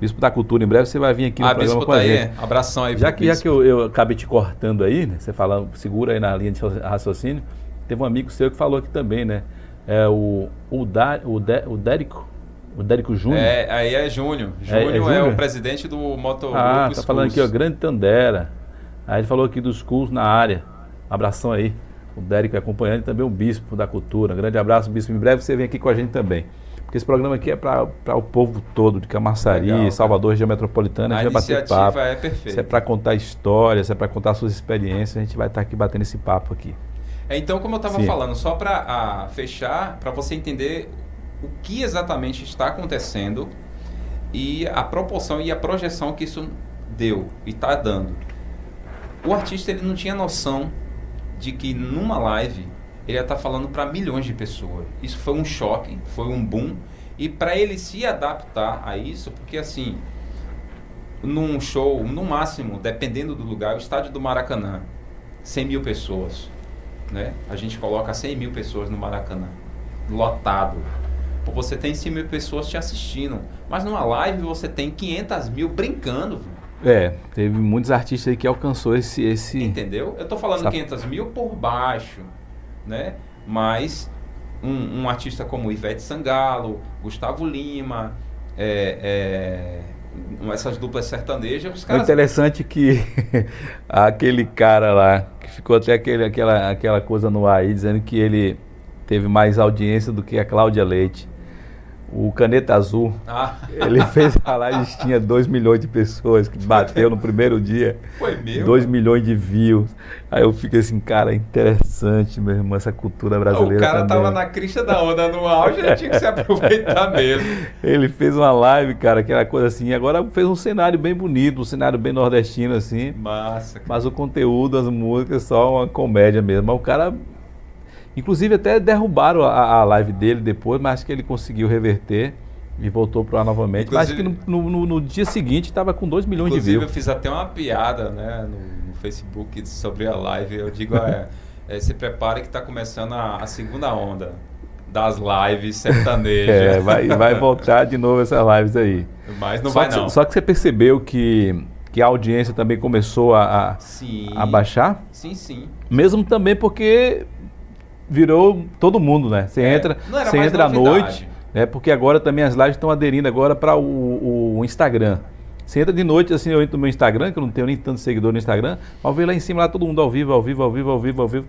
Speaker 1: Bispo da Cultura, em breve você vai vir aqui no ah, programa bispo com tá a gente.
Speaker 2: Aí. Abração aí,
Speaker 1: já que, bispo. já que eu, eu, acabei te cortando aí, né? Você falando, segura aí na linha de raciocínio. Teve um amigo seu que falou aqui também, né? É o, o, da, o, de, o Dérico. O Dérico Júnior?
Speaker 2: É, aí é Júnior. Júnior é, é, é, o presidente do Motogrupo
Speaker 1: Ah, tá falando aqui, ó, Grande Tandera. Aí ele falou aqui dos cursos na área. Abração aí. O Dérico é acompanhando e também o Bispo da Cultura. Um grande abraço, Bispo. Em breve você vem aqui com a gente também. Porque esse programa aqui é para o povo todo, de Camaçari, Legal, Salvador, região metropolitana.
Speaker 2: A,
Speaker 1: a gente
Speaker 2: vai bater papo. é perfeita.
Speaker 1: Se é para contar histórias, é para contar suas experiências, a gente vai estar tá aqui batendo esse papo aqui.
Speaker 2: É, então, como eu estava falando, só para fechar, para você entender o que exatamente está acontecendo e a proporção e a projeção que isso deu e está dando. O artista ele não tinha noção de que numa live ele ia estar tá falando para milhões de pessoas. Isso foi um choque, foi um boom. E para ele se adaptar a isso, porque assim, num show, no máximo, dependendo do lugar, o estádio do Maracanã, 100 mil pessoas né? A gente coloca 100 mil pessoas no Maracanã, lotado. Pô, você tem 100 mil pessoas te assistindo, mas numa live você tem 500 mil brincando.
Speaker 1: É, teve muitos artistas aí que alcançou esse... esse
Speaker 2: Entendeu? Eu tô falando essa... 500 mil por baixo, né? Mas um, um artista como Ivete Sangalo, Gustavo Lima, é, é, essas duplas sertanejas, os caras...
Speaker 1: É interessante que (laughs) aquele cara lá ficou até aquele, aquela, aquela coisa no ar aí, dizendo que ele teve mais audiência do que a Cláudia Leite. O Caneta Azul, ah. ele fez a live, tinha 2 milhões de pessoas que bateu no primeiro dia.
Speaker 2: Foi mesmo?
Speaker 1: 2 milhões de views. Aí eu fico assim, cara, interessante, meu irmão, essa cultura brasileira. O
Speaker 2: cara
Speaker 1: também.
Speaker 2: tava na crista da onda no auge, ele tinha que se aproveitar (laughs) mesmo.
Speaker 1: Ele fez uma live, cara, aquela coisa assim, agora fez um cenário bem bonito, um cenário bem nordestino, assim.
Speaker 2: Massa. Cara.
Speaker 1: Mas o conteúdo, as músicas, só uma comédia mesmo. Mas o cara Inclusive até derrubaram a, a live dele depois, mas que ele conseguiu reverter e voltou para lá novamente. Inclusive, mas que no, no, no dia seguinte estava com 2 milhões de views.
Speaker 2: Inclusive eu fiz até uma piada né, no, no Facebook sobre a live. Eu digo, é, é, se prepare que está começando a, a, segunda onda das lives sertanejas. (laughs)
Speaker 1: É, vai, vai voltar de novo essas lives aí.
Speaker 2: Mas não só vai
Speaker 1: que,
Speaker 2: não.
Speaker 1: Só que você percebeu que, que a audiência também começou a, a,
Speaker 2: sim,
Speaker 1: a baixar?
Speaker 2: Sim, sim.
Speaker 1: Mesmo também porque virou todo mundo, né? Você é, entra, você entra à noite, né? Porque agora também as lives estão aderindo agora para o, o, Instagram. Você entra de noite, assim, eu entro no meu Instagram, que eu não tenho nem tanto seguidor no Instagram, ao ver lá em cima lá todo mundo ao vivo, ao vivo, ao vivo, ao vivo, ao vivo.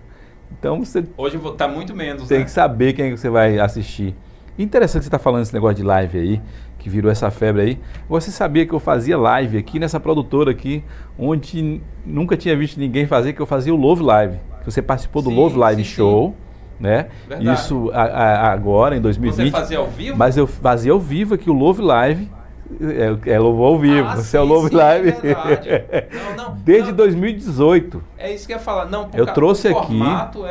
Speaker 1: Então você.
Speaker 2: Hoje está muito menos.
Speaker 1: Tem né? que saber quem é que você vai assistir. Interessante você estar tá falando esse negócio de live aí, que virou essa febre aí. Você sabia que eu fazia live aqui nessa produtora aqui, onde nunca tinha visto ninguém fazer, que eu fazia o Love Live. Você participou do sim, Love Live sim, Show. Sim. Né? Verdade. Isso a, a, agora, em 2020. Você
Speaker 2: fazia ao vivo?
Speaker 1: Mas eu fazia ao vivo aqui o Love Live é, é louvor ao vivo. Ah, (laughs) Você sim, é o Love sim, Live. É (laughs) não, não, Desde não, 2018.
Speaker 2: É isso que eu ia falar. Não,
Speaker 1: eu trouxe aqui,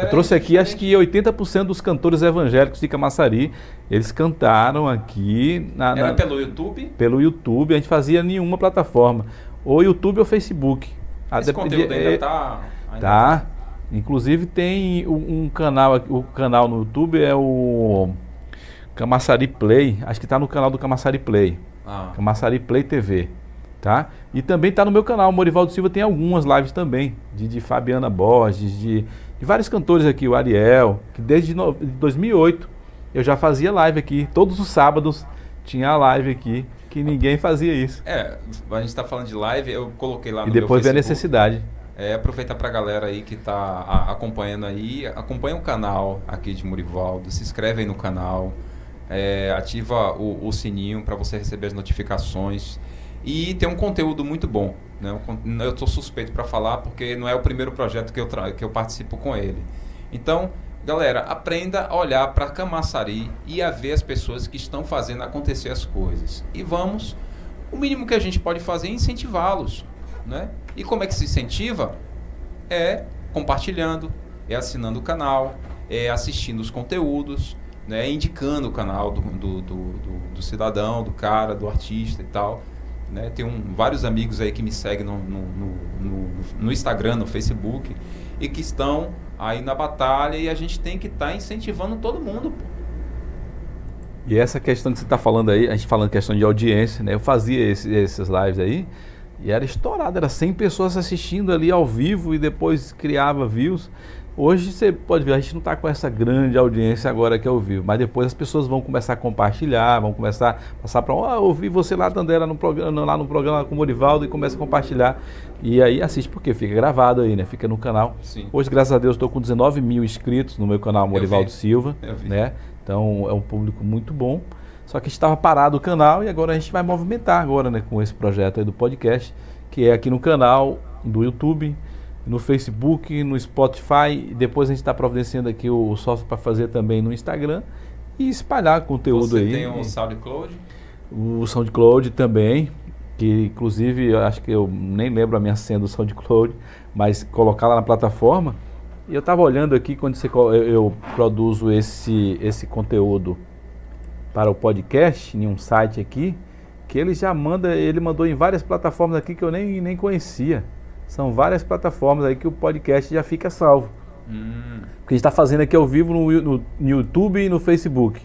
Speaker 1: eu trouxe aqui acho que 80% dos cantores evangélicos de Camaçari, eles cantaram aqui
Speaker 2: na, Era na, pelo YouTube?
Speaker 1: Pelo YouTube, a gente fazia nenhuma plataforma, ou YouTube ou Facebook.
Speaker 2: Esse conteúdo ainda está
Speaker 1: tá. Inclusive tem um, canal, o canal no YouTube é o Camaçari Play, acho que está no canal do Camaçari Play. Ah. Camaçari Play TV. Tá? E também está no meu canal, Morivaldo Silva tem algumas lives também, de, de Fabiana Borges, de, de, vários cantores aqui, o Ariel, que desde no, 2008 eu já fazia live aqui, todos os sábados tinha a live aqui, que ninguém fazia isso.
Speaker 2: É, a gente está falando de live, eu coloquei lá no
Speaker 1: E depois vem a necessidade.
Speaker 2: É, aproveitar para a galera aí que está acompanhando aí, acompanha o canal aqui de Morivaldo, se inscreve aí no canal, é, ativa o, o sininho para você receber as notificações e tem um conteúdo muito bom. Né? Eu estou suspeito para falar porque não é o primeiro projeto que eu, que eu participo com ele. Então, galera, aprenda a olhar para Camaçari e a ver as pessoas que estão fazendo acontecer as coisas. E vamos, o mínimo que a gente pode fazer é incentivá-los. Né? E como é que se incentiva? É compartilhando, é assinando o canal, é assistindo os conteúdos, né, indicando o canal do, do, do, do, cidadão, do cara, do artista e tal. Né? Tem um, vários amigos aí que me seguem no, no, no, no, Instagram, no Facebook, e que estão aí na batalha e a gente tem que estar tá incentivando todo mundo. Pô.
Speaker 1: E essa questão que você está falando aí, a gente falando questão de audiência, né? Eu fazia esse, esses lives aí e era estourado, era 100 pessoas assistindo ali ao vivo e depois criava views. Hoje você pode ver, a gente não está com essa grande audiência agora que eu vivo, mas depois as pessoas vão começar a compartilhar, vão começar a passar para, ah, ouvi você lá, Tandera, no programa, lá no programa com o Morivaldo e começa a compartilhar. E aí assiste porque fica gravado aí, né? Fica no canal. Sim. Hoje, graças a Deus, estou com 19 mil inscritos no meu canal Morivaldo Silva, né? Então é um público muito bom. Só que estava parado o canal e agora a gente vai movimentar agora, né, com esse projeto aí do podcast, que é aqui no canal do YouTube no Facebook, no Spotify. Depois a gente está providenciando aqui o software para fazer também no Instagram e espalhar conteúdo Você aí.
Speaker 2: Você tem o SoundCloud?
Speaker 1: O SoundCloud também, que inclusive eu acho que eu nem lembro a minha senha do SoundCloud, mas colocar lá na plataforma. E eu estava olhando aqui quando você, eu, eu produzo esse, esse conteúdo para o podcast em um site aqui, que ele já manda, ele mandou em várias plataformas aqui que eu nem, nem conhecia. São várias plataformas aí que o podcast já fica salvo. Hum. Porque a gente está fazendo aqui ao vivo no, no, no, YouTube e no Facebook.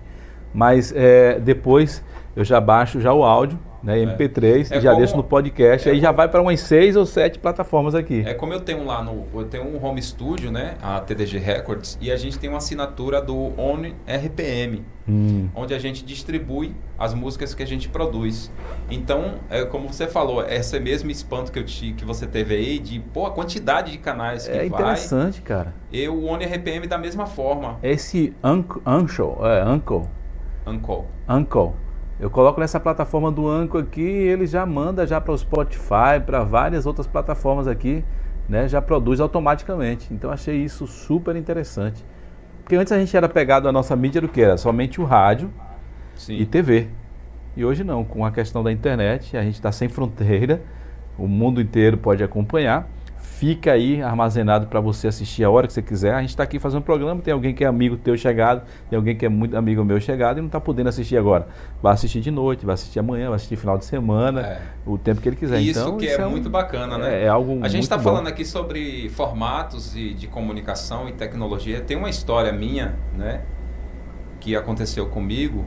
Speaker 1: Mas é, depois eu já baixo já o áudio, né, MP3, é. é já como, deixo no podcast, é aí já vai para umas seis ou sete plataformas aqui.
Speaker 2: É como eu tenho lá no, eu tenho um home studio, né, a TDG Records, e a gente tem uma assinatura do ON RPM hum. onde a gente distribui as músicas que a gente produz. Então, é, como você falou, esse mesmo espanto que, eu te, que você teve aí de pô, a quantidade de canais que é
Speaker 1: vai. É interessante, cara.
Speaker 2: Eu, o One RPM da mesma forma.
Speaker 1: Esse Uncle, é, Uncle.
Speaker 2: Uncle.
Speaker 1: Uncle. Eu coloco nessa plataforma do Anco aqui, ele já manda já para o Spotify, para várias outras plataformas aqui, né? Já produz automaticamente. Então achei isso super interessante. Porque antes a gente era pegado a nossa mídia do que era somente o rádio Sim. e TV. E hoje não, com a questão da internet, a gente está sem fronteira, o mundo inteiro pode acompanhar fica aí armazenado para você assistir a hora que você quiser. A gente está aqui fazendo um programa, tem alguém que é amigo teu chegado, tem alguém que é muito amigo meu chegado e não está podendo assistir agora. Vai assistir de noite, vai assistir amanhã, vai assistir final de semana, é. o tempo que ele quiser.
Speaker 2: Isso
Speaker 1: então,
Speaker 2: que
Speaker 1: isso
Speaker 2: é, é muito bacana, né?
Speaker 1: É, é algo
Speaker 2: A gente
Speaker 1: está
Speaker 2: falando aqui sobre formatos e de comunicação e tecnologia. Tem uma história minha, né, que aconteceu comigo.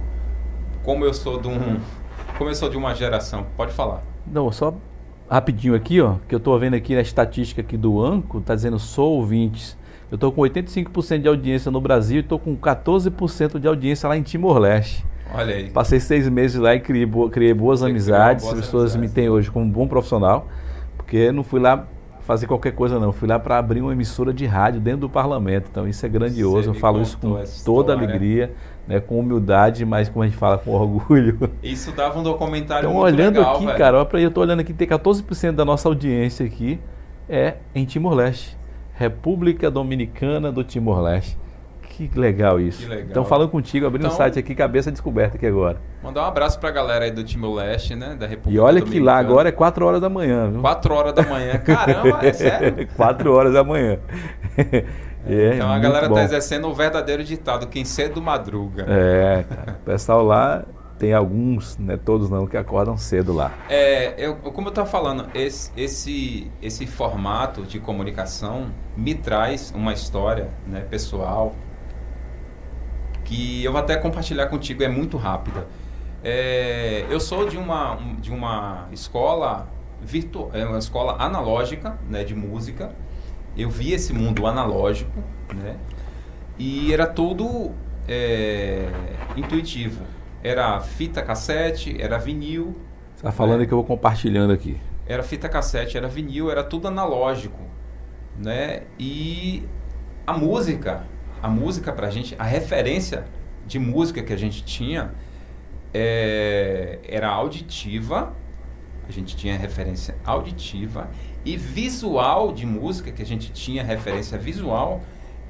Speaker 2: Como eu sou de um, como eu sou de uma geração, pode falar.
Speaker 1: Não, só rapidinho aqui, ó, que eu estou vendo aqui na estatística aqui do Anco, está dizendo só ouvintes Eu estou com 85% de audiência no Brasil e estou com 14% de audiência lá em Timor-Leste.
Speaker 2: Olha aí.
Speaker 1: Passei seis meses lá e criei, bo criei boas Você amizades. As pessoas amizades. me têm hoje como um bom profissional, porque não fui lá fazer qualquer coisa não. Fui lá para abrir uma emissora de rádio dentro do parlamento. Então isso é grandioso. Eu falo isso com toda alegria, né, com humildade, mas como a gente fala com orgulho.
Speaker 2: Isso dava um documentário
Speaker 1: então,
Speaker 2: muito
Speaker 1: olhando
Speaker 2: legal,
Speaker 1: aqui,
Speaker 2: velho.
Speaker 1: cara, eu estou olhando aqui, tem 14% da nossa audiência aqui é em Timor-Leste. República Dominicana do Timor-Leste. Que legal isso. Que legal. Então, falando contigo, abrindo então, um site aqui, cabeça descoberta aqui agora.
Speaker 2: Mandar um abraço pra galera aí do Timor-Leste, né? Da República
Speaker 1: E olha que lá agora é 4 horas da manhã, viu?
Speaker 2: 4 horas da manhã. Caramba, é sério? (laughs)
Speaker 1: 4 horas da manhã.
Speaker 2: É, (laughs) então a galera está exercendo o verdadeiro ditado, quem cedo madruga.
Speaker 1: É, cara. O pessoal lá tem alguns, né, todos não, que acordam cedo lá.
Speaker 2: É, eu, como eu estava falando, esse, esse, esse formato de comunicação me traz uma história né, pessoal que eu vou até compartilhar contigo, é muito rápida. É, eu sou de uma, de uma escola virtual, é uma escola analógica né, de música. Eu vi esse mundo analógico, né? E era tudo é, intuitivo era fita cassete, era vinil.
Speaker 1: Você está falando né? que eu vou compartilhando aqui.
Speaker 2: Era fita cassete, era vinil, era tudo analógico, né? E a música, a música pra gente, a referência de música que a gente tinha é, era auditiva, a gente tinha referência auditiva e visual de música que a gente tinha referência visual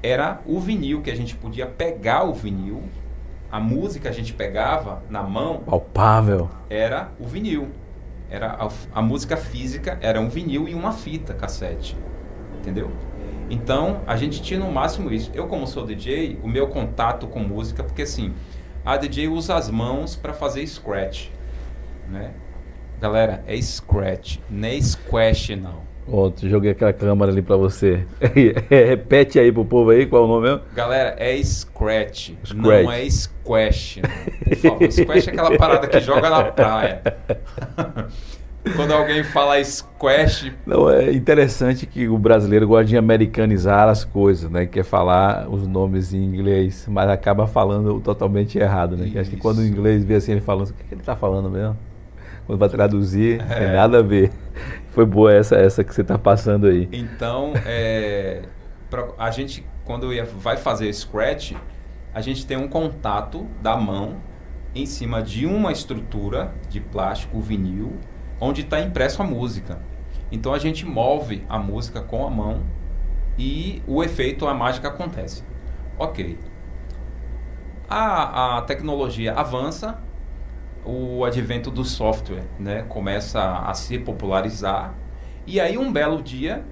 Speaker 2: era o vinil que a gente podia pegar o vinil a música a gente pegava na mão.
Speaker 1: Palpável.
Speaker 2: Era o vinil. Era a, a, música física era um vinil e uma fita cassete. Entendeu? Então, a gente tinha no máximo isso. Eu, como sou DJ, o meu contato com música, porque assim, a DJ usa as mãos para fazer scratch. Né? Galera, é scratch, não é squash não.
Speaker 1: Ontem joguei aquela câmera ali pra você. (laughs) Repete aí pro povo aí qual é o nome mesmo?
Speaker 2: Galera, é Scratch, Scratch. não é Squash. Por favor, Squash é aquela parada que joga na praia. (laughs) Quando alguém fala Squash.
Speaker 1: Não, é interessante que o brasileiro gosta de americanizar as coisas, né? Quer falar os nomes em inglês, mas acaba falando totalmente errado, né? Acho que quando o inglês vê assim, ele falando, o que, que ele tá falando mesmo? Quando vai traduzir, é. tem nada a ver. Foi boa essa, essa que você está passando aí.
Speaker 2: Então, é, pra, a gente, quando ia, vai fazer Scratch, a gente tem um contato da mão em cima de uma estrutura de plástico vinil, onde está impresso a música. Então a gente move a música com a mão e o efeito, a mágica acontece. Ok. A, a tecnologia avança, o advento do software, né, começa a se popularizar. E aí um belo dia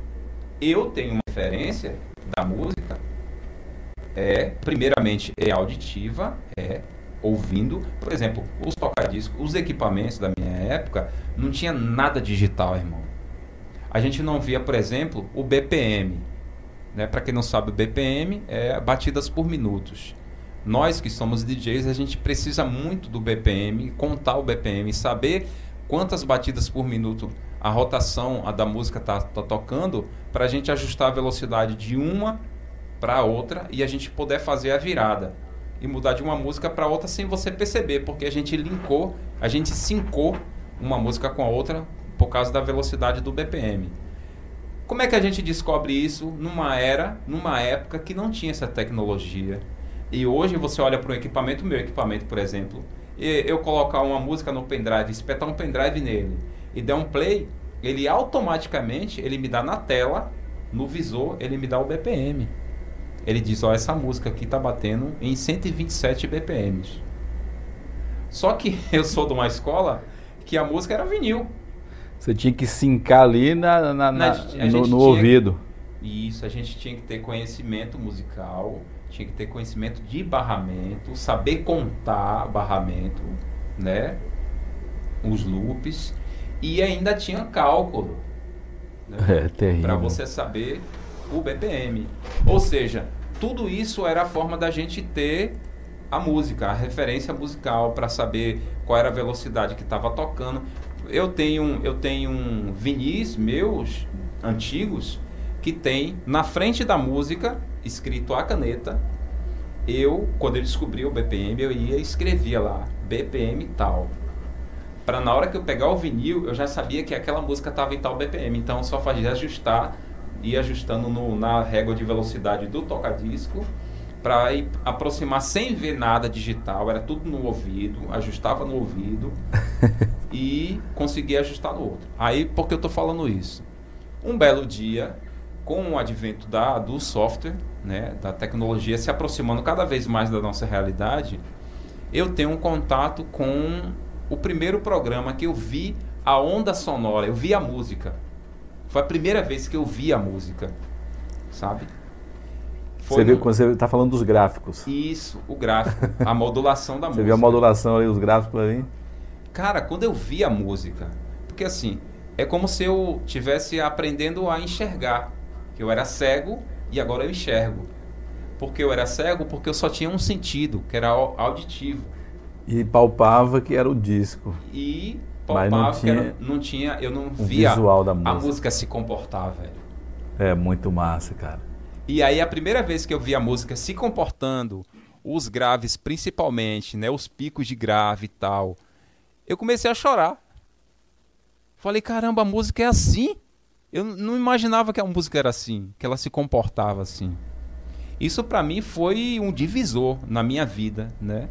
Speaker 2: eu tenho uma referência da música é primeiramente é auditiva, é ouvindo, por exemplo, os tocadiscos, os equipamentos da minha época não tinha nada digital, irmão. A gente não via, por exemplo, o BPM, né? Para quem não sabe, o BPM é batidas por minutos nós que somos DJs, a gente precisa muito do BPM, contar o BPM, saber quantas batidas por minuto a rotação a da música está tá tocando, para a gente ajustar a velocidade de uma para outra e a gente poder fazer a virada e mudar de uma música para outra sem você perceber, porque a gente linkou, a gente sincou uma música com a outra por causa da velocidade do BPM. Como é que a gente descobre isso numa era, numa época que não tinha essa tecnologia? E hoje você olha para um equipamento, meu equipamento, por exemplo, e eu colocar uma música no pendrive, espetar um pendrive nele e der um play, ele automaticamente ele me dá na tela, no visor, ele me dá o BPM. Ele diz, ó, essa música aqui tá batendo em 127 BPMs. Só que (laughs) eu sou de uma escola que a música era vinil.
Speaker 1: Você tinha que sincar ali na, na, na, no, no ouvido.
Speaker 2: Isso, a gente tinha que ter conhecimento musical tinha que ter conhecimento de barramento, saber contar barramento, né? Os loops e ainda tinha cálculo.
Speaker 1: Né? É,
Speaker 2: Para você saber o BPM. Ou seja, tudo isso era a forma da gente ter a música, a referência musical para saber qual era a velocidade que estava tocando. Eu tenho eu tenho vinis meus antigos que tem na frente da música, escrito a caneta, eu, quando eu descobri o BPM, eu ia e escrevia lá, BPM tal. Para na hora que eu pegar o vinil, eu já sabia que aquela música estava em tal BPM. Então só fazia ajustar, ia ajustando no, na régua de velocidade do toca-disco para aproximar sem ver nada digital, era tudo no ouvido, ajustava no ouvido (laughs) e conseguia ajustar no outro. Aí, por que eu estou falando isso? Um belo dia, com o advento da, do software, né, da tecnologia se aproximando cada vez mais da nossa realidade, eu tenho um contato com o primeiro programa que eu vi a onda sonora, eu vi a música. Foi a primeira vez que eu vi a música, sabe?
Speaker 1: Foi você viu quando você está falando dos gráficos.
Speaker 2: Isso, o gráfico, a modulação da (laughs)
Speaker 1: você
Speaker 2: música. Você
Speaker 1: viu a modulação ali, os gráficos ali?
Speaker 2: Cara, quando eu vi a música, porque assim, é como se eu tivesse aprendendo a enxergar, que eu era cego e agora eu enxergo. Porque eu era cego porque eu só tinha um sentido, que era auditivo.
Speaker 1: E palpava que era o disco.
Speaker 2: E palpava não tinha, era, não tinha, eu não via
Speaker 1: visual da música.
Speaker 2: a música se comportar, velho.
Speaker 1: É muito massa, cara.
Speaker 2: E aí a primeira vez que eu vi a música se comportando, os graves principalmente, né, os picos de grave e tal, eu comecei a chorar. Falei, caramba, a música é assim. Eu não imaginava que a música era assim, que ela se comportava assim. Isso para mim foi um divisor na minha vida, né?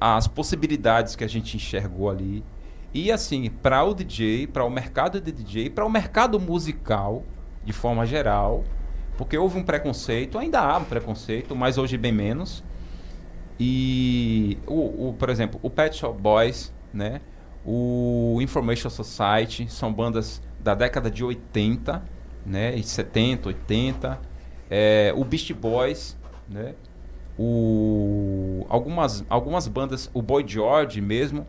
Speaker 2: As possibilidades que a gente enxergou ali. E assim, para o DJ, para o mercado de DJ, para o mercado musical, de forma geral, porque houve um preconceito, ainda há um preconceito, mas hoje bem menos. E, o, o, por exemplo, o Pet Shop Boys, né? o Information Society, são bandas da década de 80, né? 70, 80. É, o Beast Boys, né? O, algumas, algumas bandas, o Boy George mesmo,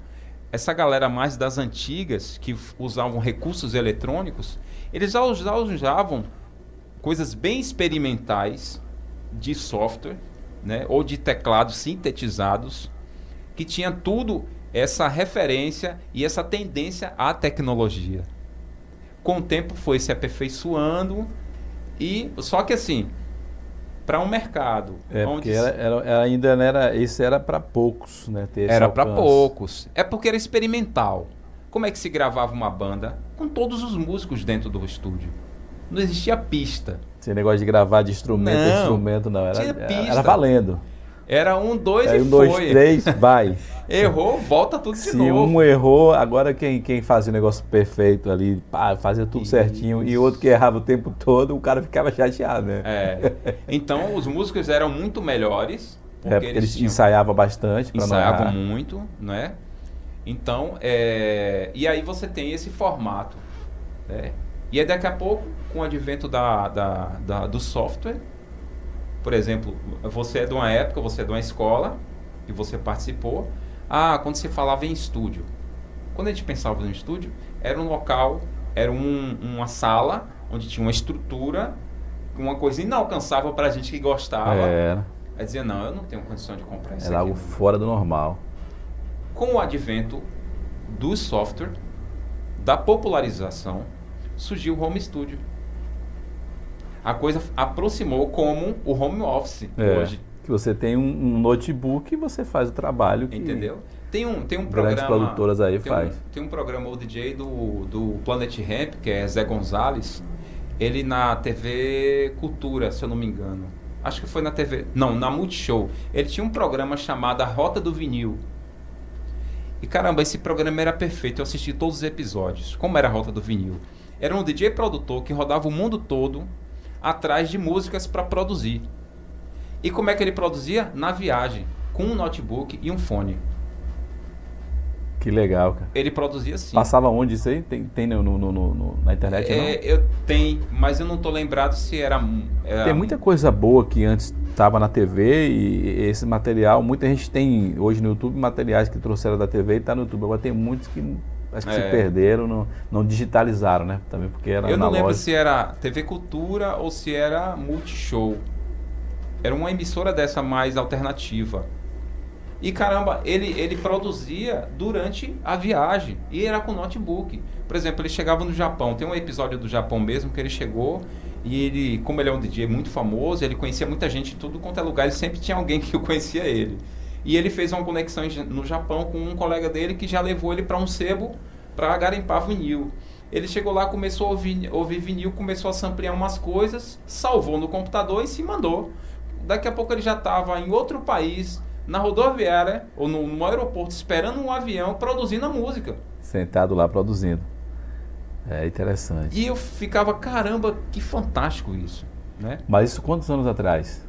Speaker 2: essa galera mais das antigas que usavam recursos eletrônicos, eles já usavam coisas bem experimentais de software, né, ou de teclados sintetizados, que tinha tudo essa referência e essa tendência à tecnologia. Com o tempo foi se aperfeiçoando e só que assim, para um mercado
Speaker 1: é, onde era, era, ainda não era isso era para poucos, né?
Speaker 2: era para poucos. É porque era experimental. Como é que se gravava uma banda com todos os músicos dentro do estúdio? não existia pista.
Speaker 1: Esse negócio de gravar de instrumento não, instrumento, não. Era, era valendo.
Speaker 2: Era um, dois
Speaker 1: Aí,
Speaker 2: e
Speaker 1: um, foi. dois, três, (laughs) vai.
Speaker 2: Errou, volta tudo de
Speaker 1: Se
Speaker 2: novo.
Speaker 1: Se um errou, agora quem, quem fazia o negócio perfeito ali, pá, fazia tudo Isso. certinho, e outro que errava o tempo todo, o cara ficava chateado, né?
Speaker 2: É. Então, os músicos eram muito melhores.
Speaker 1: Porque é, porque eles, eles ensaiavam bastante.
Speaker 2: Ensaiavam muito, né? Então, é... e aí você tem esse formato, né? E aí daqui a pouco, com o advento da, da, da, do software, por exemplo, você é de uma época, você é de uma escola e você participou. Ah, quando se falava em estúdio. Quando a gente pensava no estúdio, era um local, era um, uma sala onde tinha uma estrutura, uma coisa inalcançável para a gente que gostava.
Speaker 1: Era.
Speaker 2: Aí dizia, não, eu não tenho condição de comprar isso.
Speaker 1: Era algo fora do normal.
Speaker 2: Com o advento do software, da popularização, surgiu o home studio. A coisa aproximou como o home office é, hoje.
Speaker 1: Que você tem um, notebook e você faz o trabalho que
Speaker 2: Entendeu? Tem um, tem um
Speaker 1: grandes
Speaker 2: programa.
Speaker 1: produtoras aí
Speaker 2: tem
Speaker 1: faz.
Speaker 2: Um, tem um programa, o DJ do, do Planet Ramp, que é Zé Gonzalez. Ele na TV Cultura, se eu não me engano. Acho que foi na TV. Não, na Multishow. Ele tinha um programa chamado A Rota do Vinil. E caramba, esse programa era perfeito. Eu assisti todos os episódios. Como era a Rota do Vinil? Era um DJ produtor que rodava o mundo todo atrás de músicas para produzir. E como é que ele produzia? Na viagem, com um notebook e um fone.
Speaker 1: Que legal, cara.
Speaker 2: Ele produzia sim.
Speaker 1: Passava onde isso aí? Tem, tem no, no, no na internet? É,
Speaker 2: eu tenho, mas eu não tô lembrado se era, era.
Speaker 1: Tem muita coisa boa que antes estava na TV e esse material, muita gente tem hoje no YouTube materiais que trouxeram da TV e está no YouTube. Agora tem muitos que Acho que é. se perderam, não, não, digitalizaram, né? Também porque era
Speaker 2: Eu não lembro se era TV Cultura ou se era Multishow. Era uma emissora dessa mais alternativa. E caramba, ele, ele produzia durante a viagem. E era com notebook. Por exemplo, ele chegava no Japão. Tem um episódio do Japão mesmo que ele chegou E ele, como ele é um DJ muito famoso, ele conhecia muita gente em tudo quanto é lugar, ele sempre tinha alguém (laughs) que conhecia ele. E ele fez uma conexão no Japão com um colega dele que já levou ele para um sebo para garimpar vinil. Ele chegou lá, começou a ouvir, ouvir vinil, começou a samplear umas coisas, salvou no computador e se mandou. Daqui a pouco ele já estava em outro país, na rodoviária ou no, no aeroporto, esperando um avião, produzindo a música.
Speaker 1: Sentado lá produzindo. É interessante.
Speaker 2: E eu ficava, caramba, que fantástico isso. Né?
Speaker 1: Mas isso quantos anos atrás?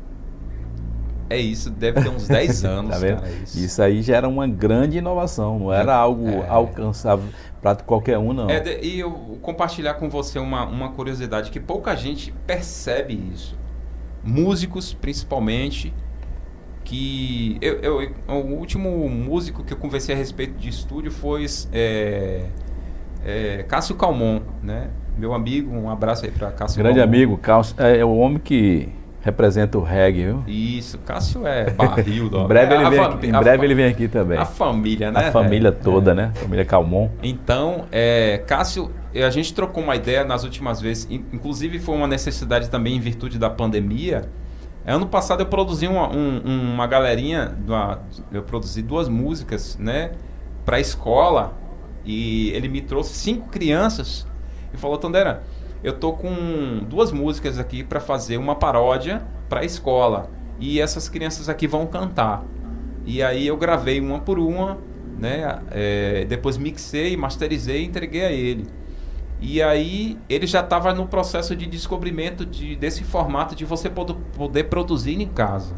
Speaker 2: É isso, deve ter uns 10 (laughs) anos. tá vendo? Cara,
Speaker 1: isso. isso. aí já era uma grande inovação, não era é, algo é. alcançável para qualquer um, não.
Speaker 2: É, e eu compartilhar com você uma, uma curiosidade que pouca gente percebe isso. Músicos, principalmente, que. Eu, eu, o último músico que eu conversei a respeito de estúdio foi é, é, Cássio Calmon, né? Meu amigo, um abraço aí para Cássio
Speaker 1: Grande Calmon. amigo, Cássio, é, é o homem que representa o reggae, viu?
Speaker 2: Isso, Cássio é barril. (laughs)
Speaker 1: em breve, ele, vem aqui, em breve ele vem aqui também.
Speaker 2: A família, né?
Speaker 1: A família toda, é. né? Família Calmon.
Speaker 2: Então, é, Cássio, a gente trocou uma ideia nas últimas vezes, inclusive foi uma necessidade também em virtude da pandemia. Ano passado eu produzi uma, um, uma galerinha, uma, eu produzi duas músicas, né? Pra escola e ele me trouxe cinco crianças e falou, Tandera, eu tô com duas músicas aqui para fazer uma paródia para a escola e essas crianças aqui vão cantar. E aí eu gravei uma por uma, né? É, depois mixei, masterizei e entreguei a ele. E aí ele já estava no processo de descobrimento de, desse formato de você poder, poder produzir em casa.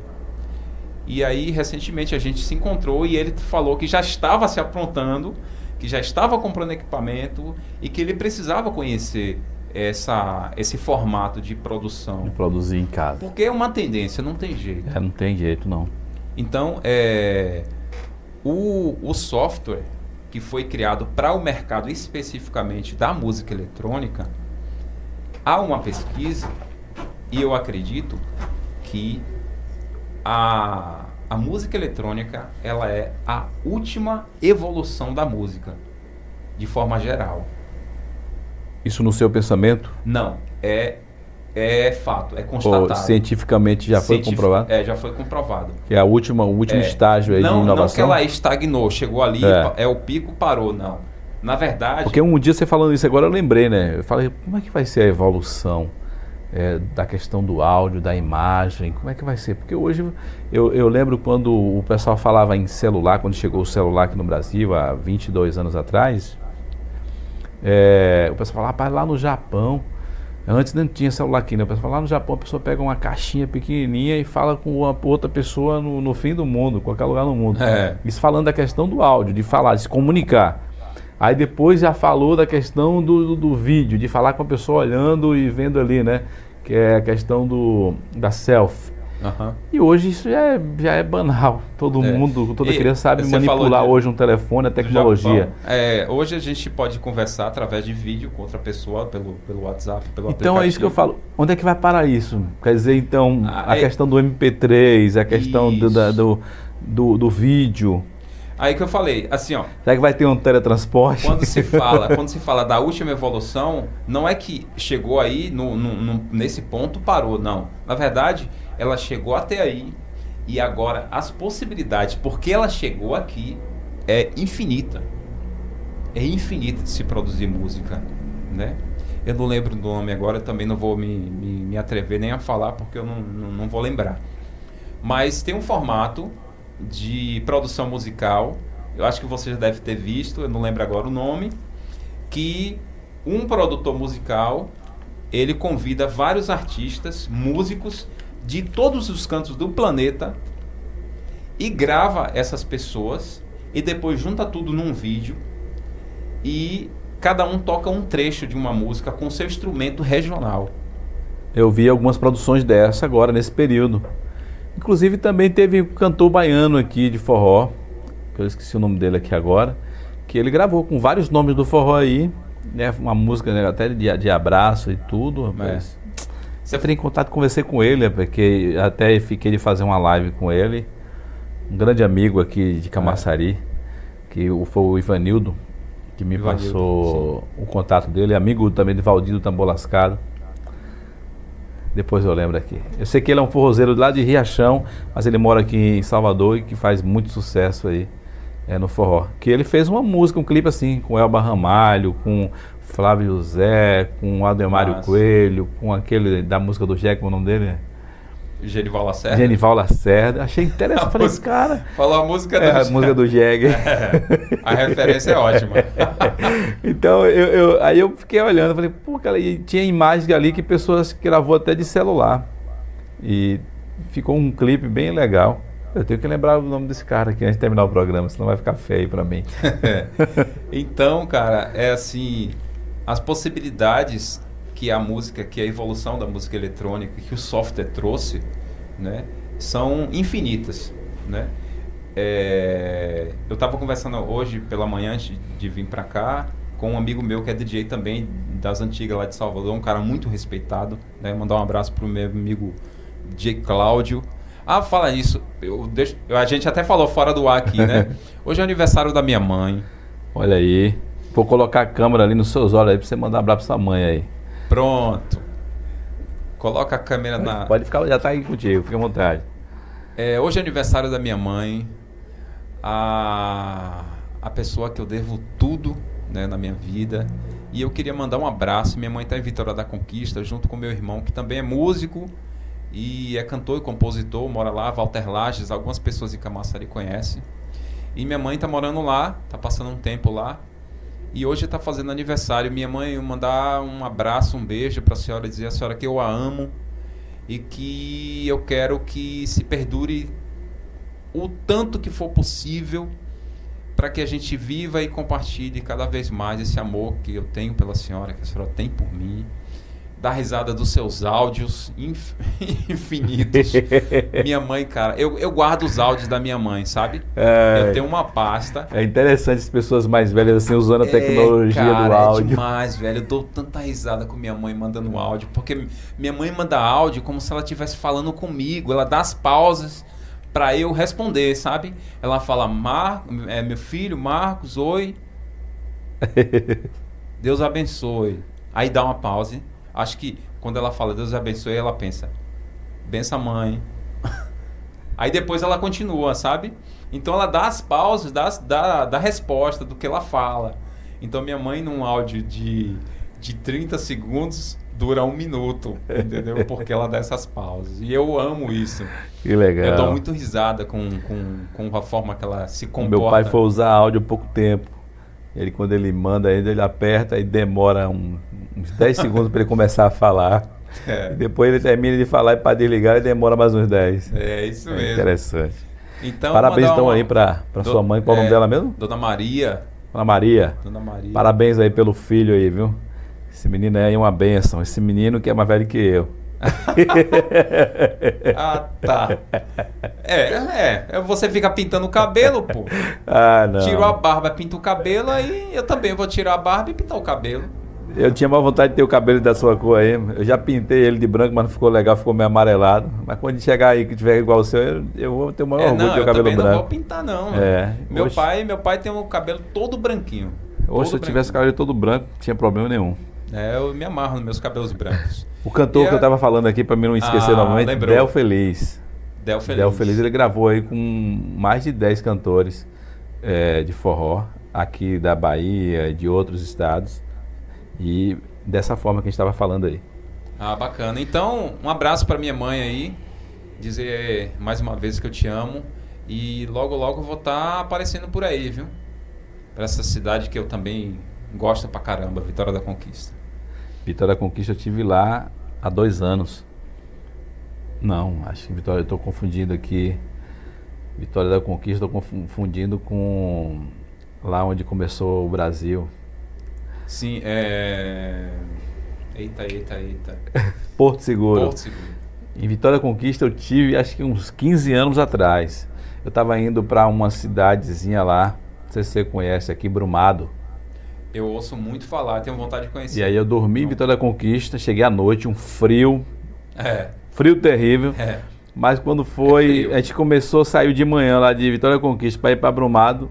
Speaker 2: E aí recentemente a gente se encontrou e ele falou que já estava se aprontando, que já estava comprando equipamento e que ele precisava conhecer essa, esse formato de produção. De
Speaker 1: produzir em casa.
Speaker 2: Porque é uma tendência, não tem jeito.
Speaker 1: É, não tem jeito, não.
Speaker 2: Então, é, o, o software que foi criado para o mercado especificamente da música eletrônica, há uma pesquisa, e eu acredito que a, a música eletrônica ela é a última evolução da música, de forma geral.
Speaker 1: Isso no seu pensamento?
Speaker 2: Não, é é fato, é constatado. Ou
Speaker 1: cientificamente já foi comprovado?
Speaker 2: É, já foi comprovado.
Speaker 1: Que é a última, o último é. estágio aí
Speaker 2: não,
Speaker 1: de inovação?
Speaker 2: Não que ela estagnou, chegou ali, é. é o pico, parou, não. Na verdade...
Speaker 1: Porque um dia você falando isso agora eu lembrei, né? Eu falei, como é que vai ser a evolução é, da questão do áudio, da imagem? Como é que vai ser? Porque hoje eu, eu lembro quando o pessoal falava em celular, quando chegou o celular aqui no Brasil, há 22 anos atrás, é, o pessoal falava, rapaz, lá no Japão, antes não tinha celular aqui, né? O pessoal falava, lá no Japão a pessoa pega uma caixinha pequenininha e fala com uma, outra pessoa no, no fim do mundo, qualquer lugar no mundo. É. Isso falando da questão do áudio, de falar, de se comunicar. Aí depois já falou da questão do, do, do, vídeo, de falar com a pessoa olhando e vendo ali, né? Que é a questão do, da selfie. Uhum. E hoje isso já é, já é banal. Todo é. mundo, toda e criança sabe manipular de... hoje um telefone, a tecnologia.
Speaker 2: É, hoje a gente pode conversar através de vídeo com outra pessoa, pelo, pelo WhatsApp, pelo
Speaker 1: Então aplicativo. é isso que eu falo. Onde é que vai parar isso? Quer dizer, então, ah, a é... questão do MP3, a questão do, da, do, do, do vídeo.
Speaker 2: Aí que eu falei, assim, ó.
Speaker 1: Será que vai ter um teletransporte?
Speaker 2: Quando se fala, (laughs) quando se fala da última evolução, não é que chegou aí no, no, no, nesse ponto parou, não. Na verdade, ela chegou até aí e agora as possibilidades, porque ela chegou aqui, é infinita. É infinita de se produzir música, né? Eu não lembro do nome agora, também não vou me, me, me atrever nem a falar porque eu não, não, não vou lembrar. Mas tem um formato de produção musical, eu acho que você já deve ter visto, eu não lembro agora o nome, que um produtor musical ele convida vários artistas, músicos de todos os cantos do planeta e grava essas pessoas e depois junta tudo num vídeo e cada um toca um trecho de uma música com seu instrumento regional.
Speaker 1: Eu vi algumas produções dessa agora nesse período. Inclusive também teve um cantor baiano aqui de forró, que eu esqueci o nome dele aqui agora, que ele gravou com vários nomes do forró aí, né, uma música né, até de, de abraço e tudo, rapaz. Você entrei em contato, conversei com ele, porque até fiquei de fazer uma live com ele. Um grande amigo aqui de Camaçari, é. que foi o Ivanildo, que me Ivanildo, passou sim. o contato dele, amigo também de Valdir do Tambor Lascado. Depois eu lembro aqui. Eu sei que ele é um forrozeiro lá de Riachão, mas ele mora aqui em Salvador e que faz muito sucesso aí é, no forró. Que ele fez uma música, um clipe assim, com Elba Ramalho, com Flávio José, com Ademário Nossa. Coelho, com aquele da música do Jack, o nome dele?
Speaker 2: Genival Lacerda.
Speaker 1: Genival Lacerda. Achei interessante. Falei, música, cara.
Speaker 2: Falou a música
Speaker 1: do é, A música do Jeg. (laughs)
Speaker 2: É, a referência é ótima. (laughs)
Speaker 1: então, eu, eu, aí eu fiquei olhando, falei, pô, cara, e tinha imagens ali que pessoas gravou até de celular. E ficou um clipe bem legal. Eu tenho que lembrar o nome desse cara aqui antes de terminar o programa, senão vai ficar feio para mim. (laughs)
Speaker 2: então, cara, é assim, as possibilidades que a música, que a evolução da música eletrônica, que o software trouxe, né, são infinitas, né? É, eu estava conversando hoje pela manhã antes de vir para cá com um amigo meu que é DJ também das antigas lá de Salvador, um cara muito respeitado, né? Mandar um abraço pro meu amigo DJ Cláudio. Ah, fala isso. Eu deixo, a gente até falou fora do ar aqui, né? (laughs) Hoje é aniversário da minha mãe.
Speaker 1: Olha aí. Vou colocar a câmera ali nos seus olhos aí pra você mandar um abraço pra sua mãe aí.
Speaker 2: Pronto. Coloca a câmera na.
Speaker 1: Pode ficar, já está aí contigo, fica à vontade.
Speaker 2: É, hoje é aniversário da minha mãe. A, a pessoa que eu devo tudo né, na minha vida. E eu queria mandar um abraço. Minha mãe está em Vitória da Conquista, junto com meu irmão, que também é músico e é cantor e compositor, mora lá, Walter Lages, algumas pessoas em Camaçari conhecem. E minha mãe está morando lá, está passando um tempo lá. E hoje está fazendo aniversário. Minha mãe mandar um abraço, um beijo para a senhora, dizer a senhora que eu a amo e que eu quero que se perdure o tanto que for possível para que a gente viva e compartilhe cada vez mais esse amor que eu tenho pela senhora, que a senhora tem por mim dar risada dos seus áudios inf (laughs) infinitos. (laughs) minha mãe, cara, eu, eu guardo os áudios da minha mãe, sabe? É, eu tenho uma pasta.
Speaker 1: É interessante as pessoas mais velhas assim usando a é, tecnologia
Speaker 2: cara,
Speaker 1: do áudio. É
Speaker 2: demais, velho. Eu dou tanta risada com minha mãe mandando áudio, porque minha mãe manda áudio como se ela estivesse falando comigo. Ela dá as pausas para eu responder, sabe? Ela fala: Mar, é, meu filho, Marcos, oi. (laughs) Deus abençoe. Aí dá uma pausa Acho que quando ela fala Deus abençoe, ela pensa, bença mãe. (laughs) Aí depois ela continua, sabe? Então ela dá as pausas, dá, dá, dá resposta do que ela fala. Então minha mãe, num áudio de, de 30 segundos, dura um minuto, entendeu? (laughs) Porque ela dá essas pausas. E eu amo isso.
Speaker 1: Que legal.
Speaker 2: Eu dou muito risada com, com, com a forma que ela se comporta.
Speaker 1: Meu pai foi usar áudio há pouco tempo. Ele, quando ele manda, ele aperta e demora um, uns 10 segundos para ele começar a falar. É. E depois ele termina de falar e para desligar ele demora mais uns 10.
Speaker 2: É isso é mesmo.
Speaker 1: Interessante. Então, Parabéns então uma... aí para sua mãe. Qual é, o nome dela mesmo?
Speaker 2: Dona Maria.
Speaker 1: Dona Maria.
Speaker 2: Dona Maria.
Speaker 1: Parabéns aí pelo filho aí, viu? Esse menino aí é uma benção. Esse menino que é mais velho que eu. (laughs)
Speaker 2: ah, tá. É, é, é. Você fica pintando o cabelo, pô.
Speaker 1: Ah, não.
Speaker 2: Tirou a barba, pinta o cabelo, aí eu também vou tirar a barba e pintar o cabelo.
Speaker 1: Eu tinha mais vontade de ter o cabelo da sua cor aí. Eu já pintei ele de branco, mas não ficou legal, ficou meio amarelado. Mas quando chegar aí que tiver igual o seu, eu, eu vou ter o maior é, orgulho de ter o cabelo branco. Não,
Speaker 2: vou pintar, não. É. Meu pai, meu pai tem o cabelo todo branquinho.
Speaker 1: Ou se eu tivesse o cabelo todo branco, não tinha problema nenhum.
Speaker 2: É, eu me amarro nos meus cabelos brancos.
Speaker 1: o cantor e que eu estava falando aqui, para mim não esquecer ah, novamente, lembrou. Del Feliz.
Speaker 2: Del Feliz.
Speaker 1: Del Feliz, ele gravou aí com mais de 10 cantores é, de forró, aqui da Bahia e de outros estados. E dessa forma que a gente estava falando aí.
Speaker 2: Ah, bacana. Então, um abraço para minha mãe aí. Dizer mais uma vez que eu te amo. E logo, logo eu vou estar tá aparecendo por aí, viu? Para essa cidade que eu também gosto pra caramba, Vitória da Conquista.
Speaker 1: Vitória da Conquista eu tive lá há dois anos. Não, acho que Vitória, eu estou confundindo aqui. Vitória da Conquista, estou confundindo com lá onde começou o Brasil.
Speaker 2: Sim, é. Eita, eita, eita. (laughs)
Speaker 1: Porto Seguro.
Speaker 2: Porto Seguro.
Speaker 1: Em Vitória Conquista eu tive acho que uns 15 anos atrás. Eu estava indo para uma cidadezinha lá, não sei se você conhece aqui, Brumado.
Speaker 2: Eu ouço muito falar, tenho vontade de conhecer.
Speaker 1: E aí eu dormi em Vitória Conquista, cheguei à noite, um frio.
Speaker 2: É.
Speaker 1: Frio terrível.
Speaker 2: É.
Speaker 1: Mas quando foi, é a gente começou, saiu de manhã lá de Vitória Conquista para ir para Brumado,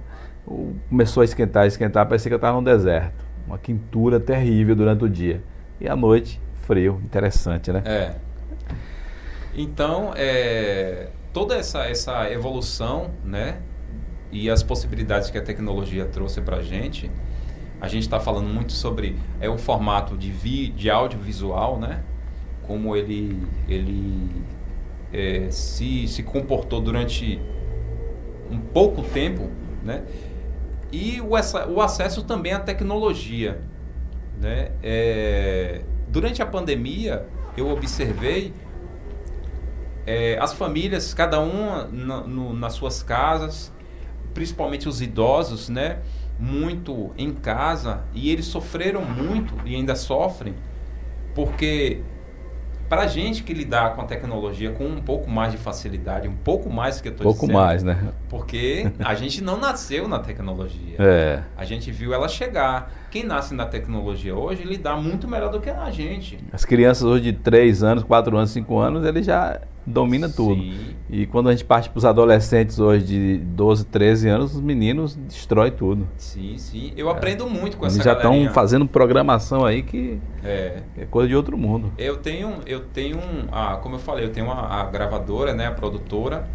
Speaker 1: começou a esquentar, esquentar, parecia que eu estava no deserto. Uma quintura terrível durante o dia. E à noite, frio, interessante, né?
Speaker 2: É. Então, é, toda essa, essa evolução, né? E as possibilidades que a tecnologia trouxe para a gente, a gente está falando muito sobre é o formato de, vi, de audiovisual, né? Como ele, ele é, se, se comportou durante um pouco tempo, né? E o, o acesso também à tecnologia, né? É, durante a pandemia, eu observei é, as famílias, cada uma na, no, nas suas casas, principalmente os idosos, né? Muito em casa e eles sofreram muito e ainda sofrem porque para a gente que lidar com a tecnologia com um pouco mais de facilidade, um pouco mais que eu estou
Speaker 1: dizendo. Pouco mais, né?
Speaker 2: Porque a gente não nasceu na tecnologia.
Speaker 1: É.
Speaker 2: A gente viu ela chegar. Quem nasce na tecnologia hoje lidar muito melhor do que a gente.
Speaker 1: As crianças hoje de 3 anos, 4 anos, 5 anos, ele já domina Sim. tudo. E quando a gente parte para os adolescentes hoje de 12, 13 anos, os meninos destrói tudo.
Speaker 2: Sim, sim. Eu é. aprendo muito com Eles
Speaker 1: essa Eles já estão fazendo programação aí que é. é. coisa de outro mundo.
Speaker 2: Eu tenho, eu tenho, ah, como eu falei, eu tenho uma, a gravadora, né, a produtora,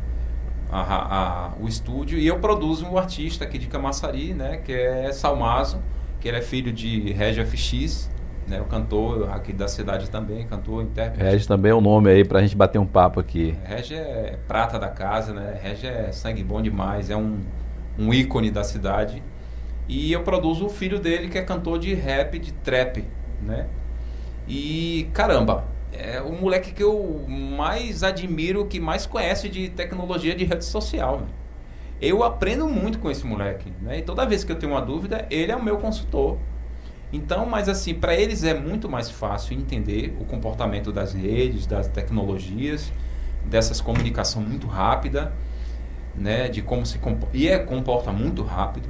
Speaker 2: a, a, o estúdio, e eu produzo um artista aqui de Camaçari, né, que é Salmazo, que ele é filho de Regia FX, né? O cantor aqui da cidade também, cantor, intérprete.
Speaker 1: Regis também é o um nome aí pra gente bater um papo aqui.
Speaker 2: Regis é prata da casa, né? Regis é sangue bom demais, é um, um ícone da cidade. E eu produzo o filho dele que é cantor de rap, de trap, né? E caramba, é o moleque que eu mais admiro, que mais conhece de tecnologia de rede social. Né? Eu aprendo muito com esse moleque, né? E toda vez que eu tenho uma dúvida, ele é o meu consultor. Então, mas assim, para eles é muito mais fácil entender o comportamento das redes, das tecnologias, dessas comunicação muito rápida, né, de como se comporta, e é comporta muito rápido.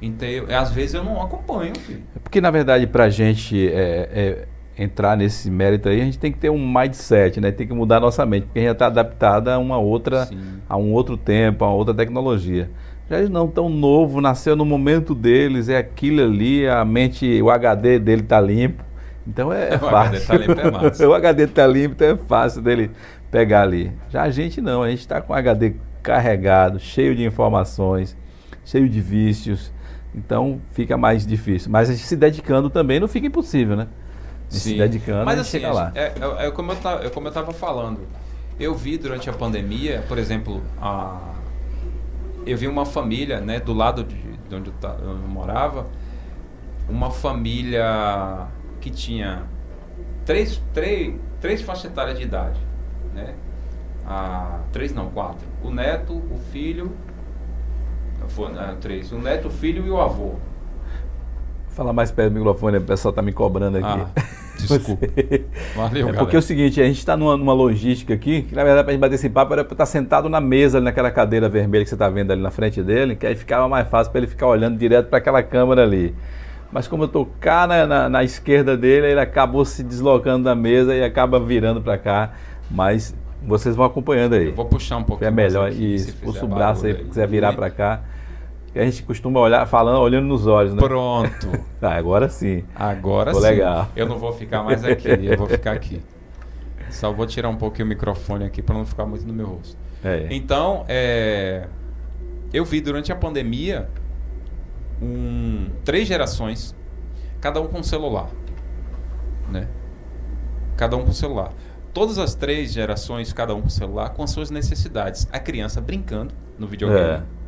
Speaker 2: Então, eu, às vezes eu não acompanho. Filho.
Speaker 1: É porque na verdade para a gente é, é, entrar nesse mérito aí, a gente tem que ter um mindset, né? Tem que mudar a nossa mente, porque a gente está adaptada a uma outra, Sim. a um outro tempo, a outra tecnologia. Já eles não tão novo, nasceu no momento deles, é aquilo ali, a mente, o HD dele está limpo. Então é, é (laughs) o fácil. HD tá limpo é massa. (laughs) o HD está limpo, então é fácil dele pegar ali. Já a gente não, a gente está com o HD carregado, cheio de informações, cheio de vícios. Então fica mais difícil. Mas a gente se dedicando também não fica impossível, né? Se dedicando,
Speaker 2: Mas, assim, chega lá. É, é, é, como eu estava falando. Eu vi durante a pandemia, por exemplo, a eu vi uma família, né, do lado de, de onde eu, eu, morava, uma família que tinha três, três, três faixas etárias de idade, né? Ah, três não, quatro. O neto, o filho, foi, ah, três. O neto, o filho e o avô.
Speaker 1: Fala mais perto do microfone, o pessoal tá me cobrando aqui.
Speaker 2: Ah, desculpa.
Speaker 1: Valeu, é porque é o seguinte, a gente está numa, numa, logística aqui, que na verdade para a gente bater esse papo era para estar tá sentado na mesa, ali naquela cadeira vermelha que você está vendo ali na frente dele, que aí ficava mais fácil para ele ficar olhando direto para aquela câmera ali. Mas como eu estou cá na, na, na, esquerda dele, ele acabou se deslocando da mesa e acaba virando para cá. Mas vocês vão acompanhando aí. Eu
Speaker 2: vou puxar um pouco.
Speaker 1: É melhor. Aqui, e puxa o braço aí, se quiser virar para cá que a gente costuma olhar falando, olhando nos olhos, né?
Speaker 2: Pronto. (laughs)
Speaker 1: ah, agora sim.
Speaker 2: Agora Ficou sim. legal. Eu não vou ficar mais aqui, eu vou ficar aqui. Só vou tirar um pouquinho o microfone aqui para não ficar muito no meu rosto. É. Então, é, eu vi durante a pandemia um, três gerações, cada um com celular, né? Cada um com celular. Todas as três gerações, cada um com celular, com as suas necessidades. A criança brincando no videogame. É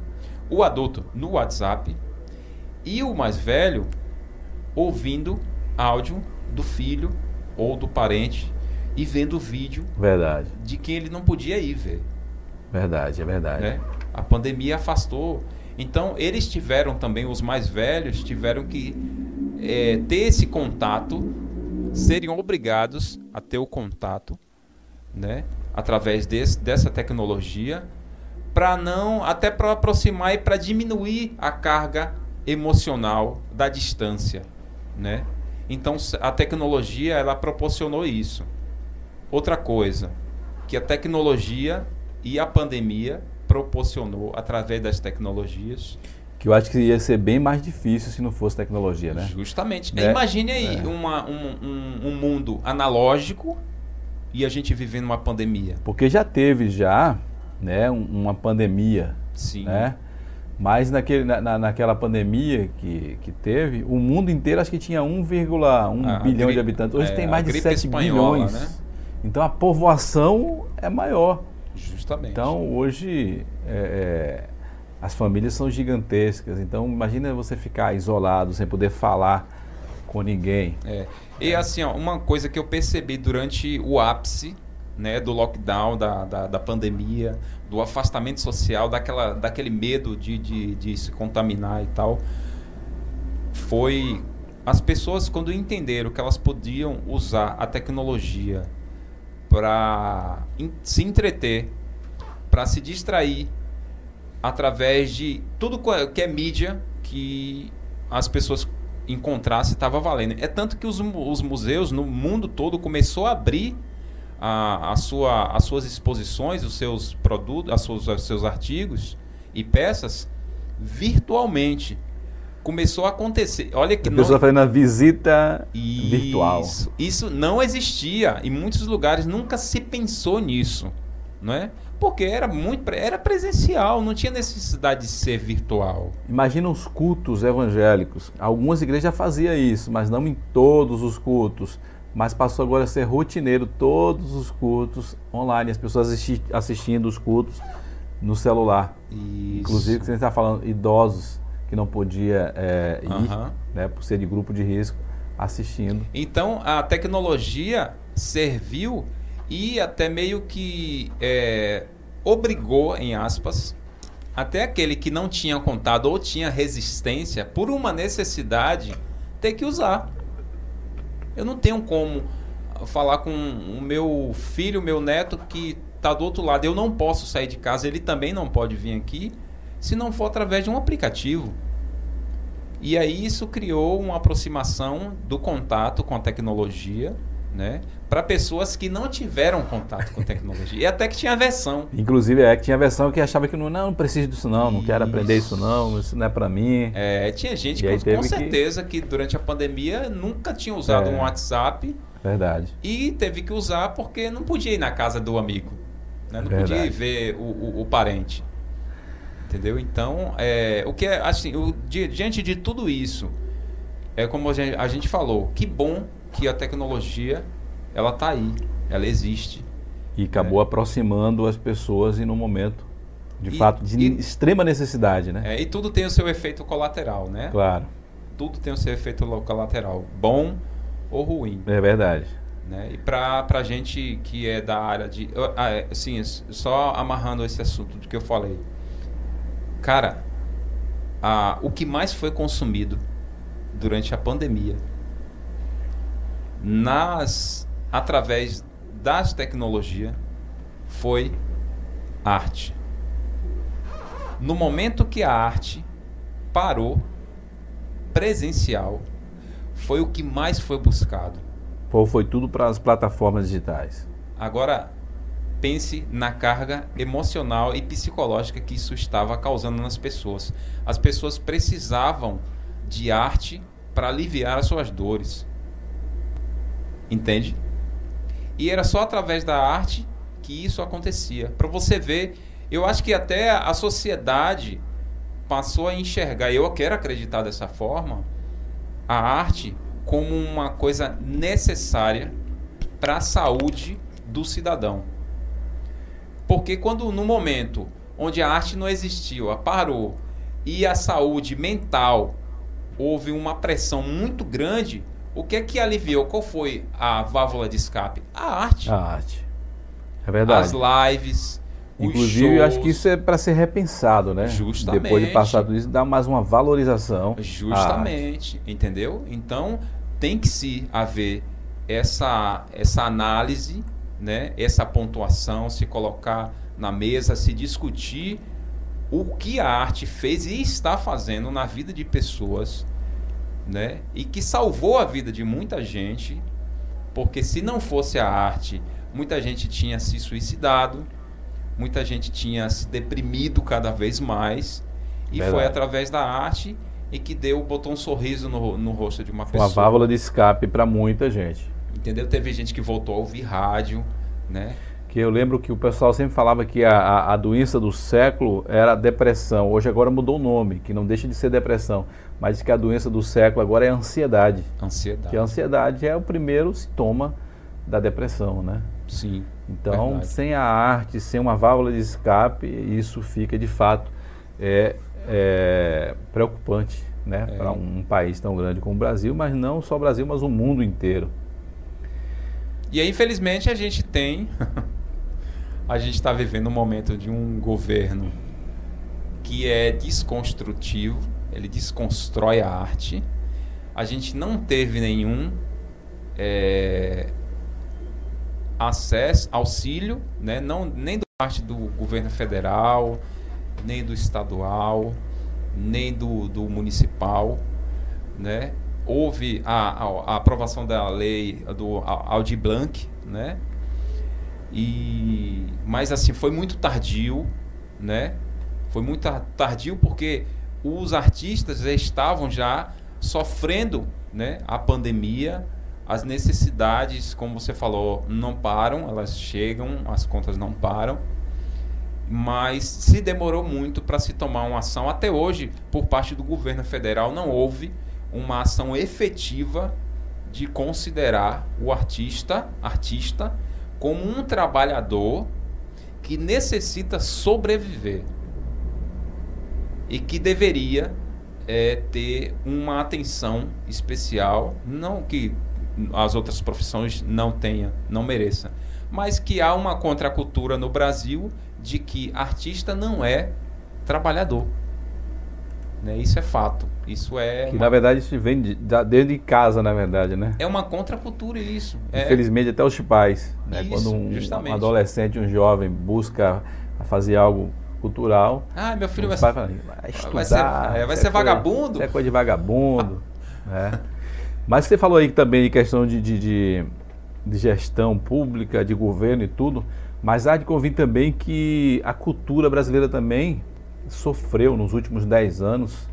Speaker 2: o adulto no WhatsApp e o mais velho ouvindo áudio do filho ou do parente e vendo vídeo
Speaker 1: verdade.
Speaker 2: de quem ele não podia ir ver.
Speaker 1: Verdade, é verdade.
Speaker 2: Né? A pandemia afastou. Então, eles tiveram também, os mais velhos, tiveram que é, ter esse contato, seriam obrigados a ter o contato, né? Através desse, dessa tecnologia para não até para aproximar e para diminuir a carga emocional da distância, né? Então a tecnologia ela proporcionou isso. Outra coisa que a tecnologia e a pandemia proporcionou através das tecnologias
Speaker 1: que eu acho que ia ser bem mais difícil se não fosse tecnologia, né?
Speaker 2: Justamente. É. Imagine aí é. uma, um, um, um mundo analógico e a gente vivendo uma pandemia?
Speaker 1: Porque já teve já, né, uma pandemia, Sim. né? Mas naquele, na, naquela pandemia que, que teve, o mundo inteiro acho que tinha 1,1 bilhão gripe, de habitantes. Hoje é, tem mais de 7 bilhões. Né? Então a povoação é maior.
Speaker 2: Justamente.
Speaker 1: Então hoje é, é, as famílias são gigantescas. Então imagina você ficar isolado, sem poder falar com ninguém.
Speaker 2: É. E assim, ó, uma coisa que eu percebi durante o ápice né, do lockdown, da, da, da, pandemia, do afastamento social, daquela, daquele medo de, de, de se contaminar e tal, foi as pessoas quando entenderam que elas podiam usar a tecnologia para se entreter, para se distrair através de tudo que é mídia que as pessoas encontrassem estava valendo. É tanto que os, os museus no mundo todo começou a abrir a, a sua, as suas exposições, os seus produtos, as suas, os seus artigos e peças virtualmente. Começou a acontecer. Olha que
Speaker 1: a pessoa fazendo a visita isso, virtual.
Speaker 2: Isso não existia. Em muitos lugares nunca se pensou nisso, não é? Porque era muito era presencial, não tinha necessidade de ser virtual.
Speaker 1: Imagina os cultos evangélicos. Algumas igrejas já faziam isso, mas não em todos os cultos mas passou agora a ser rotineiro todos os cultos online, as pessoas assisti assistindo os cultos no celular. Isso. Inclusive, você está falando idosos que não podia é, ir, uhum. né, por ser de grupo de risco, assistindo.
Speaker 2: Então, a tecnologia serviu e até meio que é, obrigou, em aspas, até aquele que não tinha contado ou tinha resistência, por uma necessidade, ter que usar. Eu não tenho como falar com o meu filho, meu neto que está do outro lado. Eu não posso sair de casa, ele também não pode vir aqui, se não for através de um aplicativo. E aí isso criou uma aproximação do contato com a tecnologia, né? Para pessoas que não tiveram contato com tecnologia. E até que tinha versão.
Speaker 1: Inclusive, é que tinha versão que achava que não, não, não preciso disso não, não quero aprender isso não, isso não é para mim.
Speaker 2: É, tinha gente que, com certeza que... que... durante a pandemia nunca tinha usado é, um WhatsApp.
Speaker 1: Verdade.
Speaker 2: E teve que usar porque não podia ir na casa do amigo. Né? Não verdade. podia ir ver o, o, o parente. Entendeu? Então, é, o que é assim, o, diante de tudo isso, é como a gente, a gente falou, que bom que a tecnologia ela está aí, ela existe.
Speaker 1: E acabou é. aproximando as pessoas em um momento de e, fato de e, extrema necessidade, né?
Speaker 2: É, e tudo tem o seu efeito colateral, né?
Speaker 1: Claro.
Speaker 2: Tudo tem o seu efeito colateral, bom ou ruim.
Speaker 1: É verdade.
Speaker 2: Né? E para a gente que é da área de. Ah, é, assim, só amarrando esse assunto do que eu falei. Cara, a, o que mais foi consumido durante a pandemia nas através das tecnologias foi arte. No momento que a arte parou presencial, foi o que mais foi buscado.
Speaker 1: Ou foi tudo para as plataformas digitais?
Speaker 2: Agora pense na carga emocional e psicológica que isso estava causando nas pessoas. As pessoas precisavam de arte para aliviar as suas dores. Entende? E era só através da arte que isso acontecia. Para você ver, eu acho que até a sociedade passou a enxergar, eu quero acreditar dessa forma, a arte como uma coisa necessária para a saúde do cidadão. Porque quando no momento onde a arte não existiu, parou e a saúde mental houve uma pressão muito grande, o que é que aliviou? Qual foi a válvula de escape? A arte.
Speaker 1: A arte. É verdade.
Speaker 2: As lives.
Speaker 1: Inclusive, eu acho que isso é para ser repensado, né? Justamente. Depois de passar tudo isso, dar mais uma valorização.
Speaker 2: Justamente. Entendeu? Então, tem que se haver essa, essa análise, né? essa pontuação, se colocar na mesa, se discutir o que a arte fez e está fazendo na vida de pessoas né? E que salvou a vida de muita gente, porque se não fosse a arte, muita gente tinha se suicidado, muita gente tinha se deprimido cada vez mais, e Verdade. foi através da arte e que deu botou um sorriso no, no rosto de uma pessoa.
Speaker 1: Uma válvula de escape para muita gente.
Speaker 2: Entendeu? Teve gente que voltou a ouvir rádio,
Speaker 1: né? Que eu lembro que o pessoal sempre falava que a, a, doença do século era a depressão. Hoje agora mudou o nome, que não deixa de ser depressão, mas que a doença do século agora é ansiedade.
Speaker 2: Ansiedade.
Speaker 1: Que a ansiedade é o primeiro sintoma da depressão, né?
Speaker 2: Sim.
Speaker 1: Então, verdade. sem a arte, sem uma válvula de escape, isso fica de fato é, é preocupante, né, é. para um país tão grande como o Brasil, mas não só o Brasil, mas o mundo inteiro.
Speaker 2: E aí, infelizmente, a gente tem (laughs) a gente está vivendo um momento de um governo que é desconstrutivo, ele desconstrói a arte. A gente não teve nenhum é, acesso, auxílio, né? não, nem da parte do governo federal, nem do estadual, nem do, do municipal. Né? Houve a, a, a aprovação da lei do Audi Blanc, né? E mas assim foi muito tardio, né? Foi muito tardio porque os artistas já estavam já sofrendo, né, a pandemia, as necessidades, como você falou, não param, elas chegam, as contas não param. Mas se demorou muito para se tomar uma ação. Até hoje, por parte do governo federal, não houve uma ação efetiva de considerar o artista, artista como um trabalhador que necessita sobreviver e que deveria é, ter uma atenção especial, não que as outras profissões não tenham, não mereçam, mas que há uma contracultura no Brasil de que artista não é trabalhador. Né? Isso é fato. Isso é.
Speaker 1: Que uma... na verdade isso vem de, dentro de casa, na verdade, né?
Speaker 2: É uma contracultura isso. É...
Speaker 1: Infelizmente até os pais. Né? Isso, Quando um, um, adolescente, um jovem busca fazer algo cultural.
Speaker 2: Ah, meu filho vai, ser... vai estudar. Vai ser, é, vai ser vagabundo?
Speaker 1: Isso é coisa de vagabundo. (laughs) né? Mas você falou aí também de questão de, de, de, de gestão pública, de governo e tudo. Mas há de convir também que a cultura brasileira também sofreu nos últimos 10 anos,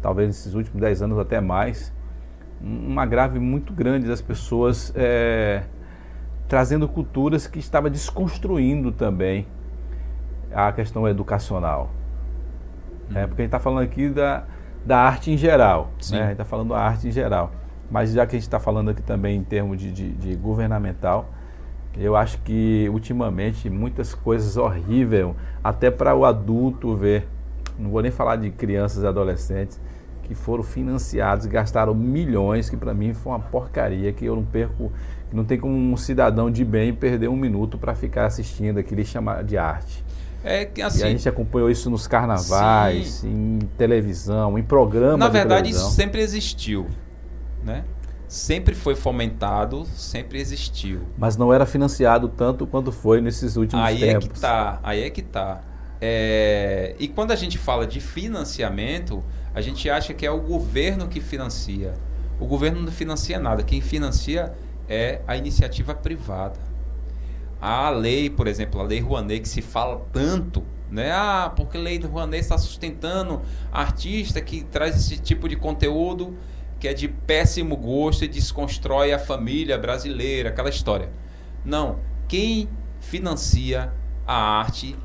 Speaker 1: talvez nesses últimos 10 anos até mais, uma grave muito grande das pessoas é, trazendo culturas que estava desconstruindo também a questão educacional. Uhum. É, porque a gente está falando aqui da, da arte em geral. Né? A gente está falando da arte em geral. Mas já que a gente está falando aqui também em termos de, de, de governamental, eu acho que ultimamente muitas coisas horríveis, até para o adulto ver. Não vou nem falar de crianças e adolescentes que foram financiados e gastaram milhões, que para mim foi uma porcaria, que eu não perco, que não tem como um cidadão de bem perder um minuto para ficar assistindo aquilo e chamar de arte. É assim. E a assim, gente acompanhou isso nos carnavais, sim. em televisão, em programas.
Speaker 2: Na verdade, isso sempre existiu, né? sempre foi fomentado, sempre existiu.
Speaker 1: Mas não era financiado tanto quanto foi nesses últimos
Speaker 2: aí
Speaker 1: tempos.
Speaker 2: Aí é que tá, aí é que tá. É... E quando a gente fala de financiamento, a gente acha que é o governo que financia. O governo não financia nada. Quem financia é a iniciativa privada. A lei, por exemplo, a lei Rouanet, que se fala tanto, né? Ah, porque a lei Rouanet está sustentando artista que traz esse tipo de conteúdo que é de péssimo gosto e desconstrói a família brasileira, aquela história. Não. Quem financia a arte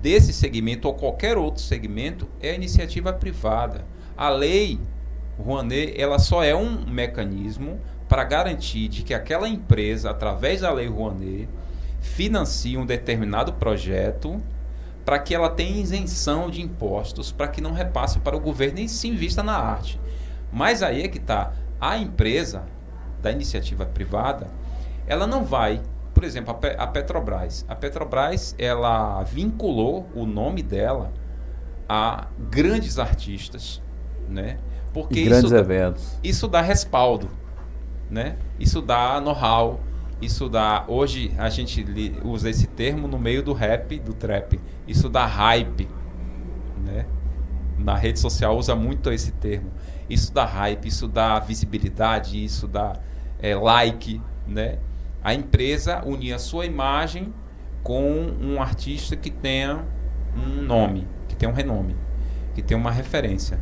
Speaker 2: desse segmento ou qualquer outro segmento é a iniciativa privada. A lei Rouanet, ela só é um mecanismo para garantir de que aquela empresa, através da lei Rouanet, financie um determinado projeto para que ela tenha isenção de impostos, para que não repasse para o governo e se invista na arte. Mas aí é que está. A empresa da iniciativa privada, ela não vai, por exemplo, a Petrobras. A Petrobras, ela vinculou o nome dela a grandes artistas, né?
Speaker 1: Porque e grandes isso, eventos.
Speaker 2: Isso dá respaldo, né? Isso dá know-how, isso dá. Hoje a gente usa esse termo no meio do rap, do trap. Isso dá hype, né? Na rede social usa muito esse termo. Isso dá hype, isso dá visibilidade, isso dá é, like, né? A empresa unir a sua imagem com um artista que tenha um nome, que tenha um renome, que tenha uma referência.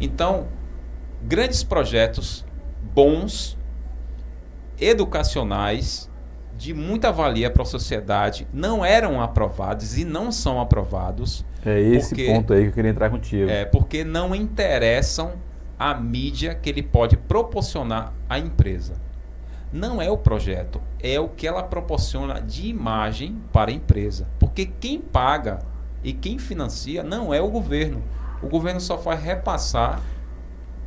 Speaker 2: Então, grandes projetos bons, educacionais, de muita valia para a sociedade não eram aprovados e não são aprovados.
Speaker 1: É esse porque, ponto aí que eu queria entrar contigo.
Speaker 2: É, porque não interessam a mídia que ele pode proporcionar à empresa. Não é o projeto, é o que ela proporciona de imagem para a empresa. Porque quem paga e quem financia não é o governo. O governo só vai repassar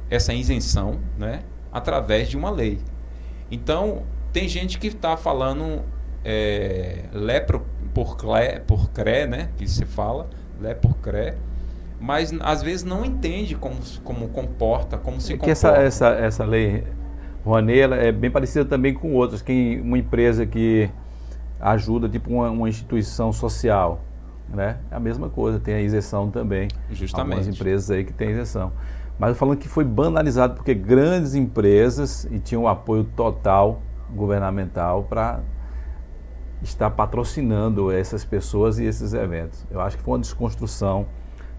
Speaker 2: essa isenção né, através de uma lei. Então, tem gente que está falando é, lé por, clé, por cré, né? Que se fala, lé por cré. Mas às vezes não entende como, como comporta, como se é comporta.
Speaker 1: Que essa, essa, essa lei Rouanet é bem parecida também com outras. Quem, uma empresa que ajuda, tipo uma, uma instituição social, né? É a mesma coisa, tem a isenção também.
Speaker 2: Justamente.
Speaker 1: Algumas empresas aí que tem isenção. Mas falando que foi banalizado porque grandes empresas e tinham um apoio total governamental para estar patrocinando essas pessoas e esses eventos. Eu acho que foi uma desconstrução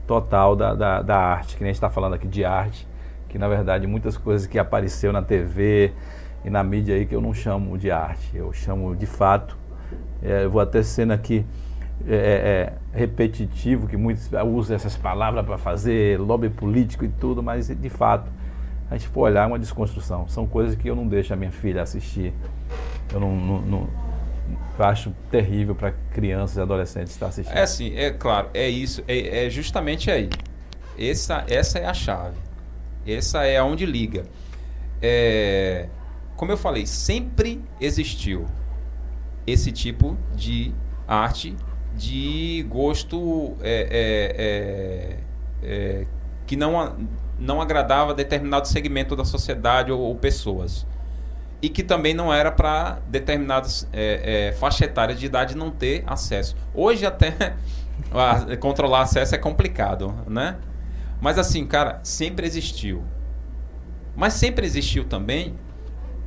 Speaker 1: total da, da, da arte, que nem a gente está falando aqui de arte, que na verdade muitas coisas que apareceu na TV e na mídia aí que eu não chamo de arte, eu chamo de fato. É, eu vou até sendo aqui é, é, repetitivo, que muitos usam essas palavras para fazer lobby político e tudo, mas de fato a gente for olhar é uma desconstrução. São coisas que eu não deixo a minha filha assistir. Eu não, não, não eu acho terrível para crianças e adolescentes estar assistindo.
Speaker 2: É assim, é claro, é isso, é, é, justamente aí. Essa, essa é a chave. Essa é onde liga. É, como eu falei, sempre existiu esse tipo de arte de gosto é, é, é, é que não não agradava determinado segmento da sociedade ou, ou pessoas. E que também não era para determinadas é, é, faixa etária de idade não ter acesso. Hoje até (laughs) controlar acesso é complicado, né? Mas assim, cara, sempre existiu. Mas sempre existiu também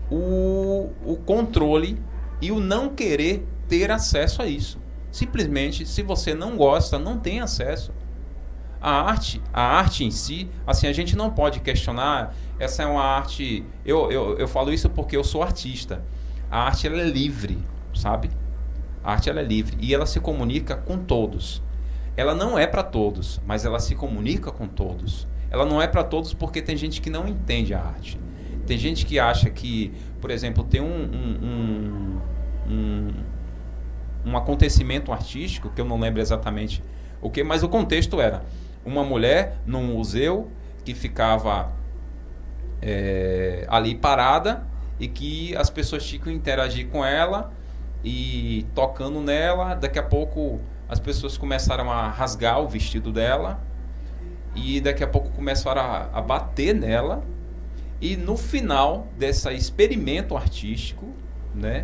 Speaker 2: o, o controle e o não querer ter acesso a isso. Simplesmente, se você não gosta, não tem acesso. A arte, a arte em si, assim, a gente não pode questionar, essa é uma arte. Eu, eu, eu falo isso porque eu sou artista. A arte ela é livre, sabe? A arte ela é livre e ela se comunica com todos. Ela não é para todos, mas ela se comunica com todos. Ela não é para todos porque tem gente que não entende a arte. Tem gente que acha que, por exemplo, tem um, um, um, um, um acontecimento artístico, que eu não lembro exatamente o que, mas o contexto era uma mulher num museu que ficava é, ali parada e que as pessoas tinham que interagir com ela e tocando nela. Daqui a pouco as pessoas começaram a rasgar o vestido dela e daqui a pouco começaram a, a bater nela. E no final desse experimento artístico, né,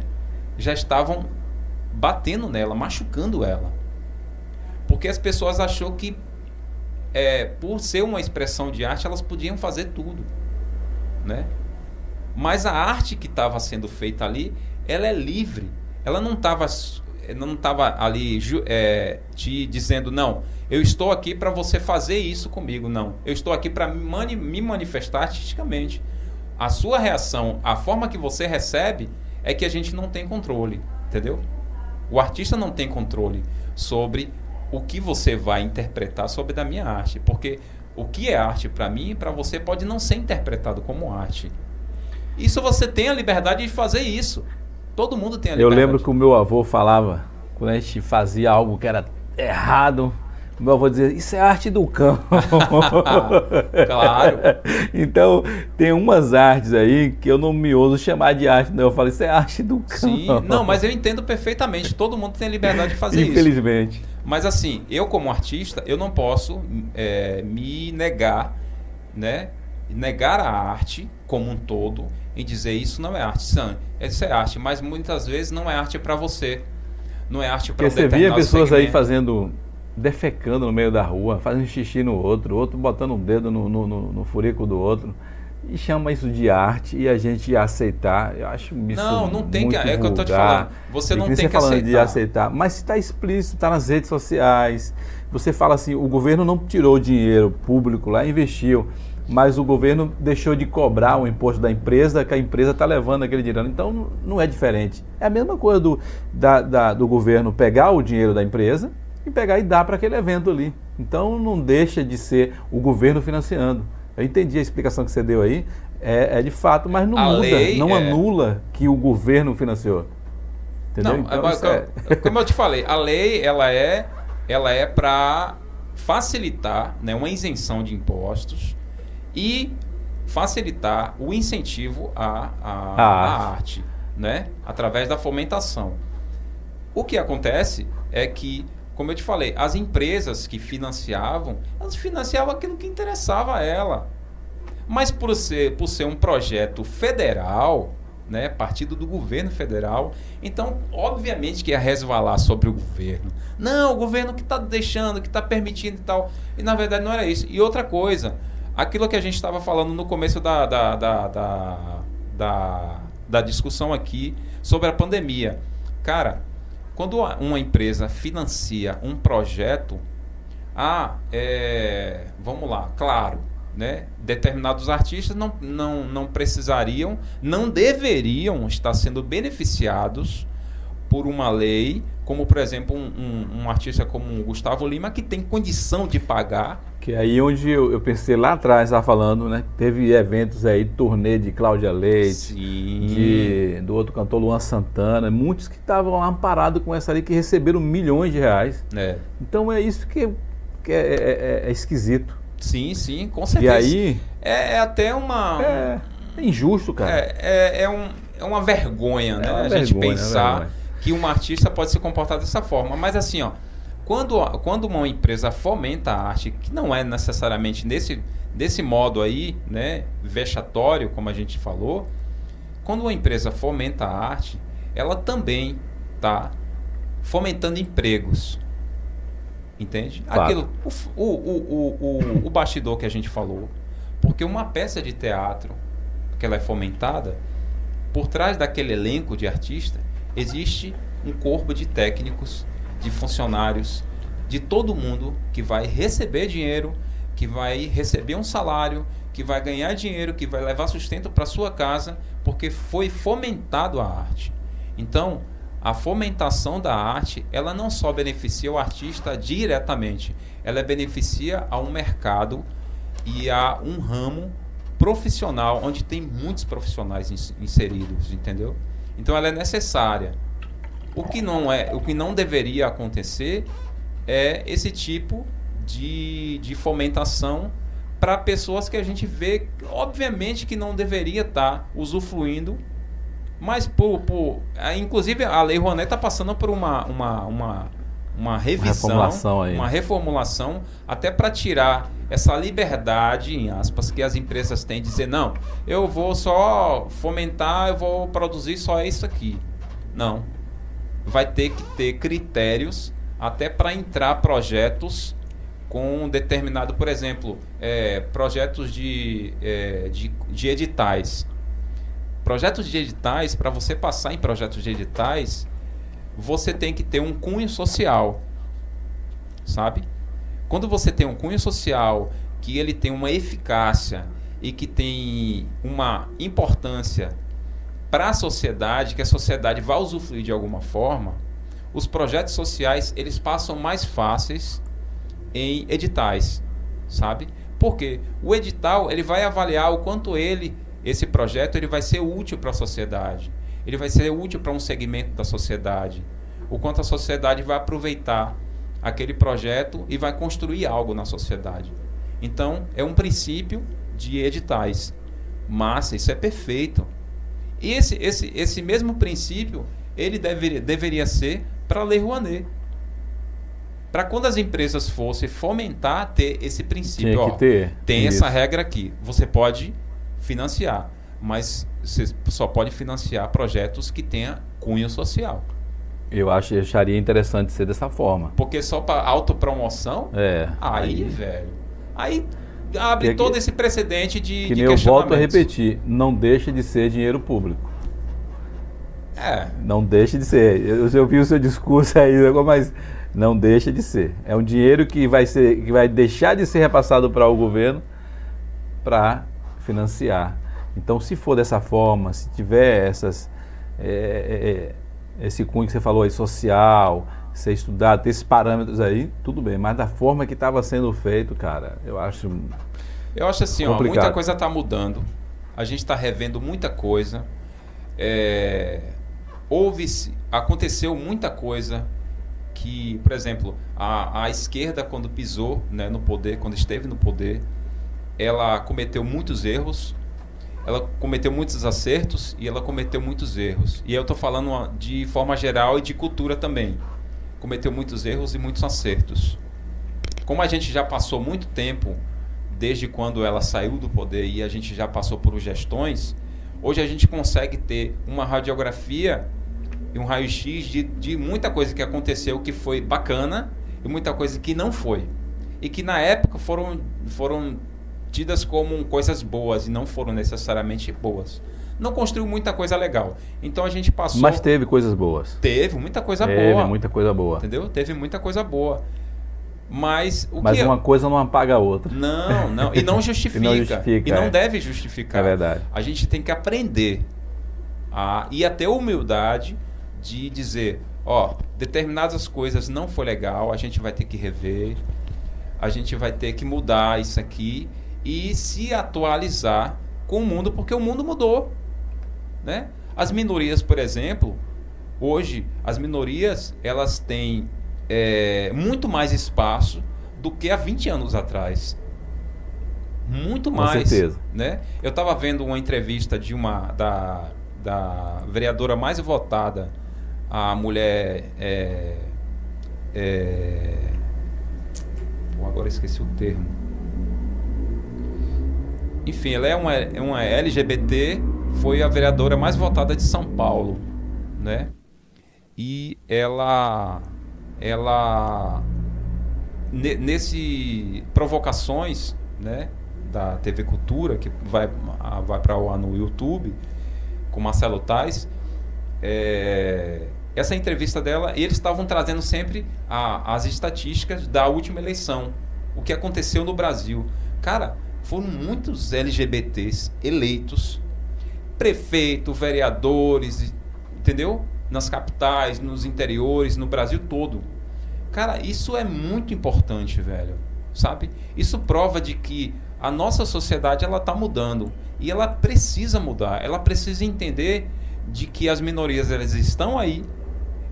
Speaker 2: já estavam batendo nela, machucando ela. Porque as pessoas achou que é, por ser uma expressão de arte, elas podiam fazer tudo, né? Mas a arte que estava sendo feita ali, ela é livre. Ela não estava não estava ali é, te dizendo não, eu estou aqui para você fazer isso comigo, não. Eu estou aqui para mani me manifestar artisticamente. A sua reação, a forma que você recebe, é que a gente não tem controle, entendeu? O artista não tem controle sobre o que você vai interpretar sobre da minha arte, porque o que é arte para mim e para você pode não ser interpretado como arte. Isso você tem a liberdade de fazer isso. Todo mundo tem a liberdade.
Speaker 1: Eu lembro que o meu avô falava, quando a gente fazia algo que era errado, meu avô dizia, isso é arte do cão. (laughs)
Speaker 2: claro. (laughs)
Speaker 1: então, tem umas artes aí que eu não me ouso chamar de arte, não. Eu falo, isso é arte do cão.
Speaker 2: Sim, não, mas eu entendo perfeitamente. Todo mundo tem a liberdade de fazer
Speaker 1: Infelizmente. isso. Infelizmente.
Speaker 2: Mas assim, eu como artista, eu não posso é, me negar, né? Negar a arte como um todo e dizer isso não é arte. Isso é arte, mas muitas vezes não é arte para você. Não é arte para
Speaker 1: um você via pessoas segmento. aí fazendo defecando no meio da rua, fazendo xixi no outro, outro botando um dedo no, no, no, no furico do outro. E chama isso de arte e a gente aceitar. Eu acho isso Não, não tem que. É o que eu estou te falando.
Speaker 2: Você não tem que
Speaker 1: falando
Speaker 2: aceitar.
Speaker 1: de aceitar. Mas está explícito, está nas redes sociais. Você fala assim: o governo não tirou dinheiro público lá, investiu. Mas o governo deixou de cobrar o imposto da empresa, que a empresa está levando aquele dinheiro. Então não é diferente. É a mesma coisa do, da, da, do governo pegar o dinheiro da empresa e pegar e dar para aquele evento ali. Então não deixa de ser o governo financiando. Eu entendi a explicação que você deu aí, é, é de fato, mas não a muda, não é... anula que o governo financiou.
Speaker 2: Entendeu? Não, então, é... (laughs) como eu te falei, a lei ela é, ela é para facilitar né, uma isenção de impostos e facilitar o incentivo à, à, à arte. arte, né? através da fomentação. O que acontece é que, como eu te falei, as empresas que financiavam, elas financiavam aquilo que interessava a ela. Mas por ser, por ser um projeto federal, né, partido do governo federal. Então, obviamente que ia resvalar sobre o governo. Não, o governo que está deixando, que está permitindo e tal. E na verdade não era isso. E outra coisa, aquilo que a gente estava falando no começo da, da, da, da, da, da discussão aqui sobre a pandemia. Cara, quando uma empresa financia um projeto, ah, é, vamos lá, claro, né, determinados artistas não, não, não precisariam, não deveriam estar sendo beneficiados por uma lei, como por exemplo um, um, um artista como Gustavo Lima que tem condição de pagar.
Speaker 1: Que é aí onde eu, eu pensei lá atrás, estava falando, né? Teve eventos aí, turnê de Cláudia Leite, de, do outro cantor Luan Santana, muitos que estavam amparados com essa lei que receberam milhões de reais. É. Então é isso que, que é, é, é, é esquisito.
Speaker 2: Sim, sim, com certeza.
Speaker 1: E aí.
Speaker 2: É, é até uma.
Speaker 1: É, injusto, cara.
Speaker 2: É, é, um, é uma vergonha, né? a gente vergonha, pensar que um artista pode se comportar dessa forma. Mas assim, ó. Quando, quando uma empresa fomenta a arte, que não é necessariamente nesse, desse modo aí, né, vexatório, como a gente falou, quando uma empresa fomenta a arte, ela também está fomentando empregos. Entende? Claro. Aquilo, o, o, o, o, o bastidor que a gente falou. Porque uma peça de teatro, que ela é fomentada, por trás daquele elenco de artista, existe um corpo de técnicos, de funcionários, de todo mundo que vai receber dinheiro, que vai receber um salário, que vai ganhar dinheiro, que vai levar sustento para sua casa, porque foi fomentado a arte. Então, a fomentação da arte, ela não só beneficia o artista diretamente, ela beneficia a um mercado e a um ramo profissional onde tem muitos profissionais inseridos, entendeu? Então ela é necessária. O que não é, o que não deveria acontecer é esse tipo de, de fomentação para pessoas que a gente vê, obviamente que não deveria estar tá usufruindo mas, por, por, inclusive, a Lei Rouanet está passando por uma, uma, uma, uma revisão, uma reformulação, uma reformulação até para tirar essa liberdade, em aspas, que as empresas têm de dizer, não, eu vou só fomentar, eu vou produzir só isso aqui. Não. Vai ter que ter critérios até para entrar projetos com determinado, por exemplo, é, projetos de, é, de, de editais Projetos de editais, para você passar em projetos de editais, você tem que ter um cunho social. Sabe? Quando você tem um cunho social que ele tem uma eficácia e que tem uma importância para a sociedade, que a sociedade vai usufruir de alguma forma, os projetos sociais eles passam mais fáceis em editais, sabe? Porque o edital ele vai avaliar o quanto ele esse projeto ele vai ser útil para a sociedade. Ele vai ser útil para um segmento da sociedade. O quanto a sociedade vai aproveitar aquele projeto e vai construir algo na sociedade. Então, é um princípio de editais. Massa, isso é perfeito. E esse, esse, esse mesmo princípio, ele deveria, deveria ser para a Lei Rouanet. Para quando as empresas fossem fomentar ter esse princípio. Ó, tem isso. essa regra aqui. Você pode financiar, mas você só pode financiar projetos que tenha cunho social.
Speaker 1: Eu acho, acharia interessante ser dessa forma.
Speaker 2: Porque só para autopromoção?
Speaker 1: É.
Speaker 2: Aí, aí, velho. Aí abre que, todo esse precedente de.
Speaker 1: Que de eu volto a repetir, não deixa de ser dinheiro público.
Speaker 2: É.
Speaker 1: Não deixa de ser. Eu, eu vi o seu discurso aí, mas não deixa de ser. É um dinheiro que vai ser, que vai deixar de ser repassado para o governo para financiar. Então, se for dessa forma, se tiver essas, é, é, esse cunho que você falou aí, social, ser estudado, ter esses parâmetros aí, tudo bem. Mas da forma que estava sendo feito, cara, eu acho.
Speaker 2: Eu acho assim, ó, muita coisa está mudando. A gente está revendo muita coisa. É, houve, aconteceu muita coisa que, por exemplo, a, a esquerda quando pisou né, no poder, quando esteve no poder, ela cometeu muitos erros, ela cometeu muitos acertos e ela cometeu muitos erros. E eu estou falando de forma geral e de cultura também cometeu muitos erros e muitos acertos. Como a gente já passou muito tempo desde quando ela saiu do poder e a gente já passou por gestões, hoje a gente consegue ter uma radiografia e um raio-x de, de muita coisa que aconteceu que foi bacana e muita coisa que não foi. E que na época foram, foram tidas como coisas boas e não foram necessariamente boas não construiu muita coisa legal. Então a gente passou.
Speaker 1: Mas teve coisas boas.
Speaker 2: Teve muita coisa
Speaker 1: teve
Speaker 2: boa.
Speaker 1: muita coisa boa.
Speaker 2: Entendeu? Teve muita coisa boa. Mas o
Speaker 1: Mas
Speaker 2: que
Speaker 1: uma coisa não apaga a outra.
Speaker 2: Não, não. E não justifica. (laughs) e não, justifica, e não é. deve justificar.
Speaker 1: É verdade.
Speaker 2: A gente tem que aprender a, e a ter humildade de dizer, ó, determinadas coisas não foi legal, a gente vai ter que rever, a gente vai ter que mudar isso aqui e se atualizar com o mundo, porque o mundo mudou. Né? As minorias, por exemplo, hoje as minorias elas têm é, muito mais espaço do que há 20 anos atrás. Muito mais.
Speaker 1: Com certeza.
Speaker 2: Né? Eu estava vendo uma entrevista de uma da, da vereadora mais votada, a mulher. É, é, agora esqueci o termo. Enfim, ela é uma, é uma LGBT foi a vereadora mais votada de São Paulo, né? E ela ela nesse provocações, né, da TV Cultura que vai vai para ar no YouTube com Marcelo Tais, é, essa entrevista dela, eles estavam trazendo sempre a, as estatísticas da última eleição, o que aconteceu no Brasil. Cara, foram muitos LGBTs eleitos prefeito, vereadores, entendeu? Nas capitais, nos interiores, no Brasil todo. Cara, isso é muito importante, velho. Sabe? Isso prova de que a nossa sociedade ela tá mudando e ela precisa mudar. Ela precisa entender de que as minorias elas estão aí,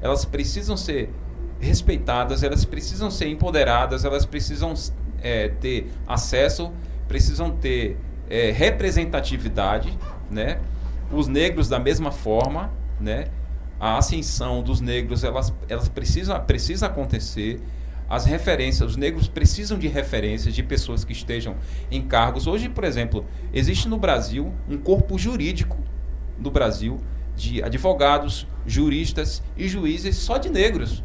Speaker 2: elas precisam ser respeitadas, elas precisam ser empoderadas, elas precisam é, ter acesso, precisam ter é, representatividade, né? os negros da mesma forma, né? A ascensão dos negros, elas, elas precisam, precisa acontecer. As referências, os negros precisam de referências de pessoas que estejam em cargos. Hoje, por exemplo, existe no Brasil um corpo jurídico do Brasil de advogados, juristas e juízes só de negros.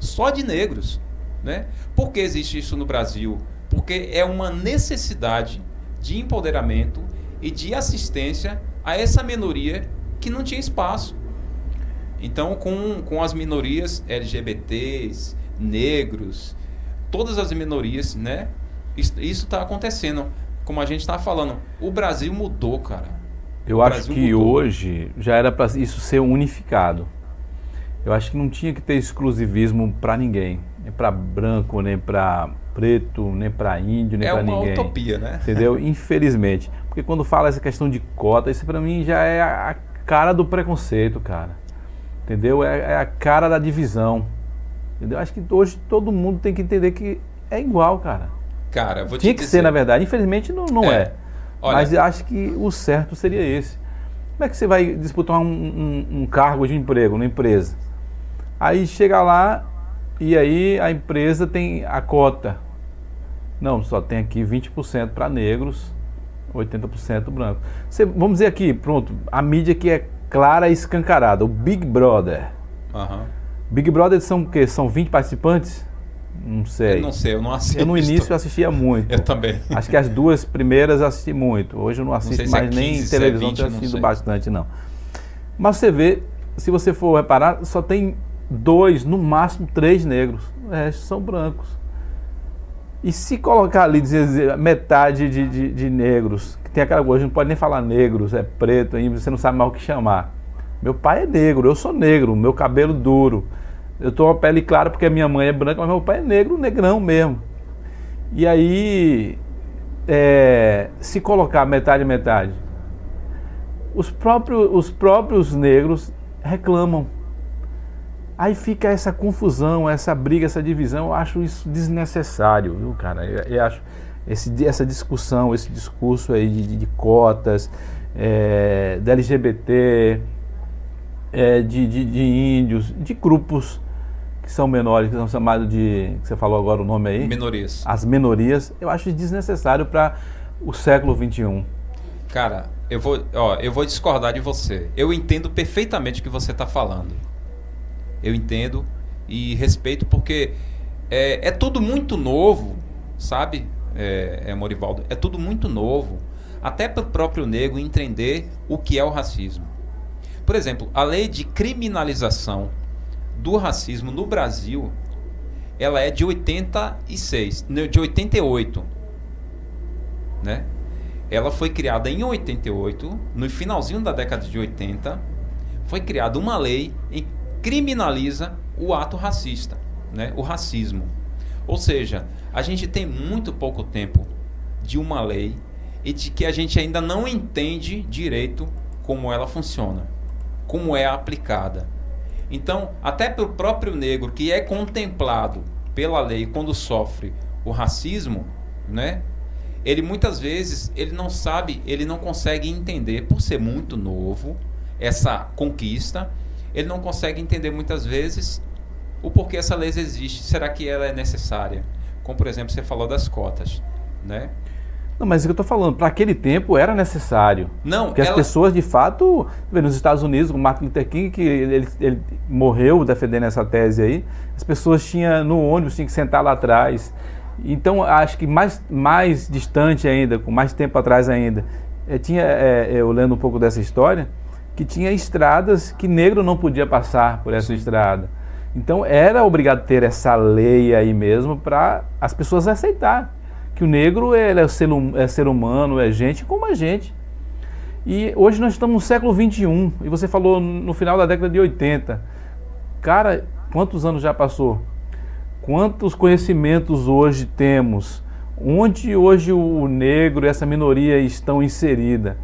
Speaker 2: Só de negros. Né? Por que existe isso no Brasil? Porque é uma necessidade de empoderamento e de assistência a essa minoria que não tinha espaço. Então, com, com as minorias LGBTs, negros, todas as minorias, né? Isso está acontecendo. Como a gente está falando, o Brasil mudou, cara.
Speaker 1: Eu
Speaker 2: o
Speaker 1: acho Brasil que mudou. hoje já era para isso ser unificado. Eu acho que não tinha que ter exclusivismo para ninguém, nem para branco, nem para preto, nem para índio, nem é para ninguém.
Speaker 2: É uma utopia, né?
Speaker 1: Entendeu? (laughs) Infelizmente. Porque quando fala essa questão de cota, isso para mim já é a cara do preconceito, cara. Entendeu? É, é, a cara da divisão. Entendeu? Acho que hoje todo mundo tem que entender que é igual, cara.
Speaker 2: Cara, vou
Speaker 1: Tinha
Speaker 2: te
Speaker 1: que
Speaker 2: dizer...
Speaker 1: ser, na verdade. Infelizmente não, não é. é. Olha... Mas acho que o certo seria esse. Como é que você vai disputar um, um, um cargo de emprego numa empresa? Aí chega lá e aí a empresa tem a cota. Não, só tem aqui 20% para negros, 80% branco. Você, vamos dizer aqui, pronto, a mídia que é clara e escancarada, o Big Brother.
Speaker 2: Uhum.
Speaker 1: Big Brother são o quê? São 20 participantes? Não sei.
Speaker 2: Eu não sei, eu não assisto.
Speaker 1: Eu no início eu assistia muito. (laughs)
Speaker 2: Eu também.
Speaker 1: Acho que as duas primeiras eu assisti muito. Hoje eu não assisto não mais é 15, nem televisão, é 20, tenho assistido bastante não. Mas você vê, se você for reparar, só tem dois, no máximo três negros. O resto são brancos. E se colocar ali, dizer metade de, de, de negros, que tem aquela coisa, não pode nem falar negros, é preto, você não sabe mais o que chamar. Meu pai é negro, eu sou negro, meu cabelo duro. Eu tô a pele clara porque a minha mãe é branca, mas meu pai é negro, negrão mesmo. E aí, é, se colocar metade, metade, os próprios, os próprios negros reclamam. Aí fica essa confusão, essa briga, essa divisão. Eu acho isso desnecessário, viu, cara? Eu, eu acho esse, essa discussão, esse discurso aí de, de cotas, é, da LGBT, é, de, de, de, índios, de grupos que são menores, que são chamados de. que você falou agora o nome aí?
Speaker 2: Minorias.
Speaker 1: As minorias, eu acho desnecessário para o século XXI.
Speaker 2: Cara, eu vou, ó, eu vou discordar de você. Eu entendo perfeitamente o que você está falando. Eu entendo e respeito porque é, é tudo muito novo, sabe, é, é Morivaldo? É tudo muito novo. Até para o próprio negro entender o que é o racismo. Por exemplo, a lei de criminalização do racismo no Brasil, ela é de 86, de 88, né? Ela foi criada em 88, no finalzinho da década de 80, foi criada uma lei que criminaliza o ato racista, né? O racismo. Ou seja, a gente tem muito pouco tempo de uma lei e de que a gente ainda não entende direito como ela funciona, como é aplicada. Então, até para o próprio negro que é contemplado pela lei quando sofre o racismo, né? Ele muitas vezes ele não sabe, ele não consegue entender por ser muito novo essa conquista, ele não consegue entender muitas vezes o porquê essa lei existe. Será que ela é necessária? Como por exemplo você falou das cotas, né?
Speaker 1: Não, mas é o que eu estou falando, para aquele tempo era necessário.
Speaker 2: Não,
Speaker 1: Porque ela... as pessoas, de fato, nos Estados Unidos, o Martin Luther King, que ele, ele, morreu defendendo essa tese aí, as pessoas tinham, no ônibus, tinham que sentar lá atrás. Então, acho que mais, mais distante ainda, com mais tempo atrás ainda, é, tinha, é, eu lendo um pouco dessa história, que tinha estradas que negro não podia passar por essa estrada. Então, era obrigado ter essa lei aí mesmo para as pessoas aceitar que o negro ele é, ser, hum, é ser humano, é gente como a gente. E hoje nós estamos no século 21 e você falou no final da década de 80. Cara, quantos anos já passou? Quantos conhecimentos hoje temos? Onde hoje o negro e essa minoria estão inserida?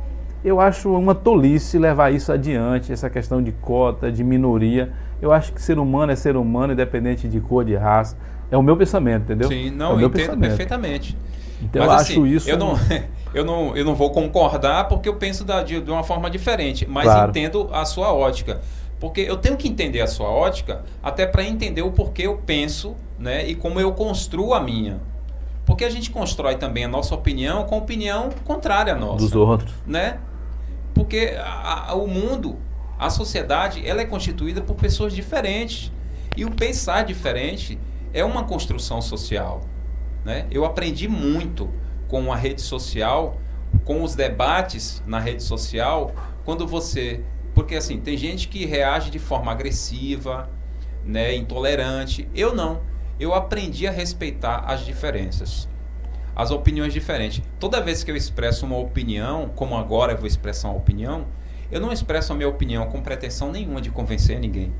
Speaker 1: Eu acho uma tolice levar isso adiante, essa questão de cota, de minoria. Eu acho que ser humano é ser humano, independente de cor, de raça. É o meu pensamento, entendeu?
Speaker 2: Sim, não,
Speaker 1: é
Speaker 2: eu entendo pensamento. perfeitamente.
Speaker 1: Então mas, eu assim, acho isso.
Speaker 2: Eu não, (laughs) eu, não, eu não vou concordar porque eu penso da, de, de uma forma diferente, mas claro. entendo a sua ótica. Porque eu tenho que entender a sua ótica até para entender o porquê eu penso né, e como eu construo a minha. Porque a gente constrói também a nossa opinião com opinião contrária à nossa.
Speaker 1: Dos outros.
Speaker 2: Né? Porque a, a, o mundo, a sociedade, ela é constituída por pessoas diferentes. E o pensar diferente é uma construção social. Né? Eu aprendi muito com a rede social, com os debates na rede social, quando você. Porque assim, tem gente que reage de forma agressiva, né, intolerante. Eu não. Eu aprendi a respeitar as diferenças, as opiniões diferentes. Toda vez que eu expresso uma opinião, como agora eu vou expressar uma opinião, eu não expresso a minha opinião com pretensão nenhuma de convencer ninguém.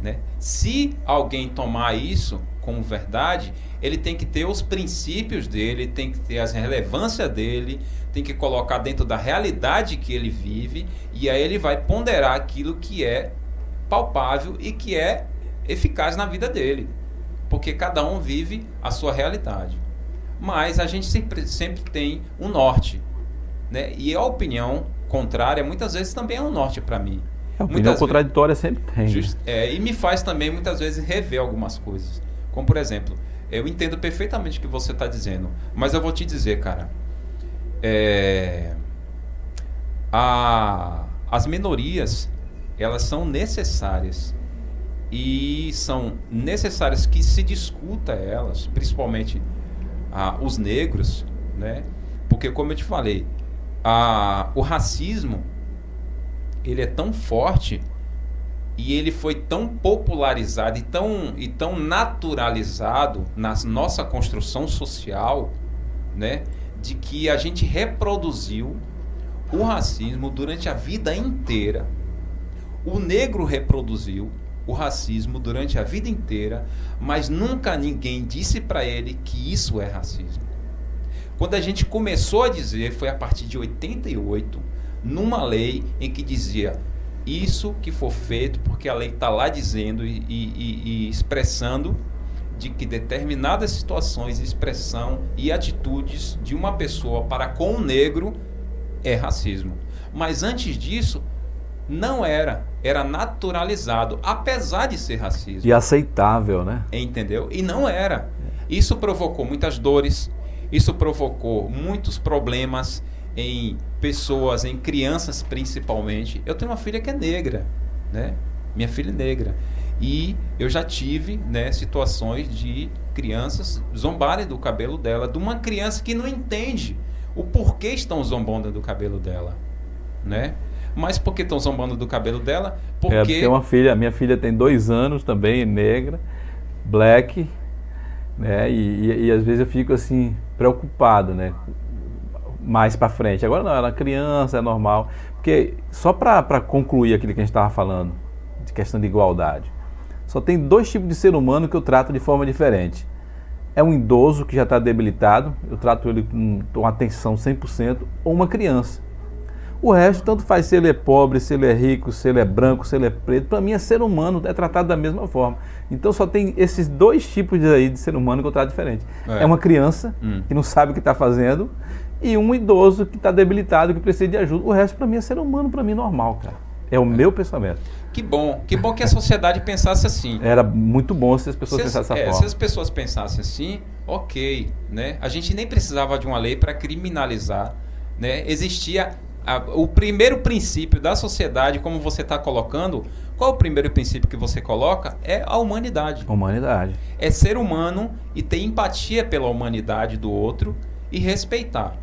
Speaker 2: Né? Se alguém tomar isso como verdade, ele tem que ter os princípios dele, tem que ter as relevâncias dele, tem que colocar dentro da realidade que ele vive, e aí ele vai ponderar aquilo que é palpável e que é eficaz na vida dele. Porque cada um vive a sua realidade. Mas a gente sempre, sempre tem um norte. Né? E a opinião contrária muitas vezes também é um norte para mim.
Speaker 1: A opinião muitas contraditória vezes, sempre tem.
Speaker 2: Just, é, e me faz também muitas vezes rever algumas coisas. Como por exemplo, eu entendo perfeitamente o que você está dizendo, mas eu vou te dizer, cara, é, a, as minorias elas são necessárias e são necessárias que se discuta elas, principalmente os negros, né? Porque como eu te falei, a, o racismo ele é tão forte e ele foi tão popularizado e tão, e tão naturalizado na nossa construção social, né, de que a gente reproduziu o racismo durante a vida inteira. O negro reproduziu o racismo durante a vida inteira, mas nunca ninguém disse para ele que isso é racismo. Quando a gente começou a dizer, foi a partir de 88, numa lei em que dizia isso que for feito, porque a lei está lá dizendo e, e, e, expressando de que determinadas situações, expressão e atitudes de uma pessoa para com o negro é racismo. Mas antes disso, não era. Era naturalizado, apesar de ser racismo.
Speaker 1: E aceitável, né?
Speaker 2: Entendeu? E não era. Isso provocou muitas dores, isso provocou muitos problemas em pessoas, em crianças principalmente. Eu tenho uma filha que é negra, né? Minha filha é negra. E eu já tive né, situações de crianças zombarem do cabelo dela, de uma criança que não entende o porquê estão zombando do cabelo dela, né? Mas por que estão zombando do cabelo dela?
Speaker 1: Porque... É, tem uma filha, minha filha tem dois anos também, negra, black, né? E, e, e às vezes eu fico assim, preocupado, né? mais para frente. Agora não, ela é criança, é normal. Porque só para concluir aquilo que a gente estava falando, de questão de igualdade, só tem dois tipos de ser humano que eu trato de forma diferente. É um idoso que já está debilitado, eu trato ele com, com atenção 100%, ou uma criança. O resto, tanto faz se ele é pobre, se ele é rico, se ele é branco, se ele é preto, para mim é ser humano, é tratado da mesma forma. Então só tem esses dois tipos de, aí de ser humano que eu trato diferente. É, é uma criança hum. que não sabe o que está fazendo e um idoso que está debilitado, que precisa de ajuda. O resto, para mim, é ser humano, para mim, normal, cara. É o é. meu pensamento.
Speaker 2: Que bom, que bom que a sociedade pensasse assim.
Speaker 1: Era muito bom se as pessoas se pensassem dessa é, forma.
Speaker 2: Se as pessoas pensassem assim, ok, né? A gente nem precisava de uma lei para criminalizar, né? Existia a, o primeiro princípio da sociedade, como você está colocando, qual o primeiro princípio que você coloca? É a humanidade.
Speaker 1: Humanidade.
Speaker 2: É ser humano e ter empatia pela humanidade do outro e respeitar.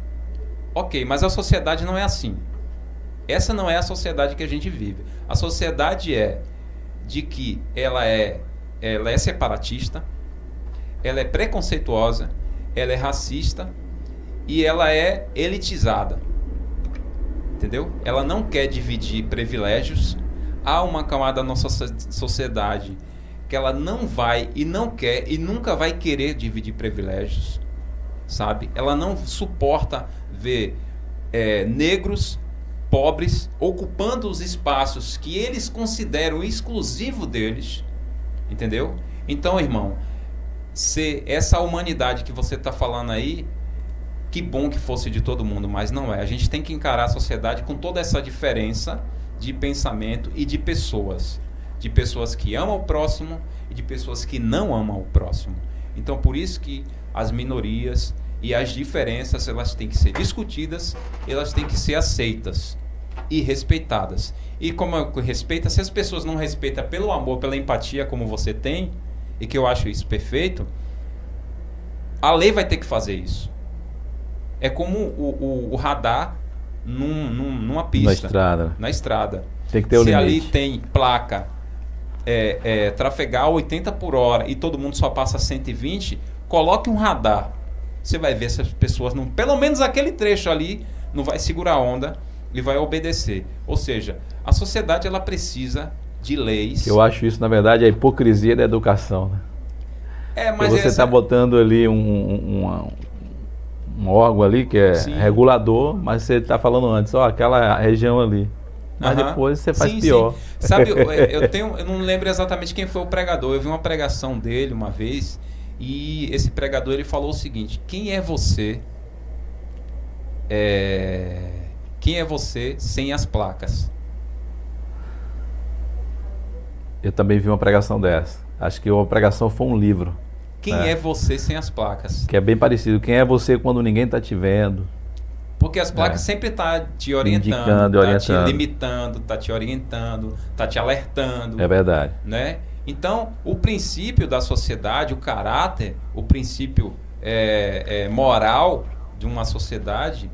Speaker 2: Ok, mas a sociedade não é assim. Essa não é a sociedade que a gente vive. A sociedade é de que ela é, ela é separatista, ela é preconceituosa, ela é racista e ela é elitizada. Entendeu? Ela não quer dividir privilégios. Há uma camada da nossa sociedade que ela não vai e não quer e nunca vai querer dividir privilégios, sabe? Ela não suporta ver é, negros pobres ocupando os espaços que eles consideram exclusivo deles, entendeu? Então, irmão, se essa humanidade que você está falando aí, que bom que fosse de todo mundo, mas não é. A gente tem que encarar a sociedade com toda essa diferença de pensamento e de pessoas, de pessoas que amam o próximo e de pessoas que não amam o próximo. Então, por isso que as minorias e as diferenças elas têm que ser discutidas, elas têm que ser aceitas e respeitadas. E como respeita, se as pessoas não respeitam pelo amor, pela empatia como você tem, e que eu acho isso perfeito, a lei vai ter que fazer isso. É como o, o, o radar num, num, numa pista.
Speaker 1: Na estrada.
Speaker 2: Na estrada.
Speaker 1: Tem que ter o
Speaker 2: Se
Speaker 1: limite.
Speaker 2: ali tem placa é, é, trafegar 80 por hora e todo mundo só passa 120, coloque um radar você vai ver se as pessoas não, pelo menos aquele trecho ali, não vai segurar a onda e vai obedecer. Ou seja, a sociedade ela precisa de leis.
Speaker 1: Eu acho isso, na verdade, a hipocrisia da educação. Né?
Speaker 2: É, mas
Speaker 1: você está essa... botando ali um, um, um, órgão ali que é sim. regulador, mas você está falando antes, ó, aquela região ali. Mas depois você faz sim, pior. Sim.
Speaker 2: Sabe, eu, eu, tenho, eu não lembro exatamente quem foi o pregador. Eu vi uma pregação dele uma vez e esse pregador ele falou o seguinte: quem é você? É, quem é você sem as placas?
Speaker 1: Eu também vi uma pregação dessa. Acho que a pregação foi um livro.
Speaker 2: Quem né? é você sem as placas?
Speaker 1: Que é bem parecido. Quem é você quando ninguém está te vendo?
Speaker 2: Porque as placas é. sempre tá te orientando, Indicando, tá orientando. te limitando, tá te orientando, tá te alertando.
Speaker 1: É verdade.
Speaker 2: Né? Então, o princípio da sociedade, o caráter, o princípio é, é, moral de uma sociedade,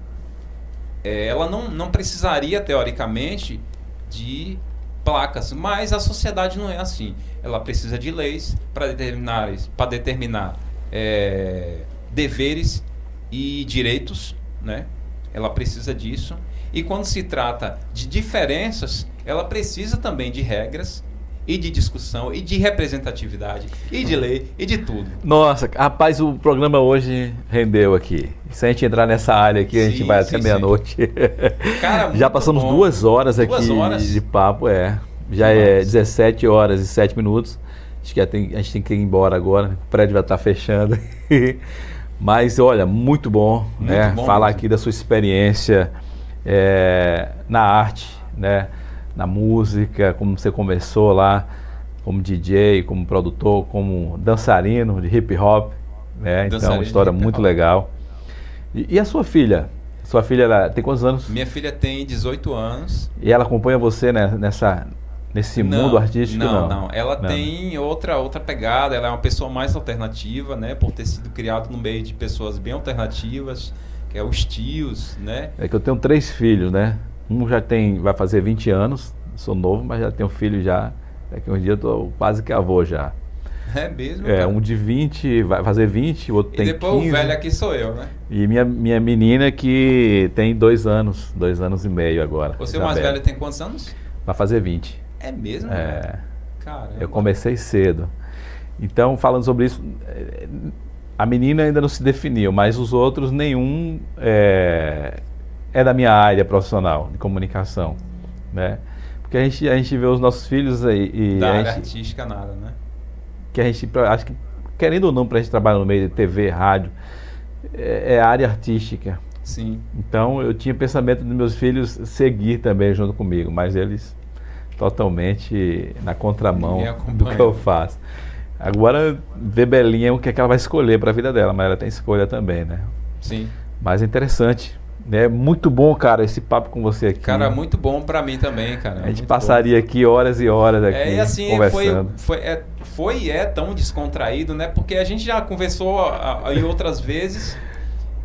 Speaker 2: é, ela não, não precisaria, teoricamente, de placas, mas a sociedade não é assim. Ela precisa de leis para determinar, para determinar é, deveres e direitos, né? Ela precisa disso. E quando se trata de diferenças, ela precisa também de regras e de discussão, e de representatividade, e de lei, e de tudo.
Speaker 1: Nossa, rapaz, o programa hoje rendeu aqui. Se a gente entrar nessa área aqui, sim, a gente vai até meia-noite. (laughs) Já passamos bom. duas horas aqui duas horas. de papo, é. Já é 17 horas e 7 minutos. Acho que a gente tem que ir embora agora. O prédio vai estar fechando. (laughs) Mas olha, muito bom, muito né? Bom Falar mesmo. aqui da sua experiência é, na arte, né? Na música, como você começou lá, como DJ, como produtor, como dançarino de hip hop. Né? Então, uma história muito legal. E, e, a sua filha? Sua filha ela tem quantos anos?
Speaker 2: Minha filha tem 18 anos.
Speaker 1: E ela acompanha você né, nessa, nesse não, mundo artístico?
Speaker 2: Não, não. não. Ela não. tem outra, outra pegada, ela é uma pessoa mais alternativa, né? Por ter sido criado no meio de pessoas bem alternativas, que é os tios, né?
Speaker 1: É que eu tenho três filhos, né? Um já tem, vai fazer 20 anos, sou novo, mas já tenho filho já. Daqui uns dias eu tô quase que avô já.
Speaker 2: É mesmo?
Speaker 1: É, cara? um de 20, vai fazer 20, o outro e tem 15. E depois
Speaker 2: 15. o velho aqui sou eu, né?
Speaker 1: E minha, minha menina que tem dois anos, dois anos e meio agora.
Speaker 2: Você mais velho tem quantos anos?
Speaker 1: Vai fazer 20.
Speaker 2: É mesmo?
Speaker 1: É. Caramba. Eu comecei cedo. Então, falando sobre isso, a menina ainda não se definiu, mas os outros, nenhum é, é da minha área profissional de comunicação, né? Porque a gente, a gente vê os nossos filhos aí
Speaker 2: e da
Speaker 1: área
Speaker 2: gente, artística nada, né?
Speaker 1: Que a gente acho que querendo ou não para a gente trabalhar no meio de TV, rádio, é, é área artística.
Speaker 2: Sim.
Speaker 1: Então eu tinha pensamento dos meus filhos seguir também junto comigo, mas eles totalmente na contramão do que eu faço. Agora ver Belinha o que, é que ela vai escolher para a vida dela, mas ela tem escolha também, né?
Speaker 2: Sim.
Speaker 1: Mas é interessante é muito bom, cara, esse papo com você aqui.
Speaker 2: Cara, muito bom para mim também, cara.
Speaker 1: A gente muito passaria bom. aqui horas e horas aqui é, e assim, conversando.
Speaker 2: Foi, foi, é, foi e é tão descontraído, né? Porque a gente já conversou a, a, em outras vezes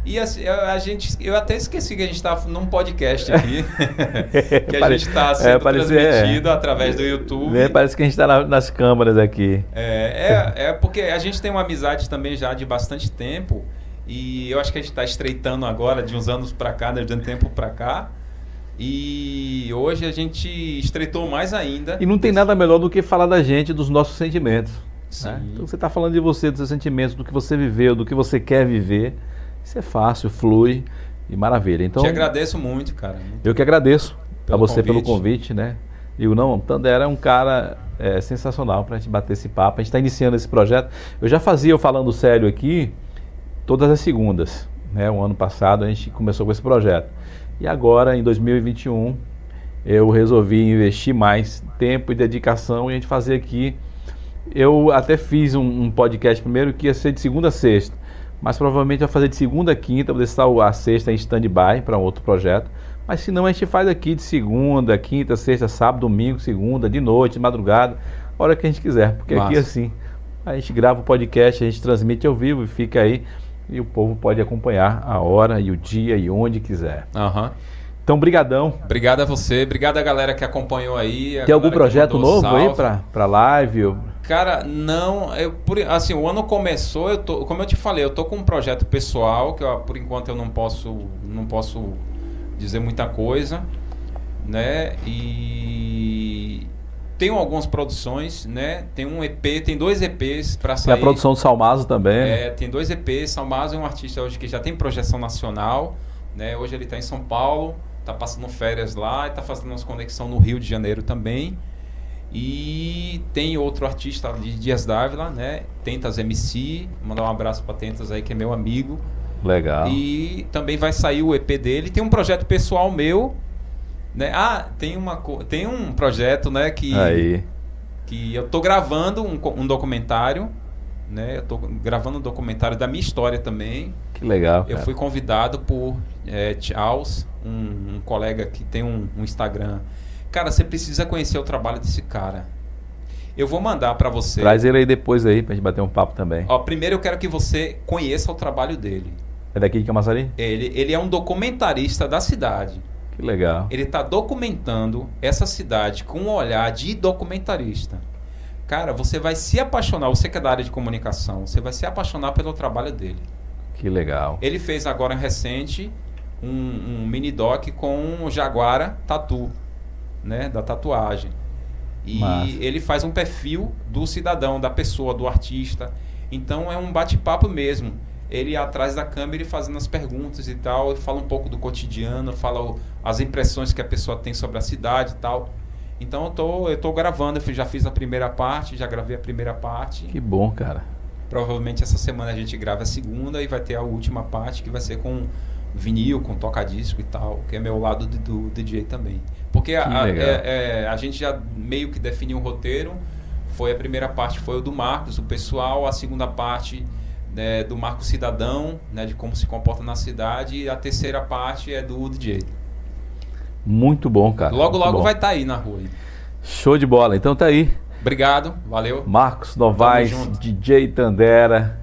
Speaker 2: e assim, a, a, gente, eu até esqueci que a gente estava num podcast aqui, (laughs) (laughs) que a gente está sendo é, transmitido é. através do YouTube.
Speaker 1: É, parece que a gente está na, nas câmeras aqui.
Speaker 2: É, é, é porque a gente tem uma amizade também já de bastante tempo. E eu acho que a gente está estreitando agora, de uns anos para cá, né, de um tempo para cá. E hoje a gente estreitou mais ainda.
Speaker 1: E não tem nada melhor do que falar da gente, dos nossos sentimentos. Né? Então você está falando de você, dos seus sentimentos, do que você viveu, do que você quer viver. Isso é fácil, flui e maravilha. Então,
Speaker 2: Te agradeço muito, cara. Muito
Speaker 1: eu que agradeço a você convite. pelo convite, né? E o Não, Tandera é um cara é, sensacional para a gente bater esse papo. A gente está iniciando esse projeto. Eu já fazia, eu falando sério aqui, todas as segundas. Né? O ano passado a gente começou com esse projeto. E agora, em 2021, eu resolvi investir mais tempo e dedicação e a gente fazer aqui. Eu até fiz um, um podcast primeiro que ia ser de segunda a sexta, mas provavelmente vai fazer de segunda a quinta, vou deixar a sexta em stand-by para um outro projeto. Mas se não, a gente faz aqui de segunda, quinta, sexta, sábado, domingo, segunda, de noite, de madrugada, hora que a gente quiser. Porque Massa. aqui assim, a gente grava o podcast, a gente transmite ao vivo e fica aí e o povo pode acompanhar a hora e o dia e onde quiser.
Speaker 2: Uhum.
Speaker 1: Então, brigadão.
Speaker 2: Obrigado a você, obrigado a galera que acompanhou aí.
Speaker 1: Tem algum projeto novo aí para para live?
Speaker 2: Cara, não, eu por, assim, o ano começou, eu tô, como eu te falei, eu tô com um projeto pessoal que eu, por enquanto eu não posso não posso dizer muita coisa, né? E tenho algumas produções, né? Tem um EP, tem dois EPs para sair.
Speaker 1: Tem a produção do Salmazo também.
Speaker 2: É, tem dois EPs. Salmazo é um artista hoje que já tem projeção nacional, né? Hoje ele está em São Paulo, está passando férias lá e está fazendo umas conexão no Rio de Janeiro também. E tem outro artista de Dias Dávila, né? Tentas MC, mandar um abraço para Tentas aí que é meu amigo.
Speaker 1: Legal.
Speaker 2: E também vai sair o EP dele. Tem um projeto pessoal meu, né? Ah, tem, uma, tem um projeto, né, que,
Speaker 1: Aí.
Speaker 2: que eu tô gravando um, um documentário, né? Eu tô gravando um documentário da minha história também.
Speaker 1: Que legal.
Speaker 2: Eu fui convidado por é, Charles, um, um, colega que tem um, um Instagram. Cara, você precisa conhecer o trabalho desse cara. Eu vou mandar para você.
Speaker 1: Traz ele aí depois aí pra gente bater um papo também.
Speaker 2: Ó, primeiro eu quero que você conheça o trabalho dele.
Speaker 1: É daqui de Camaçari?
Speaker 2: Ele, ele é um documentarista da cidade.
Speaker 1: Que legal.
Speaker 2: Ele está documentando essa cidade com um olhar de documentarista. Cara, você vai se apaixonar, você que é da área de comunicação, você vai se apaixonar pelo trabalho dele.
Speaker 1: Que legal.
Speaker 2: Ele fez agora recente um, um mini doc com o Jaguara Tatu, né, da tatuagem. E Massa. ele faz um perfil do cidadão, da pessoa, do artista. Então é um bate-papo mesmo. Ele atrás da câmera e fazendo as perguntas e tal, fala um pouco do cotidiano, fala o, as impressões que a pessoa tem sobre a cidade e tal. Então eu tô, eu tô gravando, eu já fiz a primeira parte, já gravei a primeira parte.
Speaker 1: Que bom, cara.
Speaker 2: Provavelmente essa semana a gente grava a segunda e vai ter a última parte que vai ser com vinil, com toca-disco e tal, que é meu lado do, do DJ também. Porque a, a, é, é, a gente já meio que definiu um roteiro. Foi a primeira parte foi o do Marcos, o pessoal, a segunda parte né, do Marco Cidadão, né, de como se comporta na cidade, e a terceira parte é do DJ.
Speaker 1: Muito bom, cara.
Speaker 2: Logo,
Speaker 1: Muito
Speaker 2: logo
Speaker 1: bom.
Speaker 2: vai estar tá aí na rua.
Speaker 1: Show de bola. Então tá aí.
Speaker 2: Obrigado, valeu.
Speaker 1: Marcos Novaes, DJ Tandera.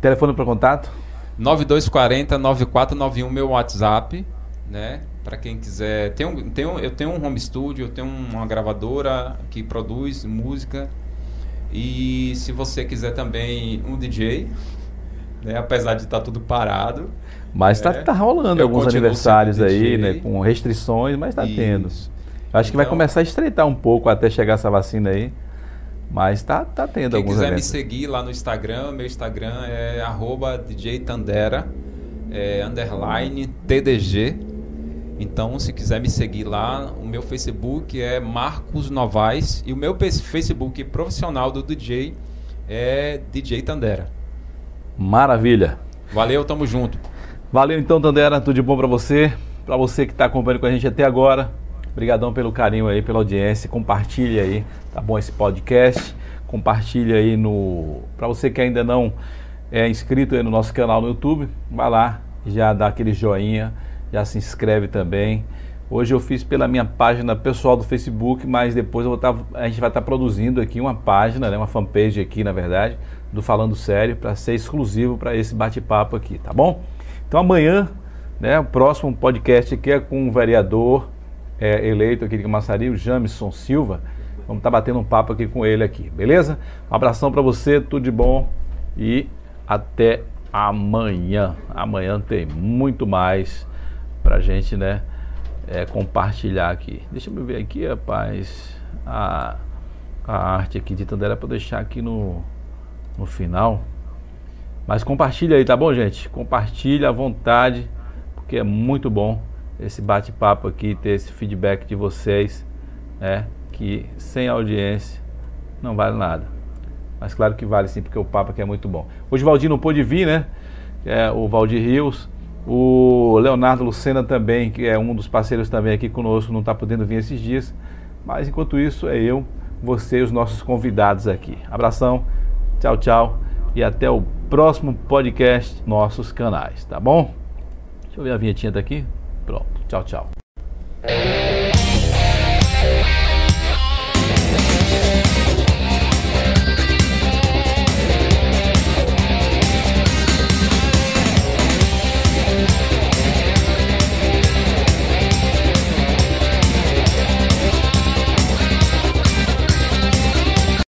Speaker 1: Telefone para contato?
Speaker 2: 9240 9491 meu WhatsApp, né? Para quem quiser, tem um, tem um, eu tenho um home studio, eu tenho uma gravadora que produz música e se você quiser também um DJ, né? Apesar de estar tá tudo parado,
Speaker 1: mas está né? tá rolando alguns aniversários aí, né? Com restrições, mas está tendo. Acho então, que vai então começar a estreitar um pouco até chegar essa vacina aí. Mas está tá tendo
Speaker 2: quem quiser
Speaker 1: eventos.
Speaker 2: me seguir lá no Instagram, meu Instagram é arroba DJ Tandera, é, underline TDG. Então, se quiser me seguir lá, o meu Facebook é Marcos Novaes e o meu Facebook profissional do DJ é DJ Tandera.
Speaker 1: Maravilha.
Speaker 2: Valeu, tamo junto.
Speaker 1: Valeu então, Tandera, tudo de bom para você, para você que está acompanhando com a gente até agora. Obrigadão pelo carinho aí, pela audiência. Compartilhe aí, tá bom esse podcast. Compartilhe aí no para você que ainda não é inscrito aí no nosso canal no YouTube, vai lá, já dá aquele joinha, já se inscreve também. Hoje eu fiz pela minha página pessoal do Facebook, mas depois tá, a gente vai estar tá produzindo aqui uma página, né, uma fanpage aqui, na verdade, do Falando Sério, para ser exclusivo para esse bate-papo aqui, tá bom? Então amanhã, né, o próximo podcast aqui é com o vereador é, eleito aqui de Camaçari, o Jamison Silva. Vamos estar tá batendo um papo aqui com ele aqui, beleza? Um abração para você, tudo de bom e até amanhã. Amanhã tem muito mais pra gente, né, é, compartilhar aqui. Deixa eu ver aqui, rapaz, a, a arte aqui de Tandera para deixar aqui no, no final. Mas compartilha aí, tá bom, gente? Compartilha à vontade, porque é muito bom esse bate-papo aqui, ter esse feedback de vocês, né? Que sem audiência não vale nada. Mas claro que vale sim, porque o papo aqui é muito bom. Hoje o Valdir não pôde vir, né? É, o Valdir Rios, o Leonardo Lucena também, que é um dos parceiros também aqui conosco, não está podendo vir esses dias. Mas enquanto isso, é eu, você e os nossos convidados aqui. Abração, tchau, tchau e até o próximo podcast nossos canais, tá bom? Deixa eu ver a vinhetinha daqui. Pronto, tchau, tchau.